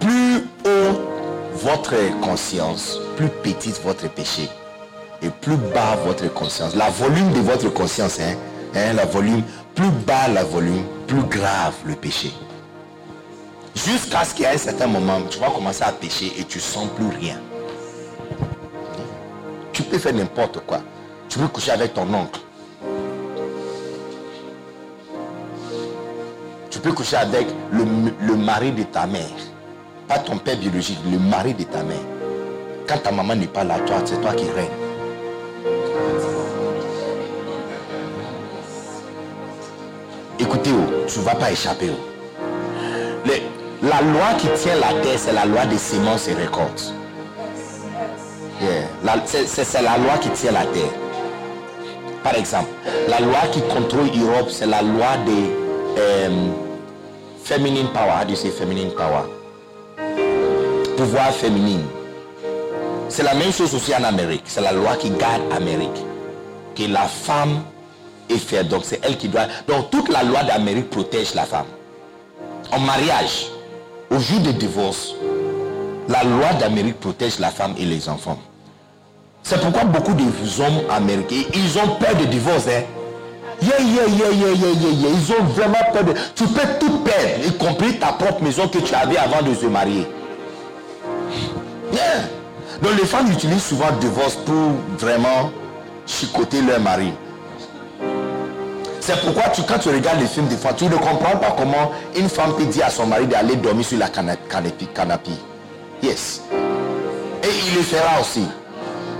plus haut votre conscience, plus petite votre péché. Et plus bas votre conscience. La volume de votre conscience, hein, hein, la volume, plus bas la volume, plus grave le péché. Jusqu'à ce qu'il y ait un certain moment, tu vas commencer à pécher et tu sens plus rien. Tu peux faire n'importe quoi. Tu peux coucher avec ton oncle. Tu peux coucher avec le, le mari de ta mère. Pas ton père biologique, le mari de ta mère. Quand ta maman n'est pas là, toi, c'est toi qui règne. Oh, tu ne vas pas échapper. oh. Les- la loi qui tient la terre, c'est la loi des semences et récoltes. C'est la loi qui tient la terre. Par exemple, la loi qui contrôle l'Europe, c'est la loi des euh, feminine power. How do you say feminine power? Pouvoir féminin. C'est la même chose aussi en Amérique. C'est la loi qui garde Amérique. Que la femme est faite. Donc c'est elle qui doit. Donc toute la loi d'Amérique protège la femme. En mariage, au jour de divorce, la loi d'Amérique protège la femme et les enfants. C'est pourquoi beaucoup de hommes américains, ils ont peur de divorce. Hein. Yeah, yeah, yeah, yeah, yeah, yeah. Ils ont vraiment peur de... Tu peux tout perdre, y compris ta propre maison que tu avais avant de se marier. Yeah. Donc les femmes utilisent souvent le divorce pour vraiment chicoter leur mari. C'est pourquoi tu, quand tu regardes les films des fois, tu ne comprends pas comment une femme peut dire à son mari d'aller dormir sur la cana- canapé. Yes. Et il le fera aussi.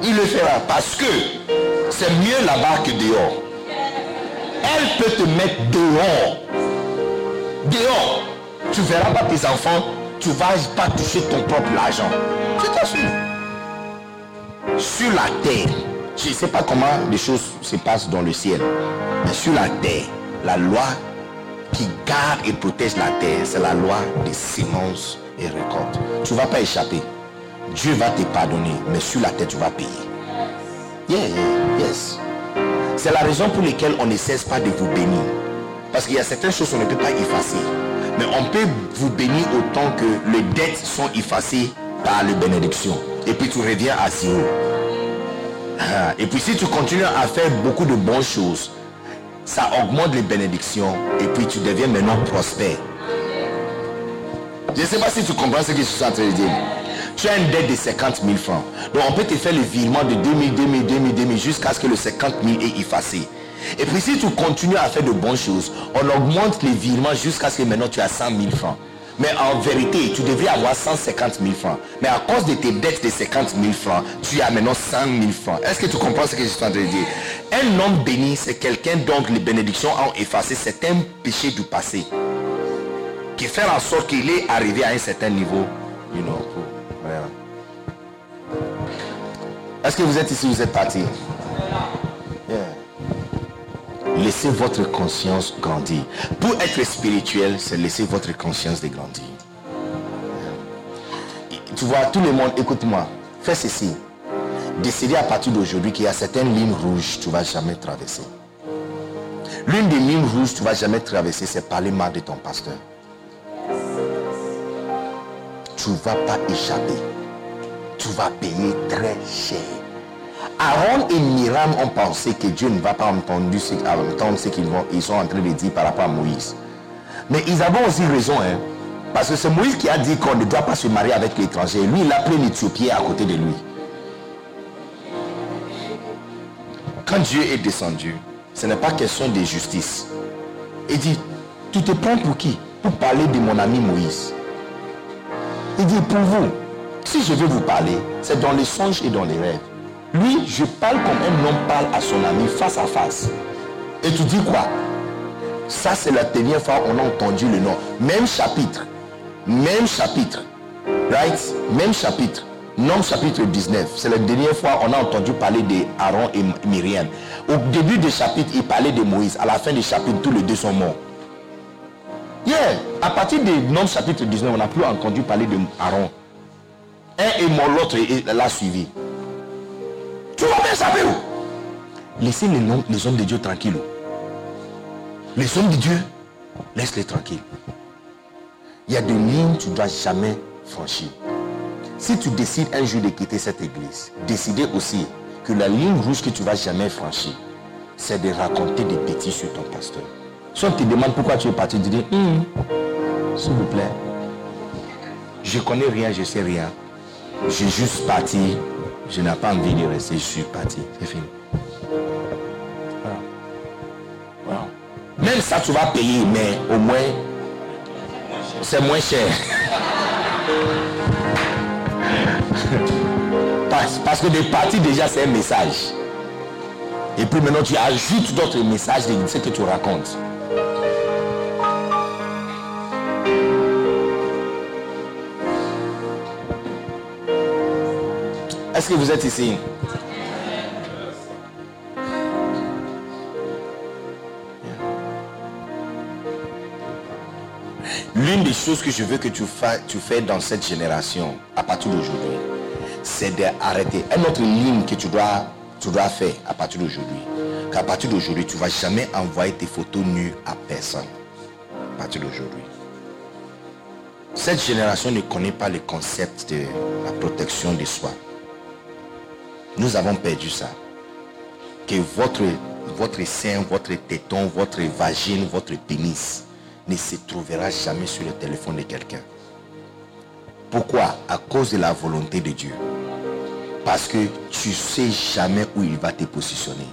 Il le fera parce que c'est mieux là-bas que dehors. Elle peut te mettre dehors. Dehors. Tu verras pas tes enfants. Tu vas pas toucher ton propre argent. Je t'assure. Sur la terre, je ne sais pas comment les choses se passent dans le ciel. Mais sur la terre, la loi qui garde et protège la terre, c'est la loi des semences et récoltes. Tu ne vas pas échapper. Dieu va te pardonner, mais sur la terre, tu vas payer. Yeah, yeah, yes. C'est la raison pour laquelle on ne cesse pas de vous bénir. Parce qu'il y a certaines choses qu'on ne peut pas effacer. Mais on peut vous bénir autant que les dettes sont effacées par les bénédictions. Et puis tu reviens à zéro. Ah, Et puis si tu continues à faire beaucoup de bonnes choses, ça augmente les bénédictions et puis tu deviens maintenant prospère. Je ne sais pas si tu comprends ce que je suis en train de dire. Tu as une dette de 50 000 francs. Donc on peut te faire le virement de 2000, 2000, 2000, 2000 jusqu'à ce que le 50 000 est effacé. Et puis si tu continues à faire de bonnes choses, on augmente les virements jusqu'à ce que maintenant tu as 100 000 francs. Mais en vérité, tu devrais avoir 150 000 francs. Mais à cause de tes dettes de 50 000 francs, tu as maintenant 100 000 francs. Est-ce que tu comprends ce que je suis en train de dire? Un homme béni, c'est quelqu'un dont les bénédictions ont effacé certains péchés du passé. Qui fait en sorte qu'il est arrivé à un certain niveau. Est-ce que vous êtes ici, vous êtes parti? Laissez votre conscience grandir. Pour être spirituel, c'est laisser votre conscience de grandir. Tu vois, tout le monde, écoute-moi, fais ceci. Décidez à partir d'aujourd'hui qu'il y a certaines lignes rouges que tu ne vas jamais traverser. L'une des lignes rouges que tu ne vas jamais traverser, c'est parler mal de ton pasteur. Tu ne vas pas échapper. Tu vas payer très cher. Aaron et Myriam ont pensé que Dieu ne va pas entendre ce, qu'ils ils sont en train de dire par rapport à Moïse. Mais ils avaient aussi raison, hein. Parce que c'est Moïse qui a dit qu'on ne doit pas se marier avec l'étranger. Lui, il a pris l'Éthiopien à côté de lui. Quand Dieu est descendu, ce n'est pas question de justice. Il dit, tu te prends pour qui? Pour parler de mon ami Moïse. Il dit, pour vous, si je veux vous parler, c'est dans les songes et dans les rêves. Lui, je parle comme un homme parle à son ami face à face. Et tu dis quoi? Ça, c'est la dernière fois on a entendu le nom. Même chapitre. Même chapitre. Right? Même chapitre. Nom chapitre 19. C'est la dernière fois on a entendu parler d'Aaron et Myriam. Au début du chapitre, il parlait de Moïse. À la fin du chapitre, tous les deux sont morts. Yeah. À partir du nom chapitre 19, on n'a plus entendu parler de Aaron. Un est mort, l'autre l'a suivi. Tu vas bien savoir où? Laissez les, hommes de Dieu tranquilles. Les hommes de Dieu, laisse-les tranquilles. Il y a des lignes que tu ne dois jamais franchir. Si tu décides un jour de quitter cette église, décidez aussi que la ligne rouge que tu vas jamais franchir, c'est de raconter des bêtises sur ton pasteur. Si on te demande pourquoi tu es parti, tu dis, Hum, s'il vous plaît, je connais rien, je sais rien. J'ai juste parti, je n'ai pas envie de rester, je suis parti. C'est fini. Même ça, tu vas payer, mais au moins, c'est moins cher. Parce, parce que de partir déjà, c'est un message. Et puis maintenant, tu ajoutes d'autres messages de ce que tu racontes. Est-ce que vous êtes ici? L'une des choses que je veux que tu fasses, tu fais dans cette génération, à partir d'aujourd'hui, c'est d'arrêter. Une autre ligne que tu dois, tu dois faire à partir d'aujourd'hui. Qu'à partir d'aujourd'hui, tu ne vas jamais envoyer tes photos nues à personne. À partir d'aujourd'hui. Cette génération ne connaît pas le concept de la protection de soi. Nous avons perdu ça. Que votre, votre sein, votre téton, votre vagine, votre pénis ne se trouvera jamais sur le téléphone de quelqu'un. Pourquoi? À cause de la volonté de Dieu. Parce que tu sais jamais où il va te positionner.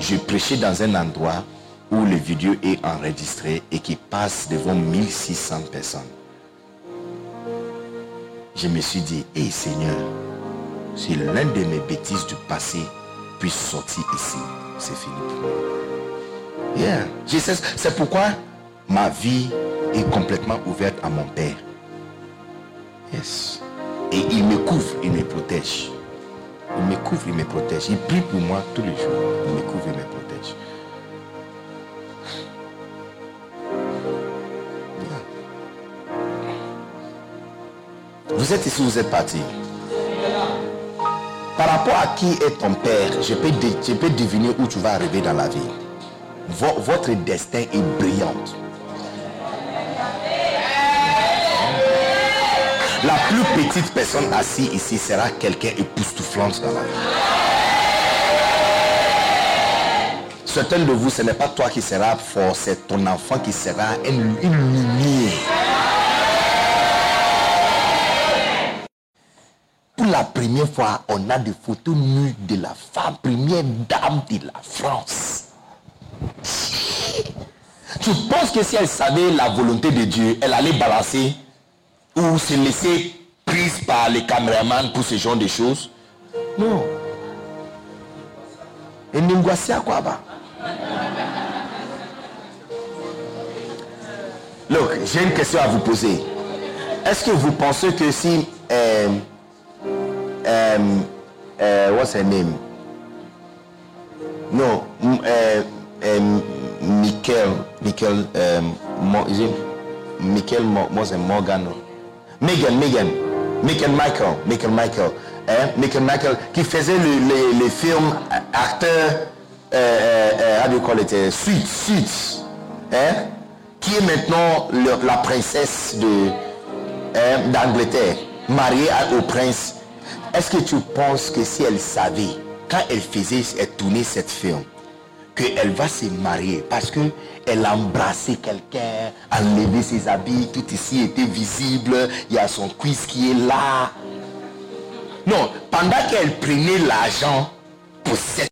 Je prêchais dans un endroit où le vidéo est enregistré et qui passe devant 1600 personnes. Je me suis dit, hé Seigneur, si l'un de mes bêtises du passé puisse sortir ici, c'est fini C'est pourquoi ma vie est complètement ouverte à mon Père. Yes. Et il me couvre, il me protège. Il me couvre, il me protège. Il prie pour moi tous les jours. Il me couvre, il me protège. Vous êtes ici, vous êtes parti. Par rapport à qui est ton père, je peux, deviner où tu vas arriver dans la vie. Vo- votre destin est brillant. La plus petite personne assise ici sera quelqu'un époustouflante dans la vie. Certains de vous, ce n'est pas toi qui seras fort, c'est ton enfant qui sera une lumière. Pour la première fois, on a des photos nues de la femme première dame de la France. Tu penses que si elle savait la volonté de Dieu, elle allait balancer ou se laisser prise par les caméramans pour ce genre de choses? Non. Et à quoi bas Look, j'ai une question à vous poser. Est-ce que vous pensez que si euh, euh, euh, what's her name? No, m- euh, euh, Michael, Michael, Mo- is it Michael Mose Morgan? Megan, Megan, Michael, Megan Michael, hein? Megan Michael qui faisait le, le, le film euh, acteur, euh, euh, euh, how do you call it, euh, Suits, Suits, hein? Qui est maintenant la princesse de, hein, d'Angleterre, mariée au prince. Est-ce que tu penses que si elle savait, quand elle faisait, elle tournait cette film, qu'elle va se marier parce que elle a embrassé quelqu'un, enlevé ses habits, tout ici était visible, il y a son cuisse qui est là? Non, pendant qu'elle prenait l'argent pour cette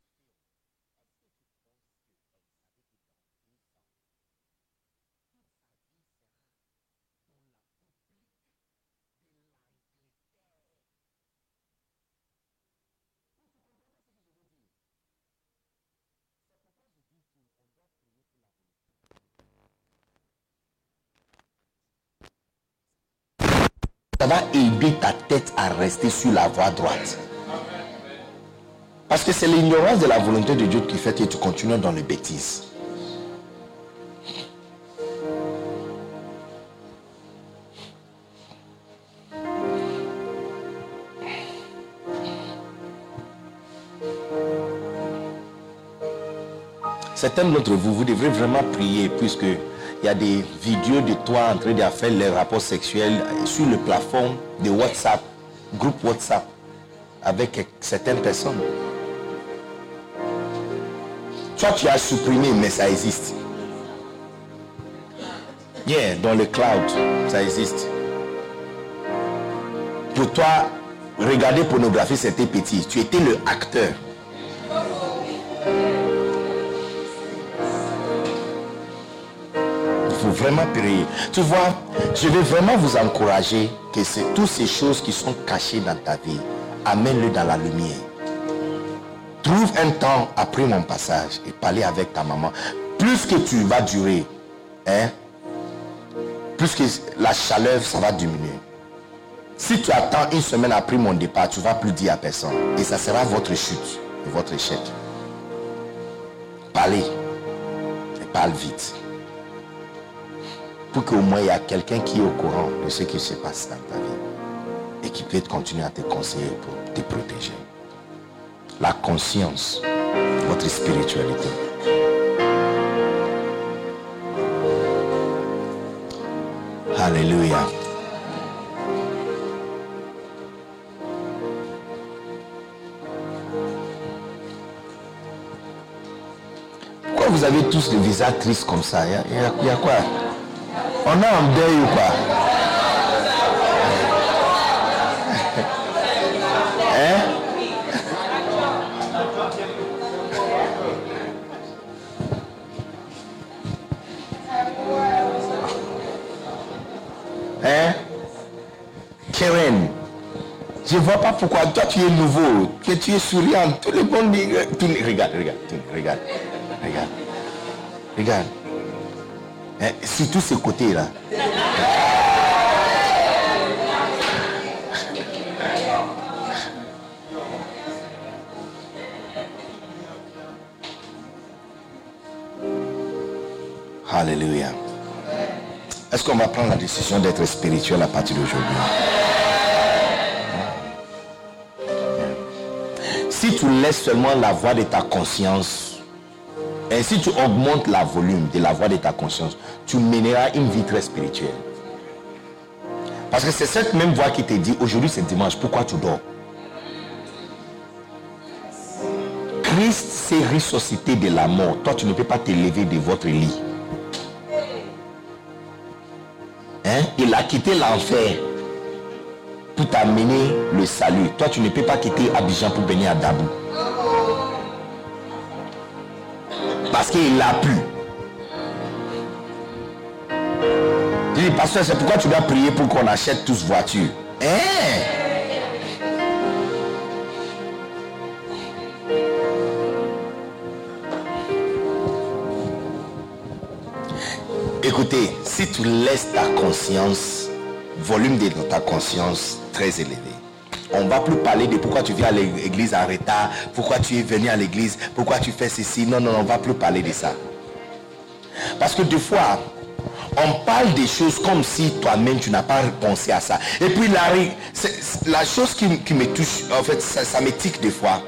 Ça va aider ta tête à rester sur la voie droite. Parce que c'est l'ignorance de la volonté de Dieu qui fait que tu continues dans les bêtises. Certains d'entre vous, vous devrez vraiment prier puisque il y a des vidéos de toi en train de faire les rapports sexuels sur le plafond de WhatsApp, groupe WhatsApp, avec certaines personnes. Toi, tu as supprimé, mais ça existe. Yeah, dans le cloud, ça existe. Pour toi, regarder pornographie, c'était petit. Tu étais le acteur. Tu vois, je vais vraiment vous encourager que c'est toutes ces choses qui sont cachées dans ta vie, amène-le dans la lumière. Trouve un temps après mon passage et parler avec ta maman. Plus que tu vas durer, hein, plus que la chaleur, ça va diminuer. Si tu attends une semaine après mon départ, tu vas plus dire à personne. Et ça sera votre chute votre échec. Parlez. Et parle vite. Pour qu'au moins il y a quelqu'un qui est au courant de ce qui se passe dans ta vie. Et qui peut continuer à te conseiller pour te protéger. La conscience, votre spiritualité. Alléluia. Pourquoi vous avez tous le visage triste comme ça? Il y, a- quoi? On a un deuil ou quoi Hein Karen, je vois pas pourquoi toi tu es nouveau, que tu es souriant. Tout le monde dit, regarde, regarde, regarde, regarde, regarde. Hein, sur tous ces côtés-là. Alléluia. Est-ce qu'on va prendre la décision d'être spirituel à partir d'aujourd'hui? Si tu laisses seulement la voix de ta conscience, et si tu augmentes la volume de la voix de ta conscience, tu mèneras une vie très spirituelle. Parce que c'est cette même voix qui te dit, aujourd'hui c'est dimanche, pourquoi tu dors? Christ s'est ressuscité de la mort. Toi, tu ne peux pas te lever de votre lit. Hein? Il a quitté l'enfer pour t'amener le salut. Toi, tu ne peux pas quitter Abidjan pour venir à Dabou. Parce qu'il l'a plu. Je dis, pasteur, c'est pourquoi tu dois prier pour qu'on achète tous voiture. Hein? Écoutez, si tu laisses ta conscience, volume de ta conscience très élevé, on va plus parler de pourquoi tu viens à l'église en retard, pourquoi tu es venu à l'église, pourquoi tu fais ceci. Non, non, on va plus parler de ça. Parce que des fois, on parle des choses comme si toi-même tu n'as pas pensé à ça. Et puis la, la chose qui, me touche, en fait, ça, ça me tique des fois.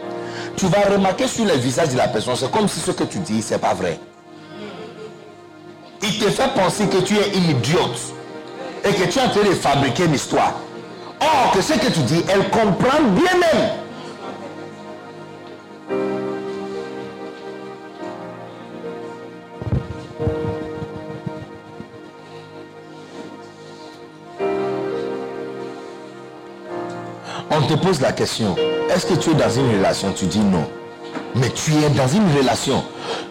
Tu vas remarquer sur le visage de la personne, c'est comme si ce que tu dis, c'est pas vrai. Il te fait penser que tu es une idiote et que tu es en train de fabriquer une histoire. Or, que ce que tu dis, elle comprend bien même. On te pose la question, est-ce que tu es dans une relation? Tu dis non. Mais tu es dans une relation.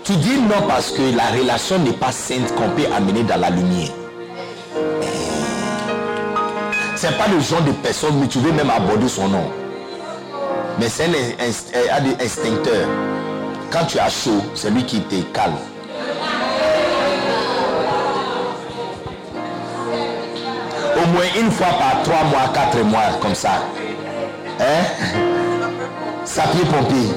Tu dis non parce que la relation n'est pas sainte qu'on peut amener dans la lumière. Pas le genre de personne, mais tu veux même aborder son nom. Mais c'est un, inst- un- un instincteur. Quand tu as chaud, c'est lui qui te calme. Au moins une fois par trois mois, quatre mois, comme ça. Hein? Sapien-pompier.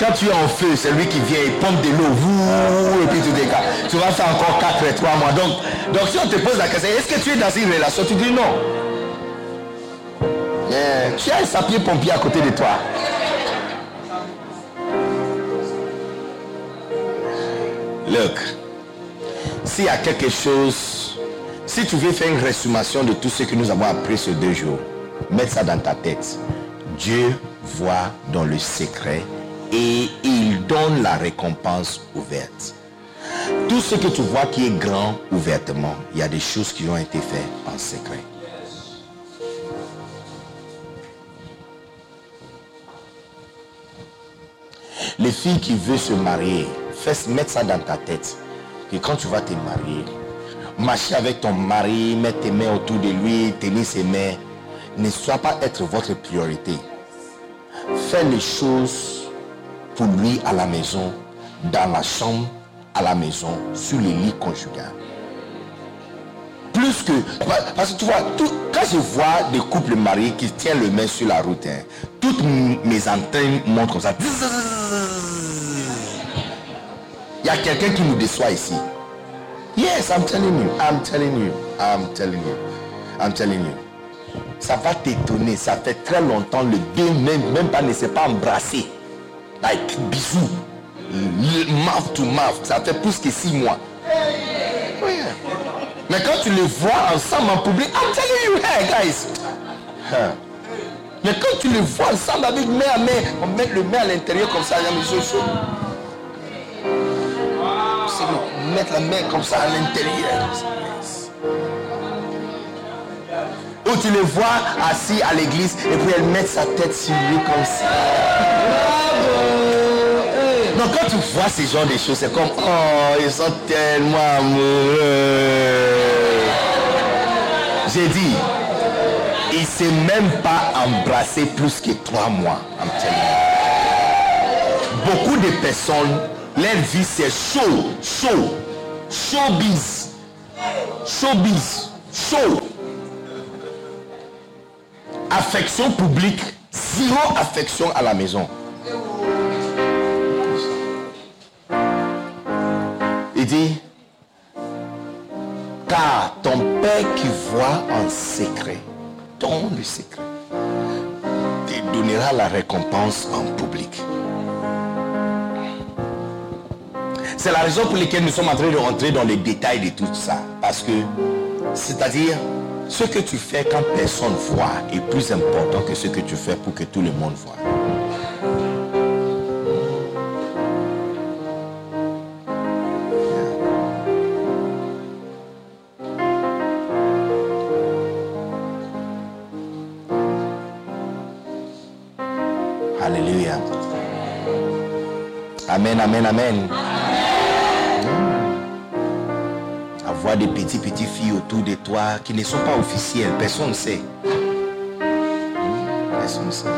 Quand tu es en feu, c'est lui qui vient, il pompe de l'eau, et puis tu dégages. Tu vas faire encore 4 et 3 mois. Donc, donc si on te pose la question, est-ce que tu es dans une relation? Tu dis non. Tu as un sapien-pompier à côté de toi. Look, s'il y a quelque chose, si tu veux faire une résumation de tout ce que nous avons appris ces deux jours, mets ça dans ta tête. Dieu voit dans le secret et il donne la récompense ouverte. Tout ce que tu vois qui est grand ouvertement, il y a des choses qui ont été faites en secret. Les filles qui veulent se marier, fais mettre ça dans ta tête. Que quand tu vas te marier, marcher avec ton mari, mettre tes mains autour de lui, tenir ses mains, ne soit pas être votre priorité. Fais les choses pour lui à la maison, dans la chambre, à la maison, sur les lits conjugal. Plus que... Parce que tu vois, tout- quand je vois des couples mariés qui tiennent le main sur la route, hein, toutes mes antennes montent comme ça. Il y a quelqu'un qui nous déçoit ici. Yes, I'm telling you, I'm telling you, I'm telling you, I'm telling you. Ça va t'étonner, ça fait très longtemps, le deux même, même pas ne s'est pas embrassé. Like bisous. Mouth to mouth, ça fait plus que six mois. Mais quand tu les vois ensemble en public, I'm telling you, hey guys. Huh. Mais quand tu les vois ensemble avec main à main, on met le main à l'intérieur comme ça, mes yeux. C'est mettre la main comme ça à l'intérieur. Tu les vois assis à l'église et puis elle met sa tête sur lui comme ça. Donc quand tu vois ces genres de choses, c'est comme, oh, ils sont tellement amoureux. J'ai dit, il ne s'est même pas embrassé plus que trois mois. Beaucoup de personnes, leur vie c'est chaud, chaud, showbiz, showbiz, show. Affection publique, zéro affection à la maison. Il dit, car ton Père qui voit en secret, ton le secret, te donnera la récompense en public. C'est la raison pour laquelle nous sommes en train de rentrer dans les détails de tout ça. Parce que, c'est-à-dire, ce que tu fais quand personne voit est plus important que ce que tu fais pour que tout le monde voit. Alléluia. Amen, amen, amen. Des petits, petites filles autour de toi qui ne sont pas officielles, personne ne sait. Personne ne sait.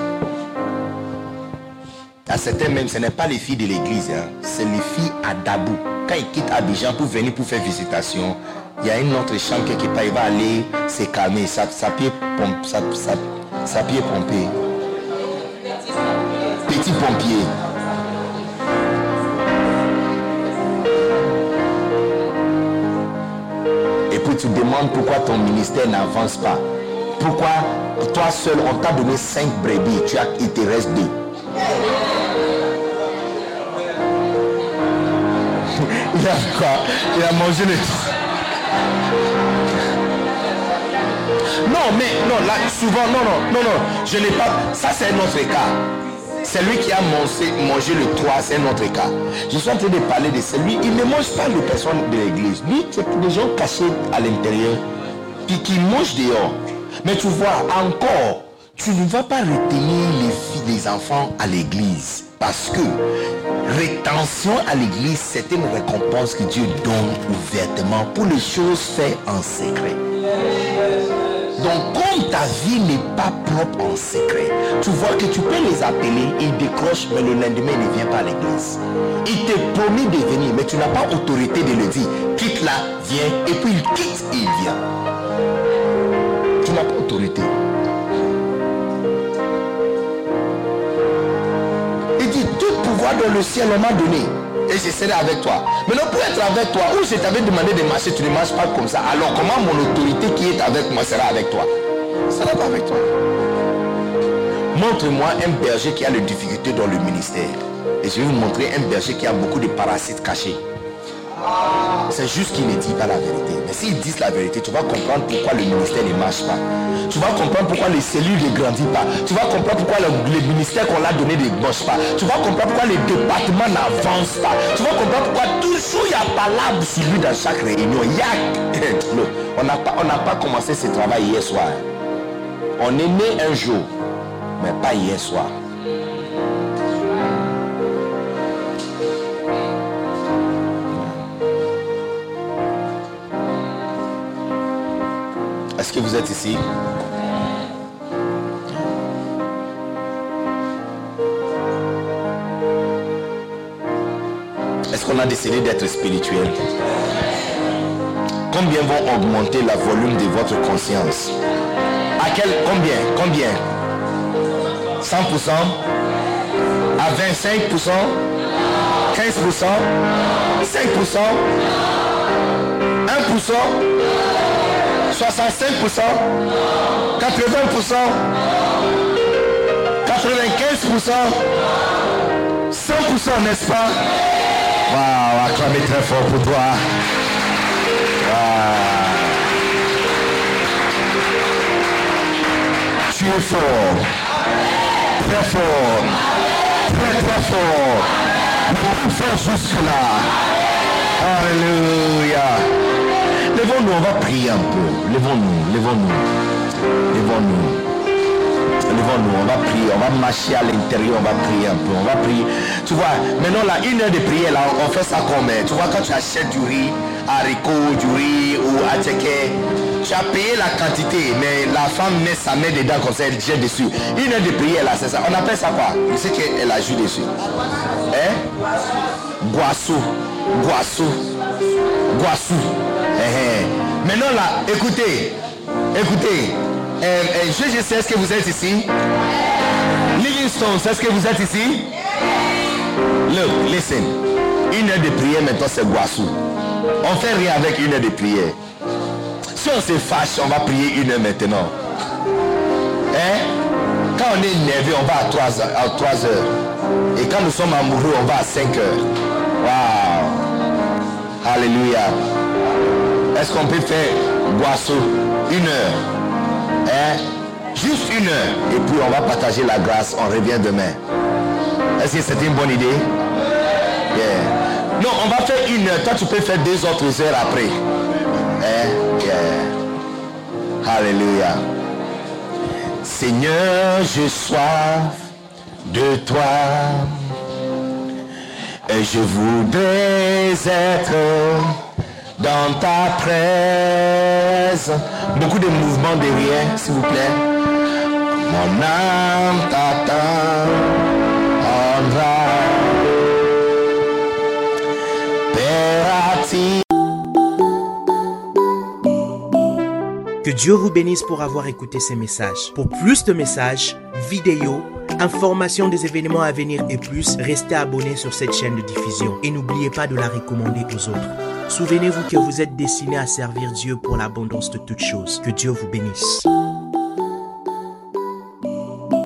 À certains même, ce n'est pas les filles de l'église, hein. c'est les filles à Dabou. Quand ils quittent Abidjan pour venir pour faire visitation, il y a une autre chambre quelque part, il va aller se calmer, sa, pied pompe, sa, sa, sa pied pompé. Petit pompier. Tu demandes pourquoi ton ministère n'avance pas. Pourquoi toi seul, on t'a donné cinq brebis, tu as, il te reste deux. il a quoi? Il a mangé les Non, mais non, là, souvent, non, non, non, non, je n'ai pas. Ça, c'est un autre cas. C'est lui qui a mangé, le toit, c'est un autre cas. Je suis en train de parler de celui, il ne mange pas les personnes de l'église. Lui, c'est pour des gens cachés à l'intérieur, puis qui mangent dehors. Mais tu vois, encore, tu ne vas pas retenir les filles, les enfants à l'église. Parce que rétention à l'église, c'est une récompense que Dieu donne ouvertement pour les choses faites en secret. Donc, comme ta vie n'est pas propre en secret, tu vois que tu peux les appeler, ils décrochent, mais le lendemain, ils ne viennent pas à l'église. Il te promet de venir, mais tu n'as pas autorité de le dire. Quitte là, viens, et puis il quitte et il vient. Tu n'as pas autorité. Il dit, tout pouvoir dans le ciel, on m'a donné. Et je serai avec toi. Maintenant, pour être avec toi, où je t'avais demandé de marcher, tu ne marches pas comme ça. Alors, comment mon autorité qui est avec moi sera avec toi? Ça sera pas avec toi. Montre-moi un berger qui a des difficultés dans le ministère. Et je vais vous montrer un berger qui a beaucoup de parasites cachés. C'est juste qu'il ne dit pas la vérité. Mais s'ils disent la vérité, tu vas comprendre pourquoi le ministère ne marche pas. Tu vas comprendre pourquoi les cellules ne grandissent pas. Tu vas comprendre pourquoi le, le ministère qu'on l'a donné ne marche pas. Tu vas comprendre pourquoi les départements n'avancent pas. Tu vas comprendre pourquoi toujours il y a palabre sur lui dans chaque réunion. On n'a pas, on n'a pas commencé ce travail hier soir. On est né un jour, mais pas hier soir. Est-ce que vous êtes ici? Est-ce qu'on a décidé d'être spirituel? Combien vont augmenter la volume de votre conscience? À quel Combien Combien? 100% À 25% 15% 5% 1% 65%, 80%, 95%, 100%, n'est-ce pas? Waouh, acclamez très fort pour toi. Tu es fort. Très fort. Très très fort. Nous fort jusque-là. Alléluia. Levons-nous, on va prier un peu. Levons-nous, levons-nous. Levons-nous. Levons-nous, on va prier, on va marcher à l'intérieur, on va prier un peu, on va prier. Tu vois, maintenant là, une heure de prière, là, on fait ça comme, tu vois, quand tu achètes du riz, haricot, du riz ou attiqué, tu as payé la quantité, mais la femme met sa main dedans comme ça, elle jette dessus. Une heure de prière, là, c'est ça. On appelle ça quoi? Tu sais qu'elle a joué dessus. Hein? Guassou. Guassou. Guassou. Eh. Maintenant là, écoutez, écoutez, euh, je, sais, est-ce que vous êtes ici Livingstone, est-ce que vous êtes ici Look, listen. Une heure de prière maintenant c'est Guassou. On fait rien avec une heure de prière. Si on se fâche, on va prier une heure maintenant. Hein? Quand on est énervé, on va à 3, heures, à 3 heures. Et quand nous sommes amoureux, on va à 5 heures. Waouh Alléluia. Est-ce qu'on peut faire Guassou une heure Hein? Juste une heure. Et puis on va partager la grâce. On revient demain. Est-ce que c'est une bonne idée? Yeah. Non, on va faire une heure. Toi, tu peux faire deux autres heures après. Hein? Yeah. Alléluia. Seigneur, je soif de toi. Et je voudrais être dans ta présence. Beaucoup de mouvements derrière, s'il vous plaît. Mon âme t'attend. Que Dieu vous bénisse pour avoir écouté ces messages. Pour plus de messages, vidéos, informations des événements à venir et plus, restez abonné sur cette chaîne de diffusion et n'oubliez pas de la recommander aux autres. Souvenez-vous que vous êtes destiné à servir Dieu pour l'abondance de toutes choses. Que Dieu vous bénisse.